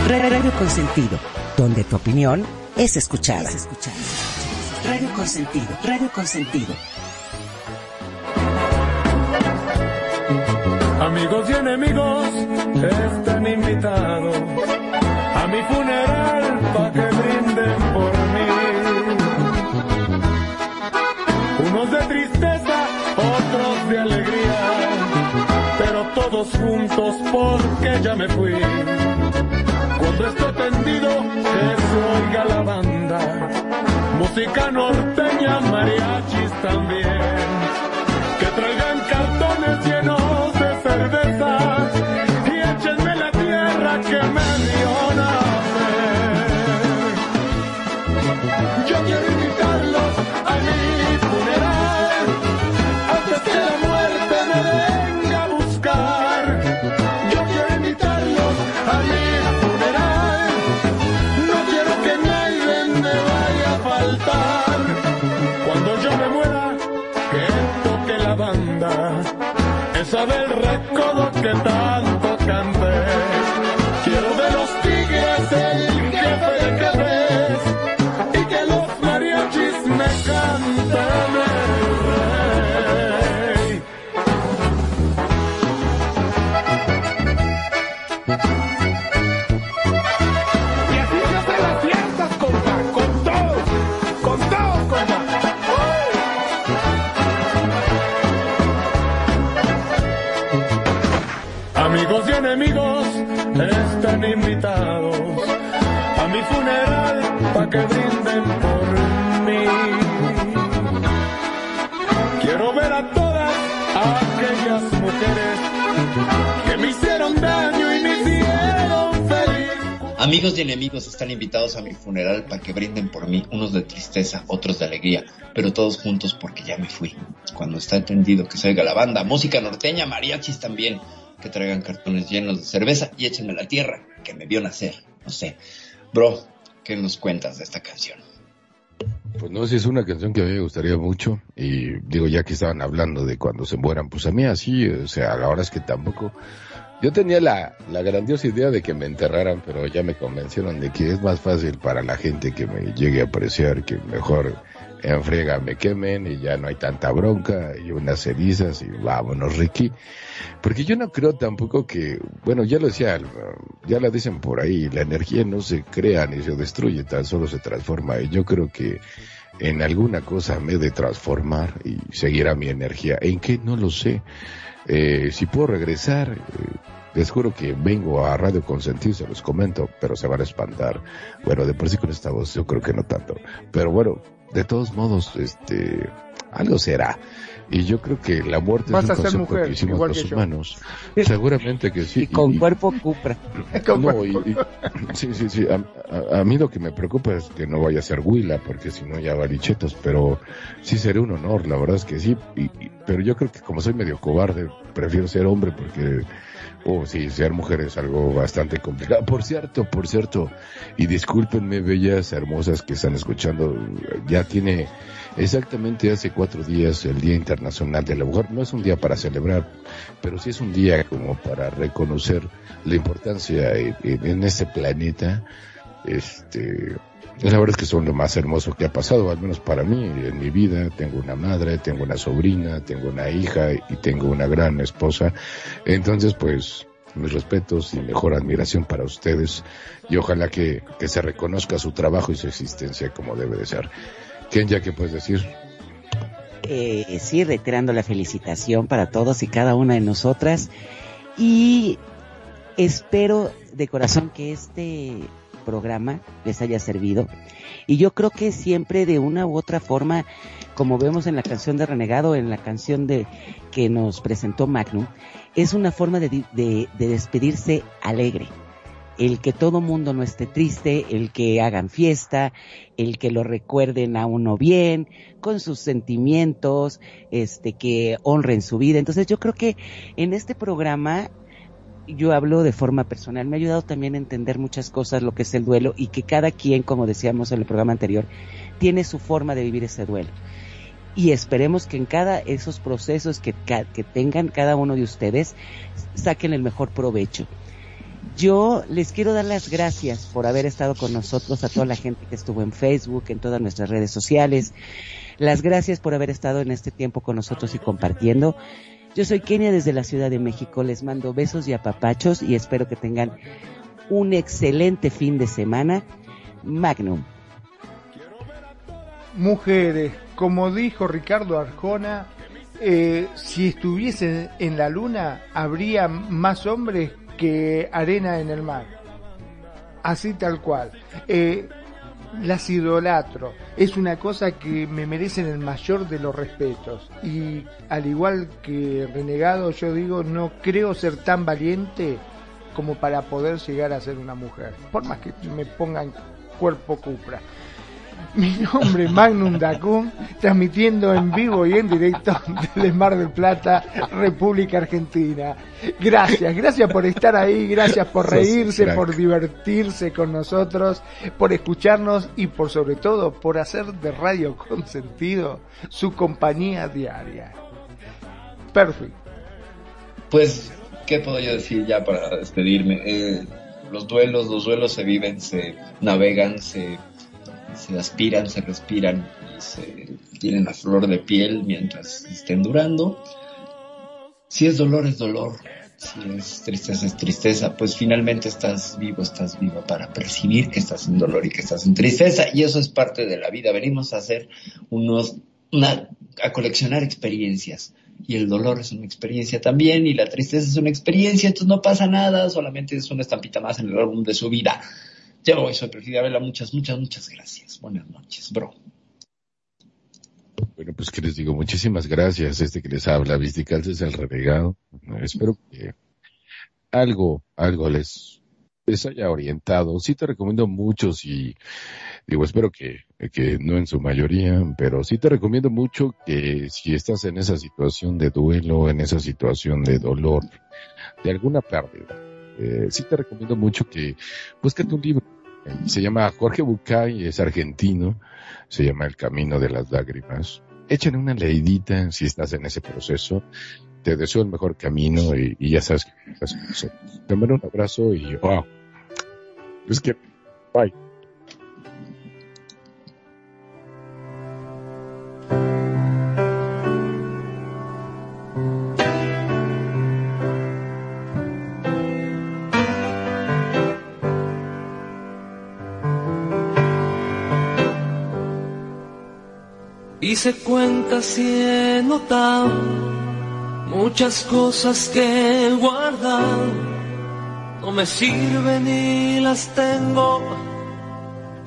Radio Consentido, donde tu opinión es escuchada. Es escuchada. Radio Consentido, Radio Consentido. Juntos porque ya me fui. Cuando esté tendido, que se oiga la banda, música norteña, mariachis también, que traigan cartones llenos de cerveza y échenme la tierra que me dio nacer. Yo quiero invitarlos esa del recodo que tanto canté. Quiero de los tigres el invitados a mi funeral para que brinden por mí. Quiero ver a todas aquellas mujeres que me hicieron daño y me hicieron feliz. Amigos y enemigos están invitados a mi funeral para que brinden por mí, unos de tristeza, otros de alegría, pero todos juntos porque ya me fui. Cuando está entendido que se oiga la banda, música norteña, mariachis también, que traigan cartones llenos de cerveza y échenme la tierra que me vio nacer. No sé. Bro, ¿qué nos cuentas de esta canción? Pues no sé, es una canción que a mí me gustaría mucho. Y digo, ya que estaban hablando de cuando se mueran, pues a mí así, o sea, la verdad es que tampoco. Yo tenía la, la grandiosa idea de que me enterraran, pero ya me convencieron de que es más fácil para la gente que me llegue a apreciar, que mejor en me quemen y ya no hay tanta bronca y unas cenizas y vámonos, Ricky. Porque yo no creo tampoco que, bueno, ya lo decía, ya la dicen por ahí, la energía no se crea ni se destruye, tan solo se transforma. Y yo creo que en alguna cosa me he de transformar y seguirá mi energía. ¿En qué? No lo sé. Eh, si puedo regresar, eh, les juro que vengo a Radio Consentir, se los comento, pero se van a espantar. Bueno, de por sí con esta voz yo creo que no tanto. Pero bueno, de todos modos, este, algo será. Y yo creo que la muerte Vas es un a ser concepto mujer, que hicimos los que humanos. Seguramente que sí. Y con Y- cuerpo cupra. no, y, y- sí, sí, sí. A, a- a mí lo que me preocupa es que no vaya a ser Huila, porque si no ya varichetos, pero sí sería un honor, la verdad es que sí. Y- y- pero yo creo que como soy medio cobarde, prefiero ser hombre porque, oh, sí, ser mujer es algo bastante complicado. Por cierto, por cierto, y discúlpenme, bellas, hermosas que están escuchando, ya tiene exactamente hace cuatro días el Día Internacional de la Mujer. No es un día para celebrar, pero sí es un día como para reconocer la importancia en, en- este planeta. Este, la verdad es que son lo más hermoso que ha pasado, al menos para mí, en mi vida. Tengo una madre, tengo una sobrina, tengo una hija y tengo una gran esposa. Entonces, pues, mis respetos y mejor admiración para ustedes y ojalá que, que se reconozca su trabajo y su existencia como debe de ser. Kenya, ¿qué puedes decir? Eh, sí, reiterando la felicitación para todos y cada una de nosotras. Y espero de corazón que este programa les haya servido. Y yo creo que siempre de una u otra forma, como vemos en la canción de Renegado, en la canción de que nos presentó Magnum, es una forma de, de- de despedirse alegre. El que todo mundo no esté triste, el que hagan fiesta, el que lo recuerden a uno bien, con sus sentimientos, este, que honren su vida. Entonces yo creo que en este programa yo hablo de forma personal, me ha ayudado también a entender muchas cosas, lo que es el duelo y que cada quien, como decíamos en el programa anterior, tiene su forma de vivir ese duelo. Y esperemos que en cada esos procesos que, que tengan cada uno de ustedes saquen el mejor provecho. Yo les quiero dar las gracias por haber estado con nosotros, a toda la gente que estuvo en Facebook, en todas nuestras redes sociales. Las gracias por haber estado en este tiempo con nosotros y compartiendo. Yo soy Kenia desde la Ciudad de México. Les mando besos y apapachos y espero que tengan un excelente fin de semana. Magnum. Mujeres, como dijo Ricardo Arjona, eh, si estuviesen en la luna, habría más hombres que arena en el mar. Así tal cual. Eh, las idolatro. Es una cosa que me merecen el mayor de los respetos. Y al igual que renegado, yo digo, no creo ser tan valiente como para poder llegar a ser una mujer. Por más que me pongan cuerpo cupra. Mi nombre es Magnum Dacun, transmitiendo en vivo y en directo desde Mar del Plata, República Argentina. Gracias, gracias por estar ahí, gracias por reírse, por divertirse con nosotros, por escucharnos y por sobre todo por hacer de Radio con sentido su compañía diaria. Perfecto. Pues, ¿qué puedo yo decir ya para despedirme? Eh, los duelos, los duelos se viven, se navegan, se se aspiran, se respiran y se tienen a flor de piel mientras estén durando. Si es dolor, es dolor. Si es tristeza, es tristeza. Pues finalmente estás vivo, estás vivo para percibir que estás en dolor y que estás en tristeza. Y eso es parte de la vida. Venimos a hacer unos, una, a coleccionar experiencias. Y el dolor es una experiencia también, y la tristeza es una experiencia, entonces no pasa nada, solamente es una estampita más en el álbum de su vida. Yo soy Perfil Vela, muchas, muchas, muchas gracias. Buenas noches, bro. Bueno, pues que les digo, muchísimas gracias. Este que les habla, Visticals es el renegado. Espero que algo, algo les, les haya orientado. Sí te recomiendo mucho si, digo, espero que, que no en su mayoría, pero sí te recomiendo mucho que si estás en esa situación de duelo, en esa situación de dolor, de alguna pérdida, eh, sí te recomiendo mucho que búscate un libro se llama Jorge Bucay, es argentino, se llama El Camino de las Lágrimas. Échale una leidita si estás en ese proceso. Te deseo el mejor camino y, ya sabes que Te mando un abrazo y wow. Es que, bye. Se cuenta si he notado muchas cosas que he guardado. No me sirven y las tengo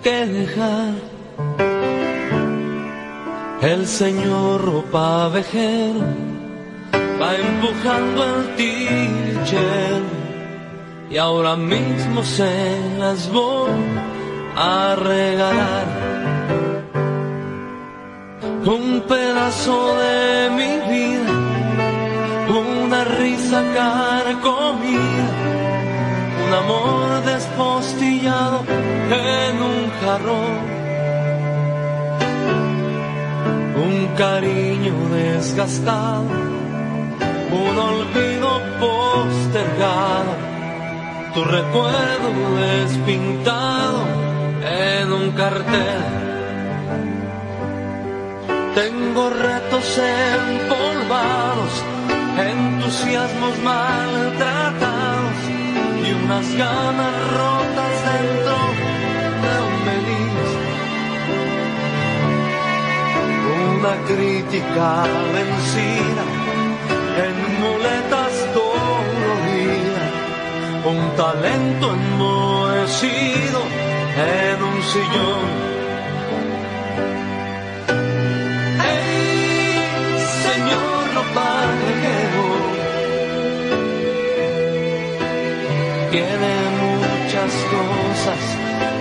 que dejar. El señor pavejero va empujando el ticher y ahora mismo se las voy a regalar un pedazo de mi vida, una risa carcomida, un amor despostillado en un jarrón, un cariño desgastado, un olvido postergado, tu recuerdo despintado en un cartel tengo retos empolvados, entusiasmos maltratados y unas ganas rotas dentro de un melis. Una crítica vencida en muletas doloridas, un talento enmohecido en un sillón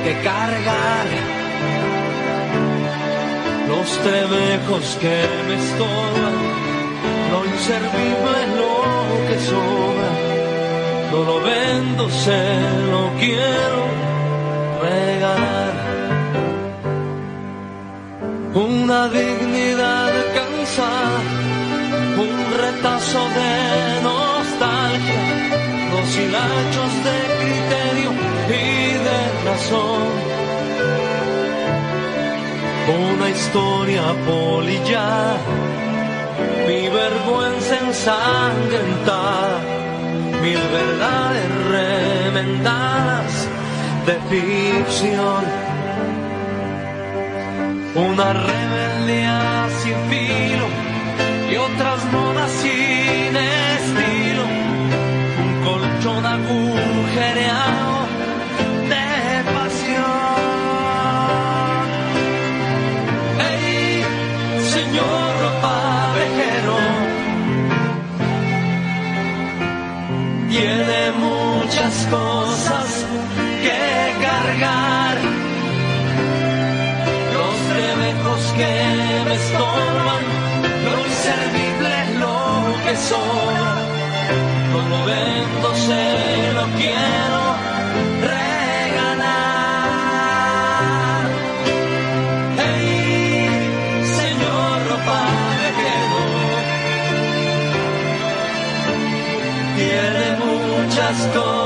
que cargar. Los tremejos que me estorban, lo inservible lo que sobra, no lo vendo, se lo quiero regalar. Una dignidad cansada, un retazo de nostalgia, dos hilachos de criterio Una historia polillada, mi vergüenza ensangrentada mil verdades remendadas de ficción. Una rebeldía sin filo me estorban, lo inservible lo que soy. No lo vendo, se lo quiero regalar. Hey, señor ropa tiene muchas cosas